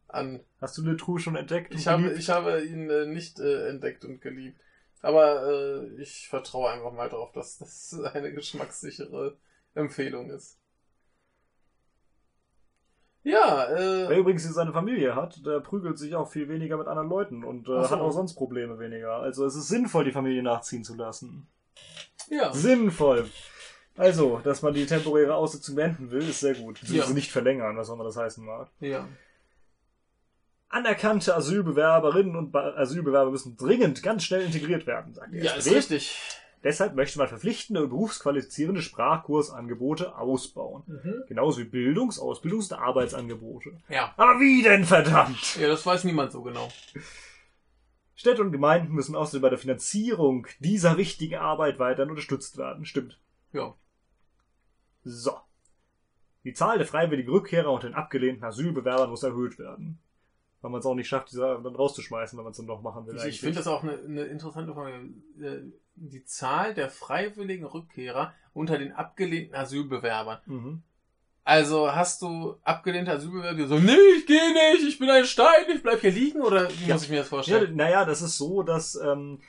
an. Hast du Le Trou schon entdeckt? und Ich habe, ich habe ihn äh, nicht äh, entdeckt und geliebt. Aber äh, ich vertraue einfach mal darauf, dass das eine geschmackssichere Empfehlung ist. Ja, Wer äh, übrigens hier seine Familie hat, der prügelt sich auch viel weniger mit anderen Leuten und äh, so. hat auch sonst Probleme weniger. Also es ist sinnvoll, die Familie nachziehen zu lassen. ja. Sinnvoll. Also, dass man die temporäre Aussetzung beenden will, ist sehr gut. Sie Ja. nicht verlängern, was auch immer das heißen mag. Ja. Anerkannte Asylbewerberinnen und Asylbewerber müssen dringend ganz schnell integriert werden, sagt die Ja, ist richtig. Deshalb möchte man verpflichtende und berufsqualifizierende Sprachkursangebote ausbauen. Mhm. Genauso wie Bildungs-, Ausbildungs- und Arbeitsangebote. Ja. Aber wie denn, verdammt? Ja, das weiß niemand so genau. Städte und Gemeinden müssen außerdem bei der Finanzierung dieser wichtigen Arbeit weiterhin unterstützt werden. Stimmt. Ja. So. Die Zahl der freiwilligen Rückkehrer und den abgelehnten Asylbewerbern muss erhöht werden. Weil man es auch nicht schafft, diese dann rauszuschmeißen, wenn man es dann doch machen will. Ich, ich finde das auch eine, eine interessante Frage. Die Zahl der freiwilligen Rückkehrer unter den abgelehnten Asylbewerbern. Mhm. Also hast du abgelehnte Asylbewerber, die so, nee, ich gehe nicht, ich bin ein Stein, ich bleib hier liegen, oder wie Ja. muss ich mir das Ja, vorstellen? naja, das ist so, dass ähm,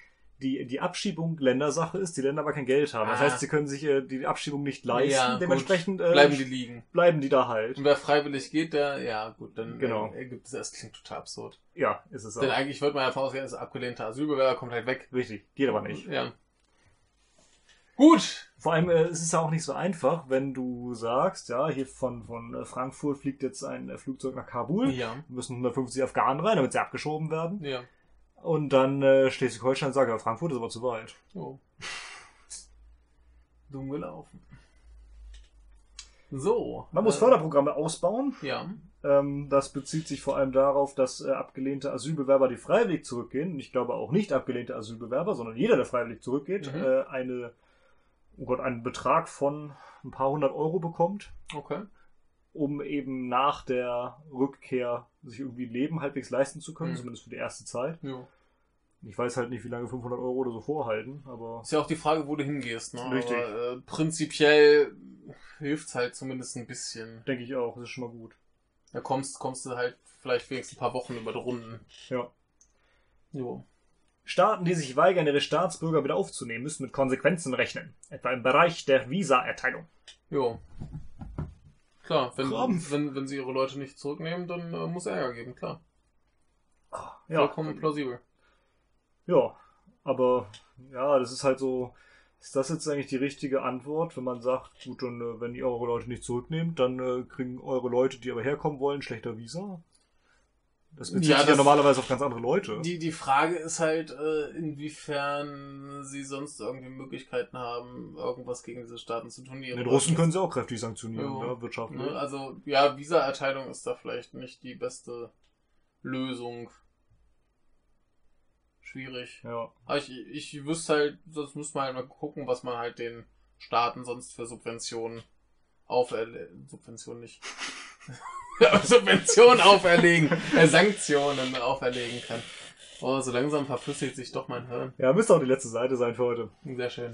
die, die Abschiebung Ländersache ist, die Länder aber kein Geld haben. Das Ah. heißt, sie können sich äh, die Abschiebung nicht leisten. Ja. Dementsprechend äh, Bleiben die liegen. bleiben die da halt. Und wer freiwillig geht, der, ja gut, dann Genau. äh, ergibt es, das klingt total absurd. Ja, ist es Denn auch. eigentlich würde man davon ausgehen, dass abgelehnter Asylbewerber kommt halt weg. Richtig, geht aber nicht. Ja. Gut. Vor allem äh, es ist ja auch nicht so einfach, wenn du sagst, ja, hier von, von äh, Frankfurt fliegt jetzt ein äh, Flugzeug nach Kabul, Ja. müssen 150 Afghanen rein, damit sie abgeschoben werden. Ja. Und dann äh, Schleswig-Holstein sagt, ja, Frankfurt ist aber zu weit. Oh. *laughs* Dumm gelaufen. So. Man muss äh, Förderprogramme ausbauen. Ja. Ähm, das bezieht sich vor allem darauf, dass äh, abgelehnte Asylbewerber, die freiwillig zurückgehen, und ich glaube auch nicht abgelehnte Asylbewerber, sondern jeder, der freiwillig zurückgeht, Mhm. äh, eine, oh Gott, einen Betrag von ein paar hundert Euro bekommt, Okay. um eben nach der Rückkehr sich irgendwie Leben halbwegs leisten zu können, Mhm. zumindest für die erste Zeit. Ja. Ich weiß halt nicht, wie lange 500 Euro oder so vorhalten, aber Ist ja auch die Frage, wo du hingehst, ne? Richtig. Aber, äh, prinzipiell hilft's halt zumindest ein bisschen. denke ich auch, das ist schon mal gut. Da kommst, kommst du halt vielleicht wenigstens ein paar Wochen über die Runden. Ja. Jo. Staaten, die sich weigern, ihre Staatsbürger wieder aufzunehmen, müssen mit Konsequenzen rechnen, etwa im Bereich der Visa-Erteilung. Jo. Klar, wenn, Krampf. wenn, wenn sie ihre Leute nicht zurücknehmen, dann äh, muss Ärger geben, klar. Ja, Vollkommen plausibel. Ja, aber ja, das ist halt so. Ist das jetzt eigentlich die richtige Antwort, wenn man sagt, gut, dann, äh, wenn ihr eure Leute nicht zurücknehmt, dann äh, kriegen eure Leute, die aber herkommen wollen, schlechter Visa? Das bezieht Ja, sich ja das- normalerweise auf ganz andere Leute. Die, die Frage ist halt, äh, inwiefern sie sonst irgendwie Möglichkeiten haben, irgendwas gegen diese Staaten zu tun. die Den Russen können sie auch kräftig sanktionieren, Ja. ne, wirtschaftlich. Ne? Also, ja, Visa-Erteilung ist da vielleicht nicht die beste Lösung. Schwierig. Ja. Aber ich, ich wüsste halt, sonst müsste man halt mal gucken, was man halt den Staaten sonst für Subventionen auferlegen. Subventionen nicht. *laughs* *laughs* Ja, Subventionen auferlegen, *laughs* äh, Sanktionen auferlegen kann. Oh, so langsam verflüssigt sich doch mein Hirn. ja, müsste auch die letzte Seite sein für heute. Sehr schön.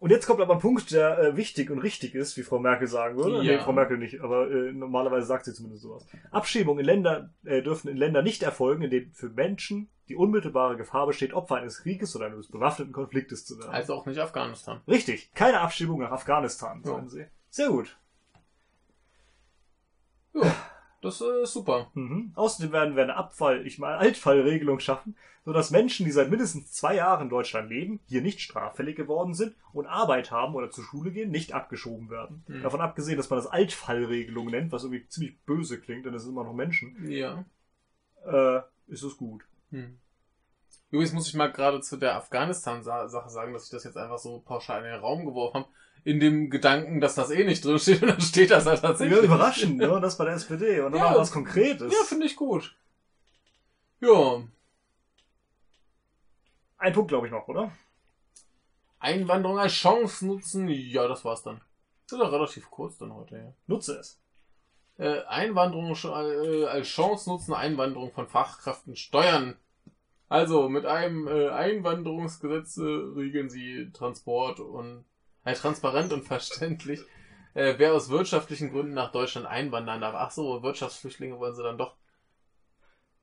Und jetzt kommt aber ein Punkt, der äh, wichtig und richtig ist, wie Frau Merkel sagen würde. Ja. Nee, Frau Merkel nicht, aber äh, normalerweise sagt sie zumindest sowas. Abschiebungen in Länder äh, dürfen in Länder nicht erfolgen, in denen für Menschen die unmittelbare Gefahr besteht, Opfer eines Krieges oder eines bewaffneten Konfliktes zu werden. Also auch nicht Afghanistan. Richtig, keine Abschiebung nach Afghanistan, Ja. sagen sie. Sehr gut. Ja, das äh, ist super. Mhm. Außerdem werden wir eine Abfall, ich meine Altfallregelung schaffen, sodass Menschen, die seit mindestens zwei Jahren in Deutschland leben, hier nicht straffällig geworden sind und Arbeit haben oder zur Schule gehen, nicht abgeschoben werden. Mhm. Davon abgesehen, dass man das Altfallregelung nennt, was irgendwie ziemlich böse klingt, denn es sind immer noch Menschen, Ja. äh, ist es gut. Hm. Übrigens muss ich mal gerade zu der Afghanistan-Sache sagen, dass ich das jetzt einfach so pauschal in den Raum geworfen habe, in dem Gedanken, dass das eh nicht drin steht *laughs* und dann steht das halt tatsächlich. Ja, überraschend, ne? Und das bei der SPD. Und dann Ja. auch was Konkretes. Ja, finde ich gut. Ja, Ein Punkt, glaube ich, noch, oder? Einwanderung als Chance nutzen, ja, das war's dann. Das ist doch relativ kurz dann heute, ja. Nutze es. Äh, Einwanderung äh, als Chance nutzen, Einwanderung von Fachkräften steuern. Also mit einem äh, Einwanderungsgesetz äh, regeln sie Transport und äh, transparent und verständlich. Äh, wer aus wirtschaftlichen Gründen nach Deutschland einwandern darf. Ach so, Wirtschaftsflüchtlinge wollen sie dann doch.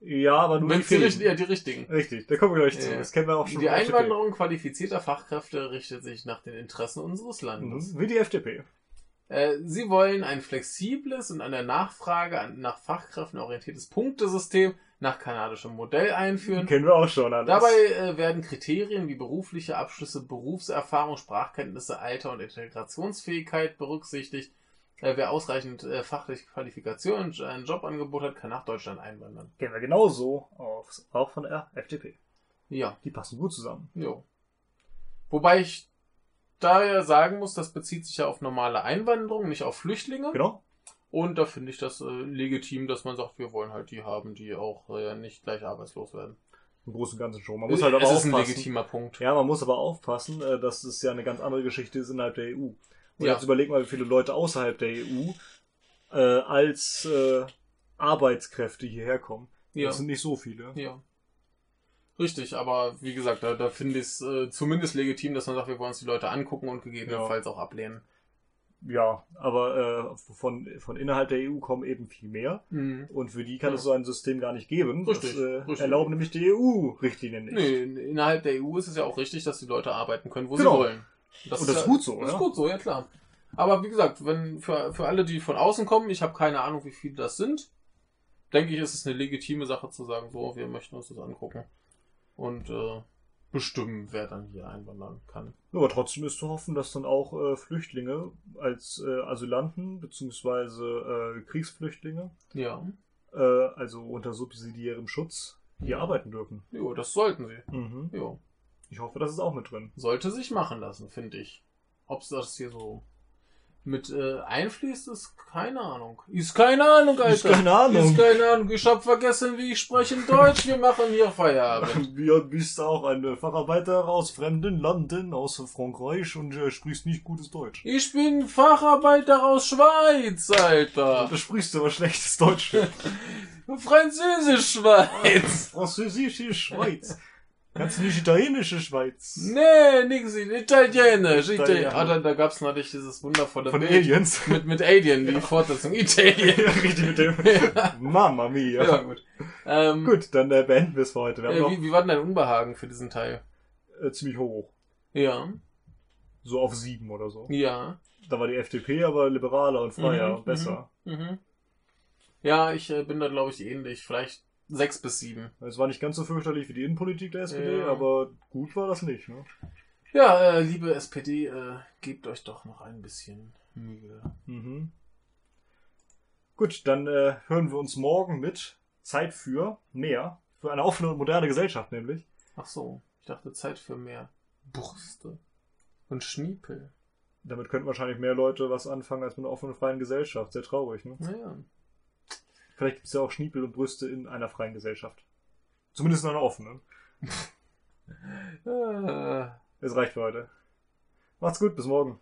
Ja, aber nur Wenn die die, Fähigen. richt- ja, die richtigen. Richtig, da kommen wir gleich zu. Ja. Das kennen wir auch schon Die der FDP. Einwanderung qualifizierter Fachkräfte richtet sich nach den Interessen unseres Landes. Mhm. Wie die FDP. Äh, Sie wollen ein flexibles und an der Nachfrage nach Fachkräften orientiertes Punktesystem nach kanadischem Modell einführen. Kennen wir auch schon alles. Dabei äh, werden Kriterien wie berufliche Abschlüsse, Berufserfahrung, Sprachkenntnisse, Alter und Integrationsfähigkeit berücksichtigt. Äh, wer ausreichend äh, fachliche Qualifikation und ein Jobangebot hat, kann nach Deutschland einwandern. Kennen wir genauso auch, auch von der FDP. Ja, Die passen gut zusammen. jo. Wobei ich da ja sagen muss, das bezieht sich ja auf normale Einwanderung, nicht auf Flüchtlinge. Genau. Und da finde ich das äh, legitim, dass man sagt, wir wollen halt die haben, die auch äh, nicht gleich arbeitslos werden. Im Großen und Ganzen schon. Man muss halt aber es ist ein legitimer Punkt. Ja, man muss aber aufpassen, äh, dass es ja eine ganz andere Geschichte ist innerhalb der EU. Und Ja. jetzt überleg mal, wie viele Leute außerhalb der EU äh, als äh, Arbeitskräfte hierher kommen. Ja. Das sind nicht so viele. Ja. Richtig, aber wie gesagt, da, da finde ich es äh, zumindest legitim, dass man sagt, wir wollen uns die Leute angucken und gegebenenfalls auch ablehnen. Ja, aber äh, von, von innerhalb der EU kommen eben viel mehr. Mhm. Und für die kann Ja. es so ein System gar nicht geben. Richtig, das äh, richtig. erlauben nämlich die EU-Richtlinien nicht. Nee, innerhalb der EU ist es ja auch richtig, dass die Leute arbeiten können, wo Genau. sie wollen. Und das ja, ist gut so, Das ist gut so, ja klar. Aber wie gesagt, wenn für, für alle, die von außen kommen, ich habe keine Ahnung, wie viele das sind, denke ich, ist es eine legitime Sache zu sagen, so, wir möchten uns das angucken. Und äh, bestimmen, wer dann hier einwandern kann. Aber trotzdem ist zu hoffen, dass dann auch äh, Flüchtlinge als äh, Asylanten beziehungsweise äh, Kriegsflüchtlinge, Ja, äh, also unter subsidiärem Schutz, hier Ja. arbeiten dürfen. jo, das sollten sie. Mhm. Jo. Ich hoffe, das ist auch mit drin. Sollte sich machen lassen, finde ich. Ob es das hier so. Mit äh, einfließt, ist keine Ahnung. Ist keine Ahnung, Alter. Ist keine Ahnung. Ist keine Ahnung. Ich hab vergessen, wie ich spreche in Deutsch. Wir machen hier Feierabend. *laughs* Ja, bist auch ein Facharbeiter aus fremden Landen, aus Frankreich und äh, sprichst nicht gutes Deutsch. Ich bin Facharbeiter aus Schweiz, Alter. Da sprichst du aber schlechtes Deutsch. *laughs* Französisch Schweiz. Französische Schweiz. Kannst du nicht italienische Schweiz? Nee, nix, italienisch. Itali Italien. ah, da, da gab's neulich dieses wundervolle Von Bild Aliens. *laughs* mit, mit Alien, die Fortsetzung. *laughs* Italien. Ja, Richtig mit dem. *laughs* Mamma mia. Ja, gut. Ähm, Gut, dann äh, beenden wir es für heute. Wir Äh, noch wie, wie war denn dein Unbehagen für diesen Teil? äh, ziemlich hoch. Ja, So auf sieben oder so. ja. Da war die FDP aber liberaler und freier, Mhm, besser. Mhm. Ja, ich äh, bin da, glaube ich, ähnlich. Vielleicht sechs bis sieben. Es war nicht ganz so fürchterlich wie die Innenpolitik der SPD, Ja. aber gut war das nicht. Ne? Ja, äh, liebe SPD, äh, gebt euch doch noch ein bisschen Mühe. Mhm. Gut, dann äh, hören wir uns morgen mit Zeit für mehr. Für eine offene und moderne Gesellschaft nämlich. Ach so, ich dachte Zeit für mehr Brüste und Schniepel. Damit könnten wahrscheinlich mehr Leute was anfangen als mit einer offenen und freien Gesellschaft. Sehr traurig, ne? Naja. Vielleicht gibt es ja auch Schniepel und Brüste in einer freien Gesellschaft. Zumindest in einer offenen. Äh, *laughs* Es reicht für heute. Macht's gut, bis morgen.